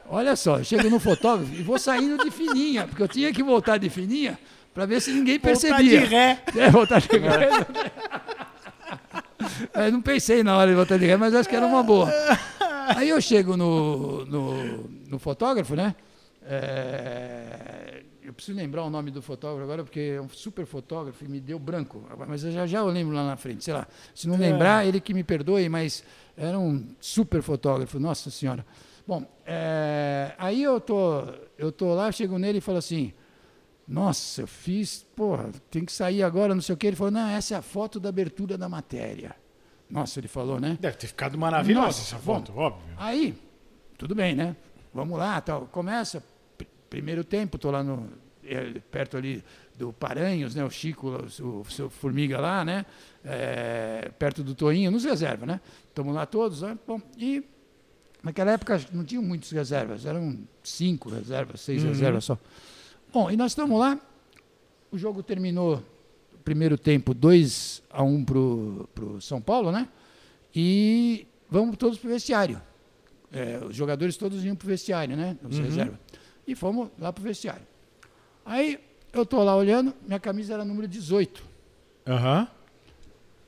Olha só, eu chego no fotógrafo e vou saindo de fininha, porque eu tinha que voltar de fininha para ver se ninguém Voltar percebia. de ré. É, voltar de ré. Eu não pensei na hora de voltar de ré, mas acho que era uma boa. Aí eu chego no, no, no fotógrafo, né? É, eu preciso lembrar o nome do fotógrafo agora, porque é um super fotógrafo e me deu branco. Mas eu já, já eu lembro lá na frente, sei lá. Se não lembrar, ele que me perdoe, mas era um super fotógrafo, nossa senhora. Bom, é, aí eu tô, eu tô lá, chego nele e falo assim, nossa, eu fiz, porra, tem que sair agora, não sei o quê. Ele falou, não, essa é a foto da abertura da matéria. Nossa, ele falou, né? Deve ter ficado maravilhosa Nossa, essa bom. foto, óbvio. Aí, tudo bem, né? Vamos lá, tal. Começa, pr- primeiro tempo, tô lá no, eh, perto ali do Paranhos, né? O Chico, o, seu Formiga lá, né? Eh, perto do Toinho, nos reserva, né? Estamos lá todos, né? Bom, e naquela época não tinham muitos reservas, eram cinco reservas, seis reservas só. Bom, e nós estamos lá, o jogo terminou, primeiro tempo, 2 a 1 um pro, pro São Paulo, né? E vamos todos pro vestiário. É, os jogadores todos iam pro vestiário, né? Os reservas. E fomos lá pro vestiário. Aí eu tô lá olhando, minha camisa era número 18. Aham.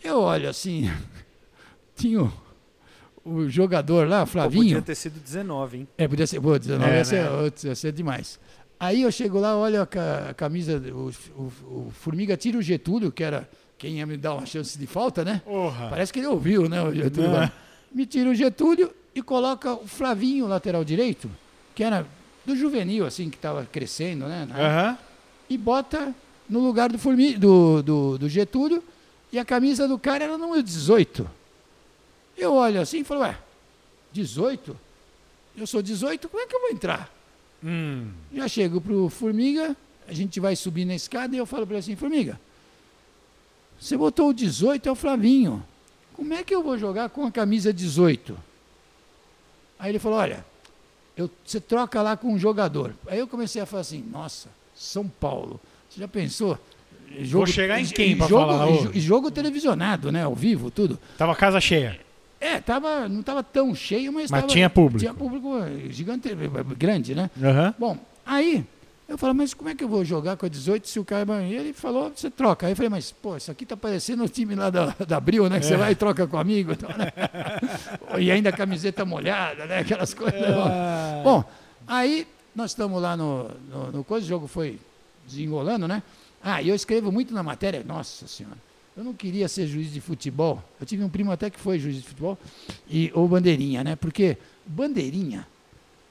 Eu olho assim, *laughs* tinha o, o jogador lá, Pô, Flavinho. podia ter sido 19, hein? É, podia ser, pô, 19 É, ia, ser, né? outro, ia ser demais. Aí eu chego lá, olho a, ca- a camisa, o, o- o Formiga tira o Getúlio, que era quem ia me dar uma chance de falta, né? Porra. Parece que ele ouviu, né, o Getúlio. Lá. Me tira o Getúlio e coloca o Flavinho, lateral direito, que era do juvenil, assim, que estava crescendo, né? Aham. e bota no lugar do, Formi, do, do, do Getúlio e a camisa do cara era número 18. Eu olho assim e falo, ué, 18? Eu sou 18, como é que eu vou entrar? Hum. Já chego pro Formiga, a gente vai subir na escada e eu falo para ele assim, Formiga, você botou o 18, é o Flavinho. Como é que eu vou jogar com a camisa 18? Aí ele falou, olha, eu, você troca lá com um jogador. Aí eu comecei a falar assim, nossa, São Paulo. Você já pensou? Jogo, chegar em quem jogo, falar, ô? jo- e jogo televisionado, né? Ao vivo, tudo. Tava casa cheia. É, tava, não estava tão cheio, mas, Mas tava- tinha público. Tinha público eh, gigante, eh, grande, né? Aham. Bom, aí eu falei, mas como é que eu vou jogar com a 18 se o cara. E ele falou, você troca. Aí eu falei, mas, pô, isso aqui tá parecendo o time lá da, da Abril, né? Que É. você vai e troca com amigo. e tal, né? e ainda a camiseta molhada, né? Aquelas coisas. Ah. Bom, aí nós estamos lá no, no, no coisa, o jogo foi desenrolando, né? Ah, e eu escrevo muito na matéria, nossa senhora. Eu não queria ser juiz de futebol. Eu tive um primo até que foi juiz de futebol, e, ou bandeirinha, né? Porque bandeirinha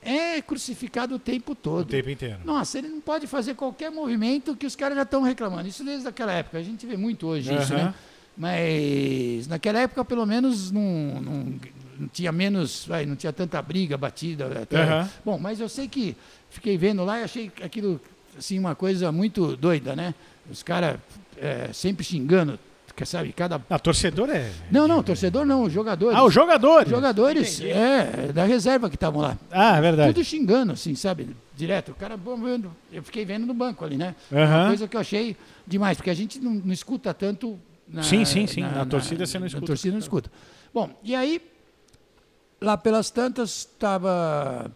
é crucificado o tempo O todo. tempo inteiro. Nossa, ele não pode fazer qualquer movimento que os caras já estão reclamando. Isso desde aquela época. A gente vê muito hoje isso, Aham. né? Mas naquela época, pelo menos, não, não, não tinha menos, vai, não tinha tanta briga, batida. até- Aham. Bom, mas eu sei que fiquei vendo lá e achei aquilo assim uma coisa muito doida, né? Os caras é, sempre xingando, sabe, cada Ah, torcedor é. não, não, torcedor não, os jogadores. Ah, os jogadores. Os jogadores, é, da reserva que estavam lá. Ah, é verdade. Tudo xingando, assim, sabe? Direto. O cara, bom, vendo. eu fiquei vendo no banco ali, né? Aham. Uma coisa que eu achei demais, porque a gente não, não escuta tanto. Na, Sim, sim, sim. Na torcida você não Na escuta. torcida não escuta. Bom, e aí, lá pelas tantas estava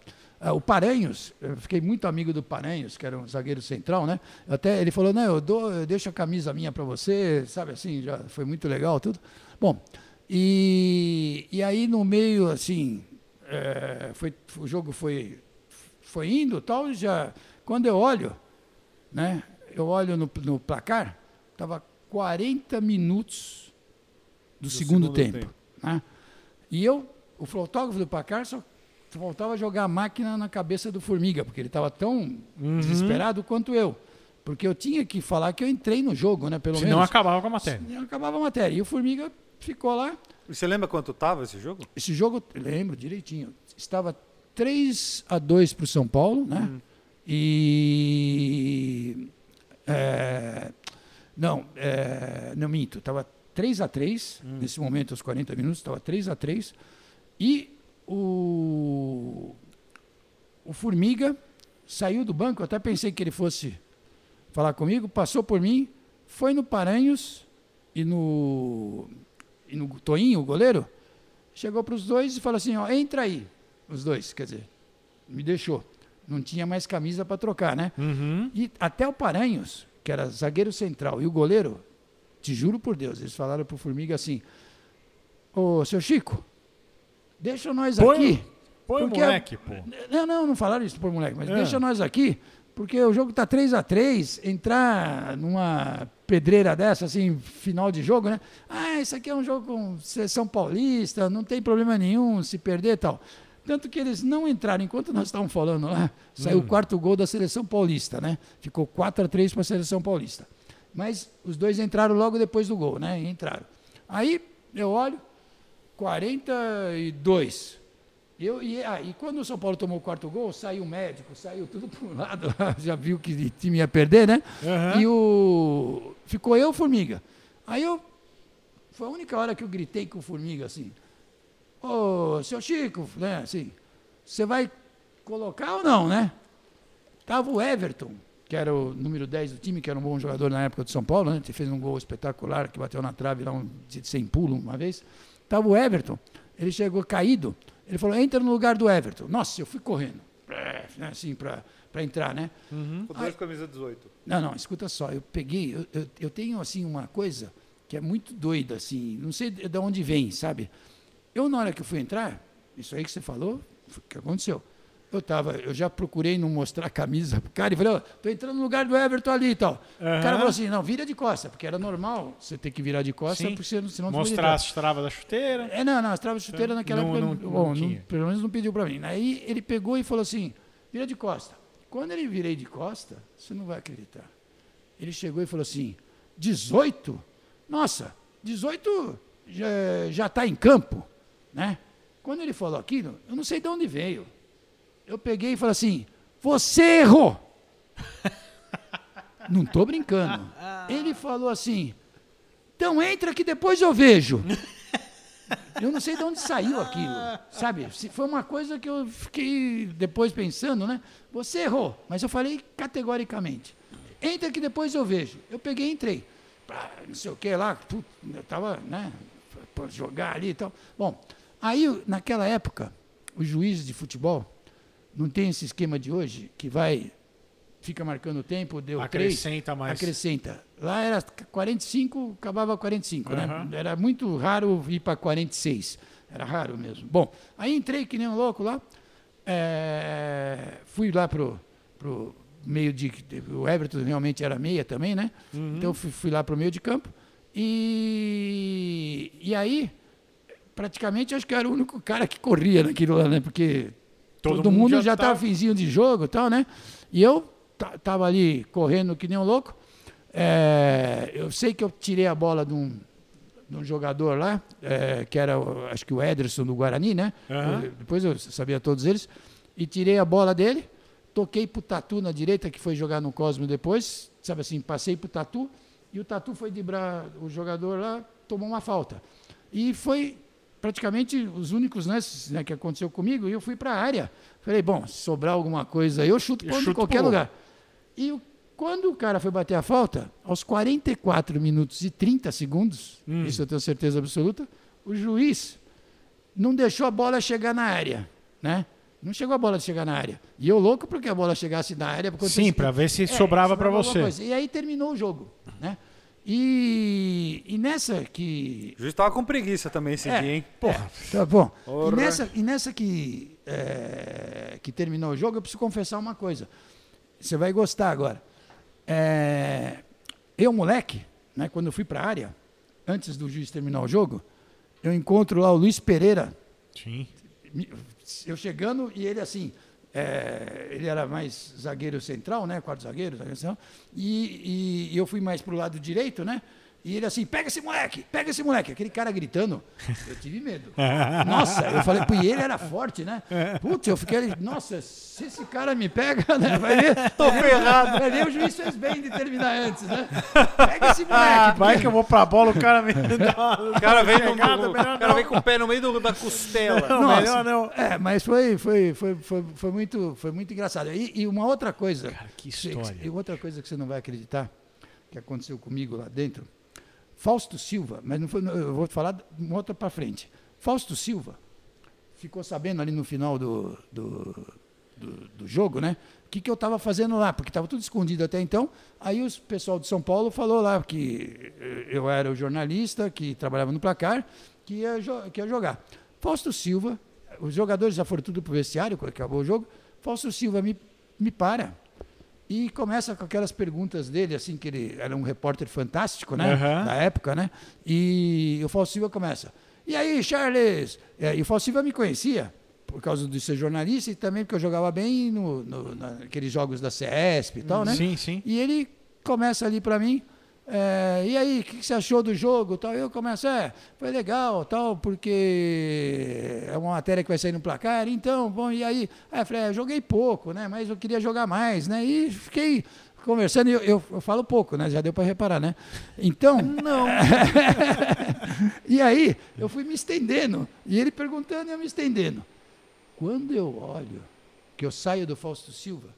o Paranhos, eu fiquei muito amigo do Paranhos, que era um zagueiro central, né? Até ele falou, não, eu, dou, eu deixo a camisa minha para você, sabe assim, já foi muito legal tudo. Bom, e, e aí no meio, assim, é, foi, o jogo foi, foi indo tal, e já, quando eu olho, né, eu olho no, no placar, estava 40 minutos do, segundo, segundo tempo. tempo. Né? E eu, o fotógrafo do placar, só faltava jogar a máquina na cabeça do Formiga, porque ele estava tão desesperado quanto eu. Porque eu tinha que falar que eu entrei no jogo, né? Pelo Senão menos. acabava com a matéria. Senão acabava a matéria. E o Formiga ficou lá. E você lembra quanto tava esse jogo? Esse jogo, lembro direitinho, estava 3 a 2 para o São Paulo, né? E. é, não, é, não minto, estava 3 a 3 nesse momento, aos 40 minutos, estava 3 a 3 E o, o Formiga saiu do banco, eu até pensei que ele fosse falar comigo, passou por mim, foi no Paranhos e no, e no Toinho, o goleiro, chegou para os dois e falou assim, ó, entra aí, os dois, quer dizer, me deixou. Não tinha mais camisa para trocar, né? Uhum. E até o Paranhos, que era zagueiro central, e o goleiro, te juro por Deus, eles falaram pro Formiga assim, ô, seu Chico, deixa nós Põe- aqui. Põe Porque moleque, pô. Não, não, não falaram isso por moleque, mas É. deixa nós aqui, porque o jogo tá 3 a 3 entrar numa pedreira dessa, assim, final de jogo, né? Ah, isso aqui é um jogo com seleção paulista, não tem problema nenhum se perder e tal. Tanto que eles não entraram, enquanto nós estávamos falando lá, saiu o quarto gol da seleção paulista, né? Ficou 4 a 3 para a seleção paulista. Mas os dois entraram logo depois do gol, né? Entraram. Aí eu olho, 42. Eu, e, ah, e quando o São Paulo tomou o quarto gol, saiu o médico, saiu tudo para *laughs* um lado, já viu que o time ia perder, né? Aham. E o. Ficou eu, Formiga. Aí eu. Foi a única hora que eu gritei com o Formiga assim. Ô, seu Chico, né? Assim, você vai colocar ou não, né? Tava o Everton, que era o número 10 do time, que era um bom jogador na época do São Paulo, né? Ele fez um gol espetacular, que bateu na trave lá um, sem pulo uma vez. Tava o Everton, ele chegou caído, ele falou, entra no lugar do Everton. Nossa, eu fui correndo, né, assim, para entrar, né? Com dois camisa 18. Não, não, escuta só, eu peguei, eu, eu, eu tenho assim uma coisa que é muito doida, assim, não sei de de onde vem, sabe? Eu, na hora que eu fui entrar, isso aí que você falou, o que aconteceu. Eu tava, eu já procurei não mostrar a camisa pro cara e falei, ó, tô entrando no lugar do Everton ali e tal. O cara falou assim, não, vira de costa, porque era normal você ter que virar de costa, Sim. porque senão você Mostrar podia as travas da chuteira. é, não, não, as travas de chuteira naquela Não- época, não- não bom, não- pelo menos não pediu para mim. Aí ele pegou e falou assim, vira de costa. Quando ele virei de costa, você não vai acreditar. Ele chegou e falou assim, 18? Nossa, 18 já, já tá em campo, né? Quando ele falou aquilo, eu não sei de onde veio. Eu peguei e falei assim, você errou. *laughs* não estou brincando. Ele falou assim, então entra que depois eu vejo. Eu não sei de onde saiu aquilo, sabe? Se foi uma coisa que eu fiquei depois pensando, né? Você errou, mas eu falei categoricamente. Entra que depois eu vejo. Eu peguei e entrei. Não sei o que lá, put, eu tava, né? Pra jogar ali e tal. Bom, aí naquela época, os juízes de futebol não tem esse esquema de hoje que vai, fica marcando o tempo, deu três, Acrescenta mais. Acrescenta. Lá era 45, acabava 45, Aham. né? Era muito raro ir para 46. Era raro mesmo. Bom, aí entrei que nem um louco lá. é, fui lá pro, pro meio de. O Everton realmente era meia também, né? Uhum. Então fui, fui lá pro meio de campo. E, e aí, praticamente, acho que eu era o único cara que corria naquilo lá, né? Porque Todo todo, mundo mundo já já tava- estava finzinho de jogo e tal, né? E eu ta- tava ali correndo que nem um louco. É, eu sei que eu tirei a bola de um, de um jogador lá, é, que era, acho que o Ederson do Guarani, né? Aham. Eu- depois eu sabia todos eles. E tirei a bola dele, toquei pro Tatu na direita, que foi jogar no Cosmo depois. Sabe assim, passei pro Tatu. E o Tatu foi driblar o jogador lá, tomou uma falta. E foi praticamente os únicos lances né, que aconteceu comigo. E eu fui para a área. Falei, bom, se sobrar alguma coisa aí, eu chuto chuto qualquer pro lugar. E quando o cara foi bater a falta, aos 44 minutos e 30 segundos, Hum. isso eu tenho certeza absoluta, o juiz não deixou a bola chegar na área, né? Não chegou a bola chegar na área. E eu louco porque a bola chegasse na área. Sim, pra ver se É, sobrava alguma você. coisa. E aí terminou o jogo, né? E, e nessa que O juiz tava com preguiça também esse É. dia, hein? Porra. Tá bom. E nessa, e nessa que, é, que terminou o jogo, eu preciso confessar uma coisa. Você vai gostar agora. É, eu, moleque, né, quando eu fui para a área, antes do juiz terminar o jogo, eu encontro lá o Luiz Pereira, Sim. eu chegando e ele assim, é, ele era mais zagueiro central, né, quarto zagueiro, zagueiro central, e, e eu fui mais pro lado direito, né, e ele assim, pega esse moleque, pega esse moleque, aquele cara gritando, *laughs* eu tive medo. *laughs* Nossa, eu falei, pô, e ele era forte, né? Putz, eu fiquei, ali, nossa, se esse cara me pega, né, vai ver, *laughs* Tô ferrado. vai ver, o juiz fez bem de terminar antes, né? Pega esse moleque, Vai que eu vou pra bola, o cara me O cara vem, no, Pegada, o cara vem com o pé no meio do- da costela. Não, Nossa. melhor não. É, mas foi, foi, foi, foi, foi, muito, foi muito engraçado. E, e uma outra coisa. Cara, que que- história. E outra coisa que você não vai acreditar, que aconteceu comigo lá dentro. Fausto Silva, mas não foi, eu vou falar uma outra para frente. Fausto Silva ficou sabendo ali no final do, do, do, do jogo, né? O que, que eu estava fazendo lá, porque estava tudo escondido até então. Aí o pessoal de São Paulo falou lá que eh, eu era o jornalista que trabalhava no placar, que ia, que ia jogar. Fausto Silva, os jogadores já foram tudo pro vestiário, quando acabou o jogo. Fausto Silva me, me para e começa com aquelas perguntas dele, assim, que ele era um repórter fantástico, né? Aham. Da época, né? E o Fausto Silva começa. E aí, Charles? É, e o Fausto Silva me conhecia por causa de ser jornalista e também porque eu jogava bem no, no, naqueles jogos da CESP e tal, né? Sim, sim. E ele começa ali para mim, é, e aí, o que, que você achou do jogo? Tal? Eu começo, é, foi legal, tal, porque é uma matéria que vai sair no placar, então, bom, e aí? Aí eu falei, é, eu joguei pouco, né? Mas eu queria jogar mais, né? E fiquei conversando, e eu, eu, eu falo pouco, né? Já deu para reparar, né? Então. Não. *laughs* e aí, eu fui me estendendo, e ele perguntando e eu me estendendo. Quando eu olho que eu saio do Fausto Silva,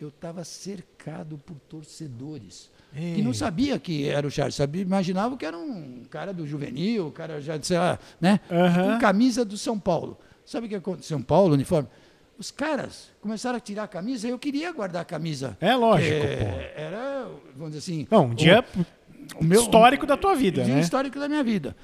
eu estava cercado por torcedores. Que não sabia que era o Charles, sabia, imaginava que era um cara do juvenil, um cara já, sei lá, né? Aham. Com camisa do São Paulo. Sabe o que aconteceu? São Paulo, uniforme. Os caras começaram a tirar a camisa, eu queria guardar a camisa. É lógico, É, Era, vamos dizer assim. Não, um dia o meu- histórico da tua vida, dia né? histórico da minha vida.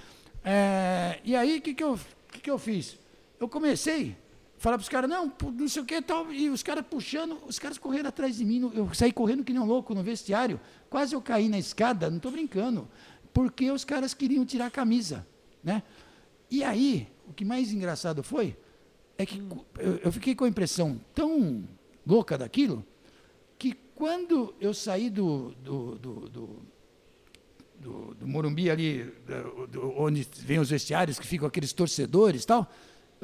É, e aí, o que, que, eu, que, que eu fiz? Eu comecei falar para os caras, não, não sei o que tal, e os caras puxando, os caras correram atrás de mim, eu saí correndo que nem um louco no vestiário, quase eu caí na escada, não estou brincando, porque os caras queriam tirar a camisa, né? E aí, o que mais engraçado foi, é que eu fiquei com a impressão tão louca daquilo, que quando eu saí do, do, do, do, do, do Morumbi ali, do- do- onde vem os vestiários, que ficam aqueles torcedores e tal,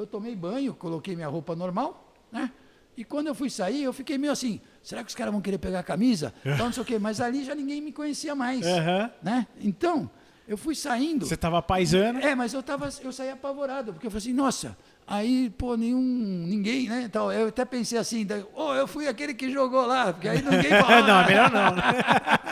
eu tomei banho, coloquei minha roupa normal, né? E quando eu fui sair, eu fiquei meio assim, será que os caras vão querer pegar a camisa? Então, não sei o quê. Mas ali já ninguém me conhecia mais, Aham. né? Então, eu fui saindo. Você tava paisando. É, mas eu tava, eu saí apavorado, porque eu falei assim, nossa, aí, pô, nenhum, ninguém, né? Então, eu até pensei assim, daí, oh, eu fui aquele que jogou lá, porque aí ninguém *laughs* falou. não, é melhor não. *laughs*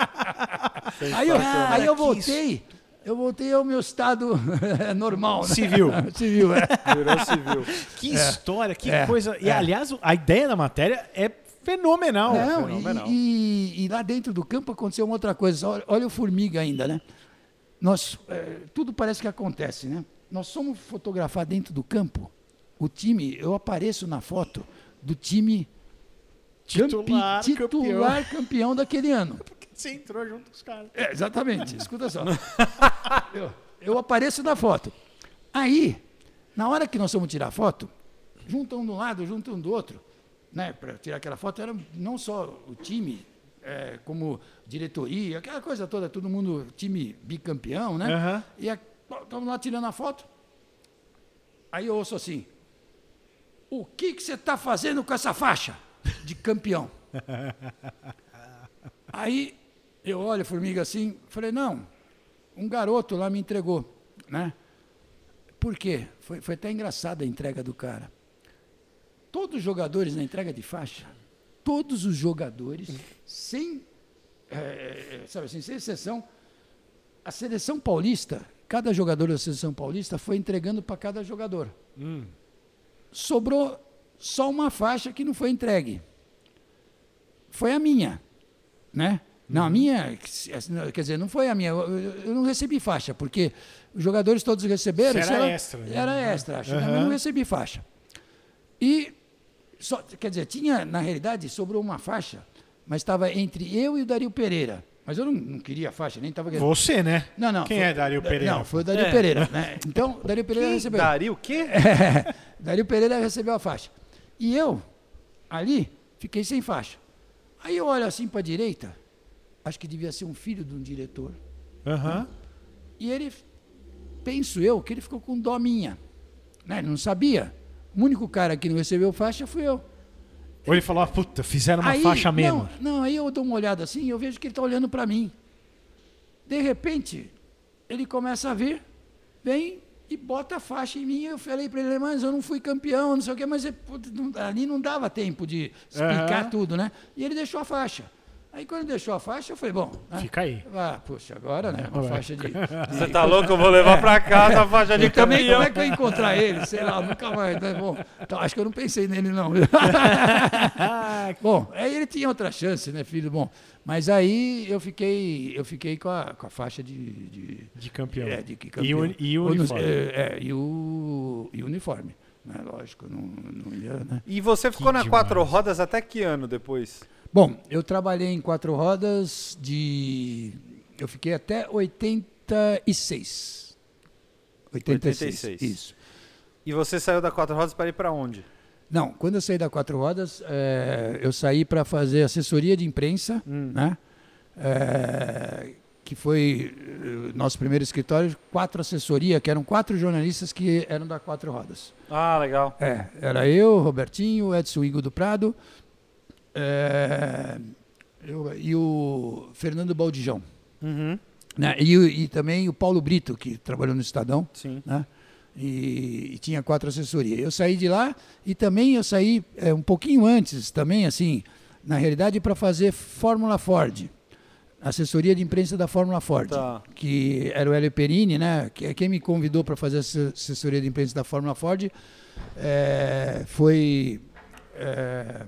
Aí eu, aí eu voltei, eu voltei ao meu estado *laughs* normal, né? Civil. *laughs* Civil, é. Virou civil. Que história, que É, coisa. E, é. aliás, a ideia da matéria é fenomenal. Não, fenomenal. e, e- e lá dentro do campo aconteceu uma outra coisa. Olha, olha o formiga ainda, né? Nós, é, tudo parece que acontece, né? Nós somos fotografar dentro do campo. O time, eu apareço na foto do time Titular, campe- titular campeão. daquele ano. *laughs* Você entrou junto com os caras. É, exatamente, escuta só. *laughs* eu, eu apareço na foto. Aí, na hora que nós fomos tirar foto, junta um de um lado, junta um do outro, né? Para tirar aquela foto, era não só o time, é, como diretoria, aquela coisa toda, todo mundo, time bicampeão, né? Aham. E estamos lá tirando a foto. Aí eu ouço assim: O que que você está fazendo com essa faixa de campeão? *laughs* Aí eu olho a formiga assim, falei: Não, um garoto lá me entregou, né? Por quê? Foi, foi até engraçada a entrega do cara. Todos os jogadores na entrega de faixa, todos os jogadores, sem, eh, sabe assim, sem exceção, a seleção paulista, cada jogador da seleção paulista foi entregando para cada jogador. Hum. Sobrou só uma faixa que não foi entregue. Foi a minha, né? Não, a minha, quer dizer, não foi a minha. Eu, eu- eu não recebi faixa, porque os jogadores todos receberam. Isso era lá, extra, né? Era extra, acho. Aham. Mas não recebi faixa. E, só, quer dizer, tinha, na realidade, sobrou uma faixa, mas estava entre eu e o Dario Pereira. Mas eu não, não queria faixa, nem estava querendo. Você, né? Não, não. Quem foi- é Dario Pereira? Não, foi o Dario É. Pereira. Né? Então, o Dario Pereira Quem recebeu. daria o quê? *laughs* Dario Pereira recebeu a faixa. E eu, ali, fiquei sem faixa. Aí eu olho assim para a direita, acho que devia ser um filho de um diretor. Aham. E ele, penso eu, que ele ficou com dó minha. Né? Ele não sabia. O único cara que não recebeu faixa fui eu. Ou ele falou, ah, puta, fizeram uma aí, faixa mesmo. Não, não, aí eu dou uma olhada assim e eu vejo que ele está olhando para mim. De repente, ele começa a vir, vem e bota a faixa em mim. Eu falei para ele, mas eu não fui campeão, não sei o quê, mas ali não dava tempo de explicar Aham. tudo, né? E ele deixou a faixa. Aí quando ele deixou a faixa, eu falei, bom, né? Fica aí. ah, puxa, agora, né? Uma Ué. faixa de. *laughs* Você tá louco? Eu vou levar pra casa a faixa de E também, campeão. como é que eu ia encontrar ele? Sei lá, nunca mais. Né? Bom, então, acho que eu não pensei nele, não. *laughs* Bom, aí ele tinha outra chance, né, filho? Bom, mas aí eu fiquei, eu fiquei com a, com a faixa de. de De campeão. é, de que E campeão. o, e o uniforme. É, é, e o, e o uniforme. Né? Lógico, não, não ia. Né? E você ficou Que na demais. quatro rodas até que ano depois? Bom, eu trabalhei em quatro rodas de. Eu fiquei até 86. 86. 86. Isso. E você saiu da quatro rodas para ir pra onde? Não, quando eu saí da Quatro Rodas, eh, eu saí para fazer assessoria de imprensa, Hum. né? Eh, que foi eh, nosso primeiro escritório, quatro assessoria, que eram quatro jornalistas que eram da Quatro Rodas. Ah, legal. É, era eu, Robertinho, Edson Igor do Prado eh, eu- e o Fernando Baldijão. Uhum. Né? E, e também o Paulo Brito, que trabalhou no Estadão Sim. né? E, e tinha quatro assessorias. Eu saí de lá e também eu saí é, um pouquinho antes, também assim, na realidade, para fazer Fórmula Ford, assessoria de imprensa da Fórmula Ford, Tá. que era o Hélio Perini, né? Que, quem me convidou para fazer assessoria de imprensa da Fórmula Ford é, foi é,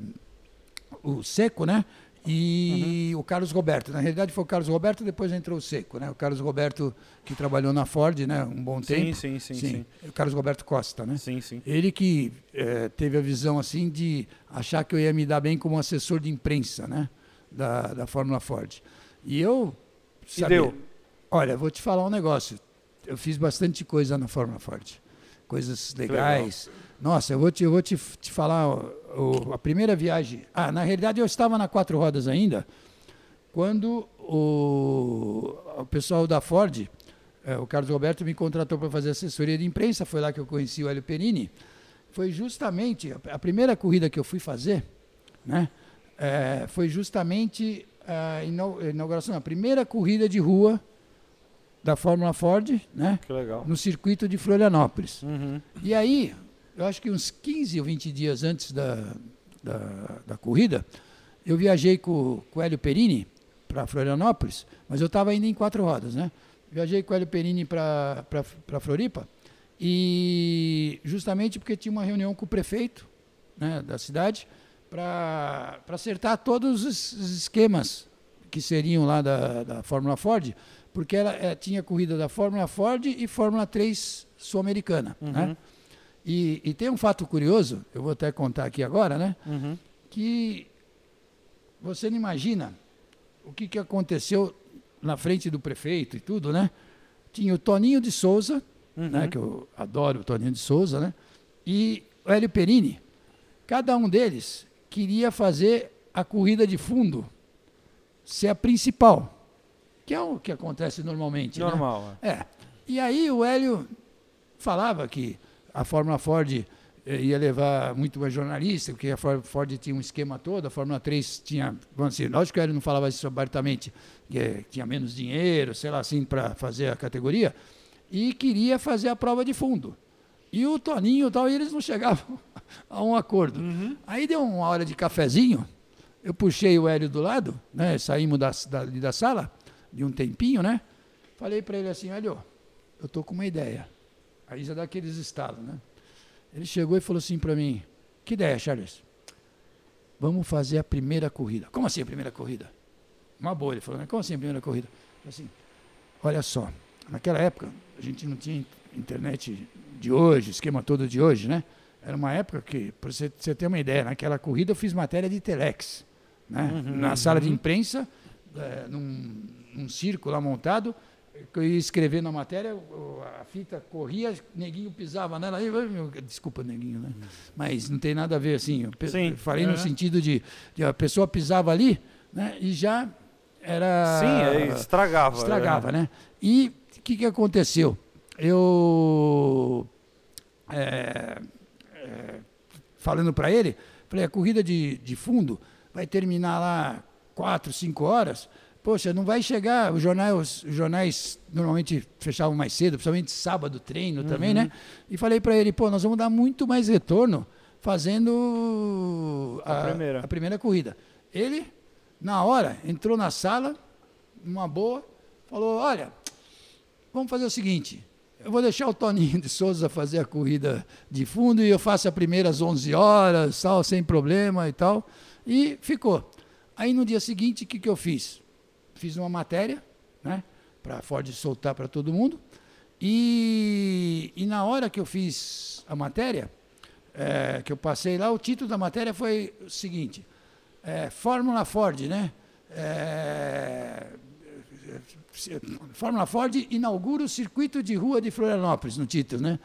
o Seco, né? E o Carlos Roberto. Na realidade foi o Carlos Roberto, depois entrou o Seco, né? O Carlos Roberto que trabalhou na Ford, né? Um bom Sim, tempo. sim, sim, sim. O Carlos Roberto Costa, né? Sim, sim. Ele que eh, teve a visão assim de achar que eu ia me dar bem como assessor de imprensa, né? Da, da Fórmula Ford. E eu. E deu? Olha, vou te falar um negócio. Eu fiz bastante coisa na Fórmula Ford. Coisas legais. Nossa, eu vou te, eu vou te, te falar o- a primeira viagem. Ah, na realidade eu estava na quatro rodas ainda quando o, o pessoal da Ford, eh, o Carlos Roberto me contratou para fazer assessoria de imprensa, foi lá que eu conheci o Hélio Perini. Foi justamente a, a primeira corrida que eu fui fazer, né? eh, foi justamente a inau- inauguração, a primeira corrida de rua da Fórmula Ford, né? No circuito de Florianópolis. Uhum. E aí, eu acho que uns 15 ou 20 dias antes da, da, da corrida, eu viajei com, com o Hélio Perini para Florianópolis, mas eu estava ainda em quatro rodas, né? Viajei com o Hélio Perini para Floripa, e justamente porque tinha uma reunião com o prefeito né, da cidade para acertar todos os esquemas que seriam lá da, da Fórmula Ford, porque ela eh, tinha corrida da Fórmula Ford e Fórmula 3 sul-americana. Né? E, e tem um fato curioso, eu vou até contar aqui agora, né? Uhum. que você não imagina o que, que aconteceu na frente do prefeito e tudo, né? Tinha o Toninho de Souza, né, que eu adoro o Toninho de Souza, né? E o Hélio Perini. Cada um deles queria fazer a corrida de fundo ser a principal, que é o que acontece normalmente. né? Normal. é. É. E aí o Hélio falava que a Fórmula Ford eh, ia levar muito mais jornalista, porque a For- Ford tinha um esquema todo, a Fórmula 3 tinha, vamos dizer, lógico que o Hélio não falava isso abertamente, que eh, tinha menos dinheiro, sei lá assim, para fazer a categoria, e queria fazer a prova de fundo. E o Toninho e tal, e eles não chegavam *laughs* a um acordo. Aí deu uma hora de cafezinho, eu puxei o Hélio do lado, né? Saímos da, da, da sala, de um tempinho, né? Falei para ele assim, Hélio, eu tô com uma ideia. Aí já dá aqueles estalos, né? Ele chegou e falou assim para mim: Que ideia, Charles? Vamos fazer a primeira corrida. Como assim a primeira corrida? Uma boa, ele falou, né? Como assim a primeira corrida? Assim, olha só, naquela época a gente não tinha internet de hoje, esquema todo de hoje, né? Era uma época que, para você, você ter uma ideia, naquela corrida eu fiz matéria de telex. Né? Uhum, Na sala de uhum. imprensa, é, num, num circo lá montado, que eu ia escrever na matéria, a fita corria, neguinho pisava nela. Aí, desculpa, neguinho, né? Mas não tem nada a ver assim. Eu Sim. falei É. no sentido de, de a pessoa pisava ali né? e já era. Sim, aí estragava. Estragava, né? E o que, que aconteceu? Eu. é, é, falando para ele, falei: a corrida de, de fundo vai terminar lá 4, 5 horas. Poxa, não vai chegar. Os jornais, os jornais normalmente fechavam mais cedo, principalmente sábado, treino também, né? E falei para ele: pô, nós vamos dar muito mais retorno fazendo A primeira. a primeira corrida. Ele, na hora, entrou na sala, numa boa, falou: Olha, vamos fazer o seguinte. Eu vou deixar o Toninho de Souza fazer a corrida de fundo e eu faço a primeira às 11 horas, tal, sem problema e tal. E ficou. Aí no dia seguinte, o que, que eu fiz? Fiz uma matéria, né, para a Ford soltar para todo mundo. E, e na hora que eu fiz a matéria, é, que eu passei lá, o título da matéria foi o seguinte: é, Fórmula Ford, né? É, Fórmula Ford inaugura o circuito de rua de Florianópolis, no título, né?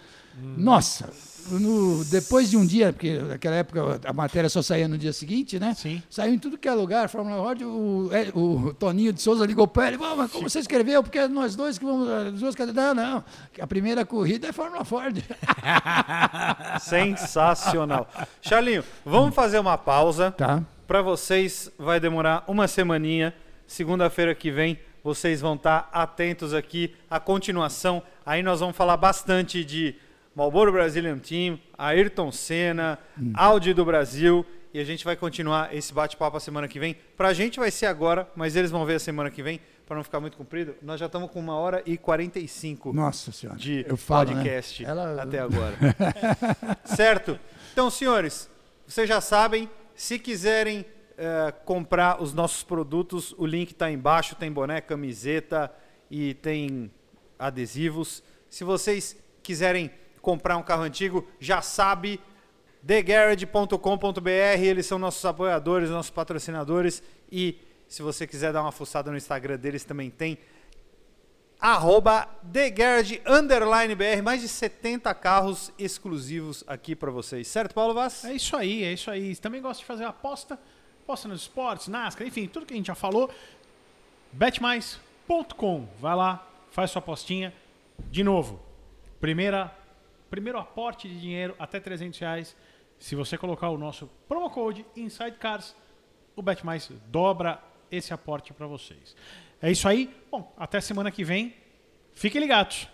Nossa, no- depois de um dia, porque naquela época a matéria só saía no dia seguinte, né? Sim. Saiu em tudo que é lugar, Fórmula Ford, o, é, o Toninho de Souza ligou para ele, "Pô, mas como você escreveu? Porque é nós dois que vamos. Os dois, que- não, não, a primeira corrida é Fórmula Ford. *laughs* *laughs* Sensacional. Charlinho, vamos fazer uma pausa. Tá. Para vocês vai demorar uma semaninha. Segunda-feira que vem vocês vão estar atentos aqui à continuação. Aí nós vamos falar bastante de Marlboro Brazilian Team, Ayrton Senna, Audi do Brasil. E a gente vai continuar esse bate-papo a semana que vem. Pra gente vai ser agora, mas eles vão ver a semana que vem, para não ficar muito comprido. Nós já estamos com uma hora e 45 Nossa Senhora. de eu falo, né? podcast Ela- até agora. *laughs* certo? Então, senhores, vocês já sabem, se quiserem eh, comprar os nossos produtos, o link está embaixo, tem boné, camiseta e tem adesivos. Se vocês quiserem comprar um carro antigo, já sabe, thegarage.com.br, eles são nossos apoiadores, nossos patrocinadores e se você quiser dar uma fuçada no Instagram deles também tem arroba underline BR, mais de 70 carros exclusivos aqui para vocês, certo, Paulo Vaz? É isso aí, é isso aí. Também gosta de fazer aposta, aposta nos esportes, NASCAR, enfim, tudo que a gente já falou. betmais.com. Vai lá, faz sua apostinha. De novo, primeira, primeiro aporte de dinheiro até 300 reais. Se você colocar o nosso promo code InsideCars, o Betmais dobra esse aporte para vocês. É isso aí. Bom, até semana que vem. Fiquem ligados.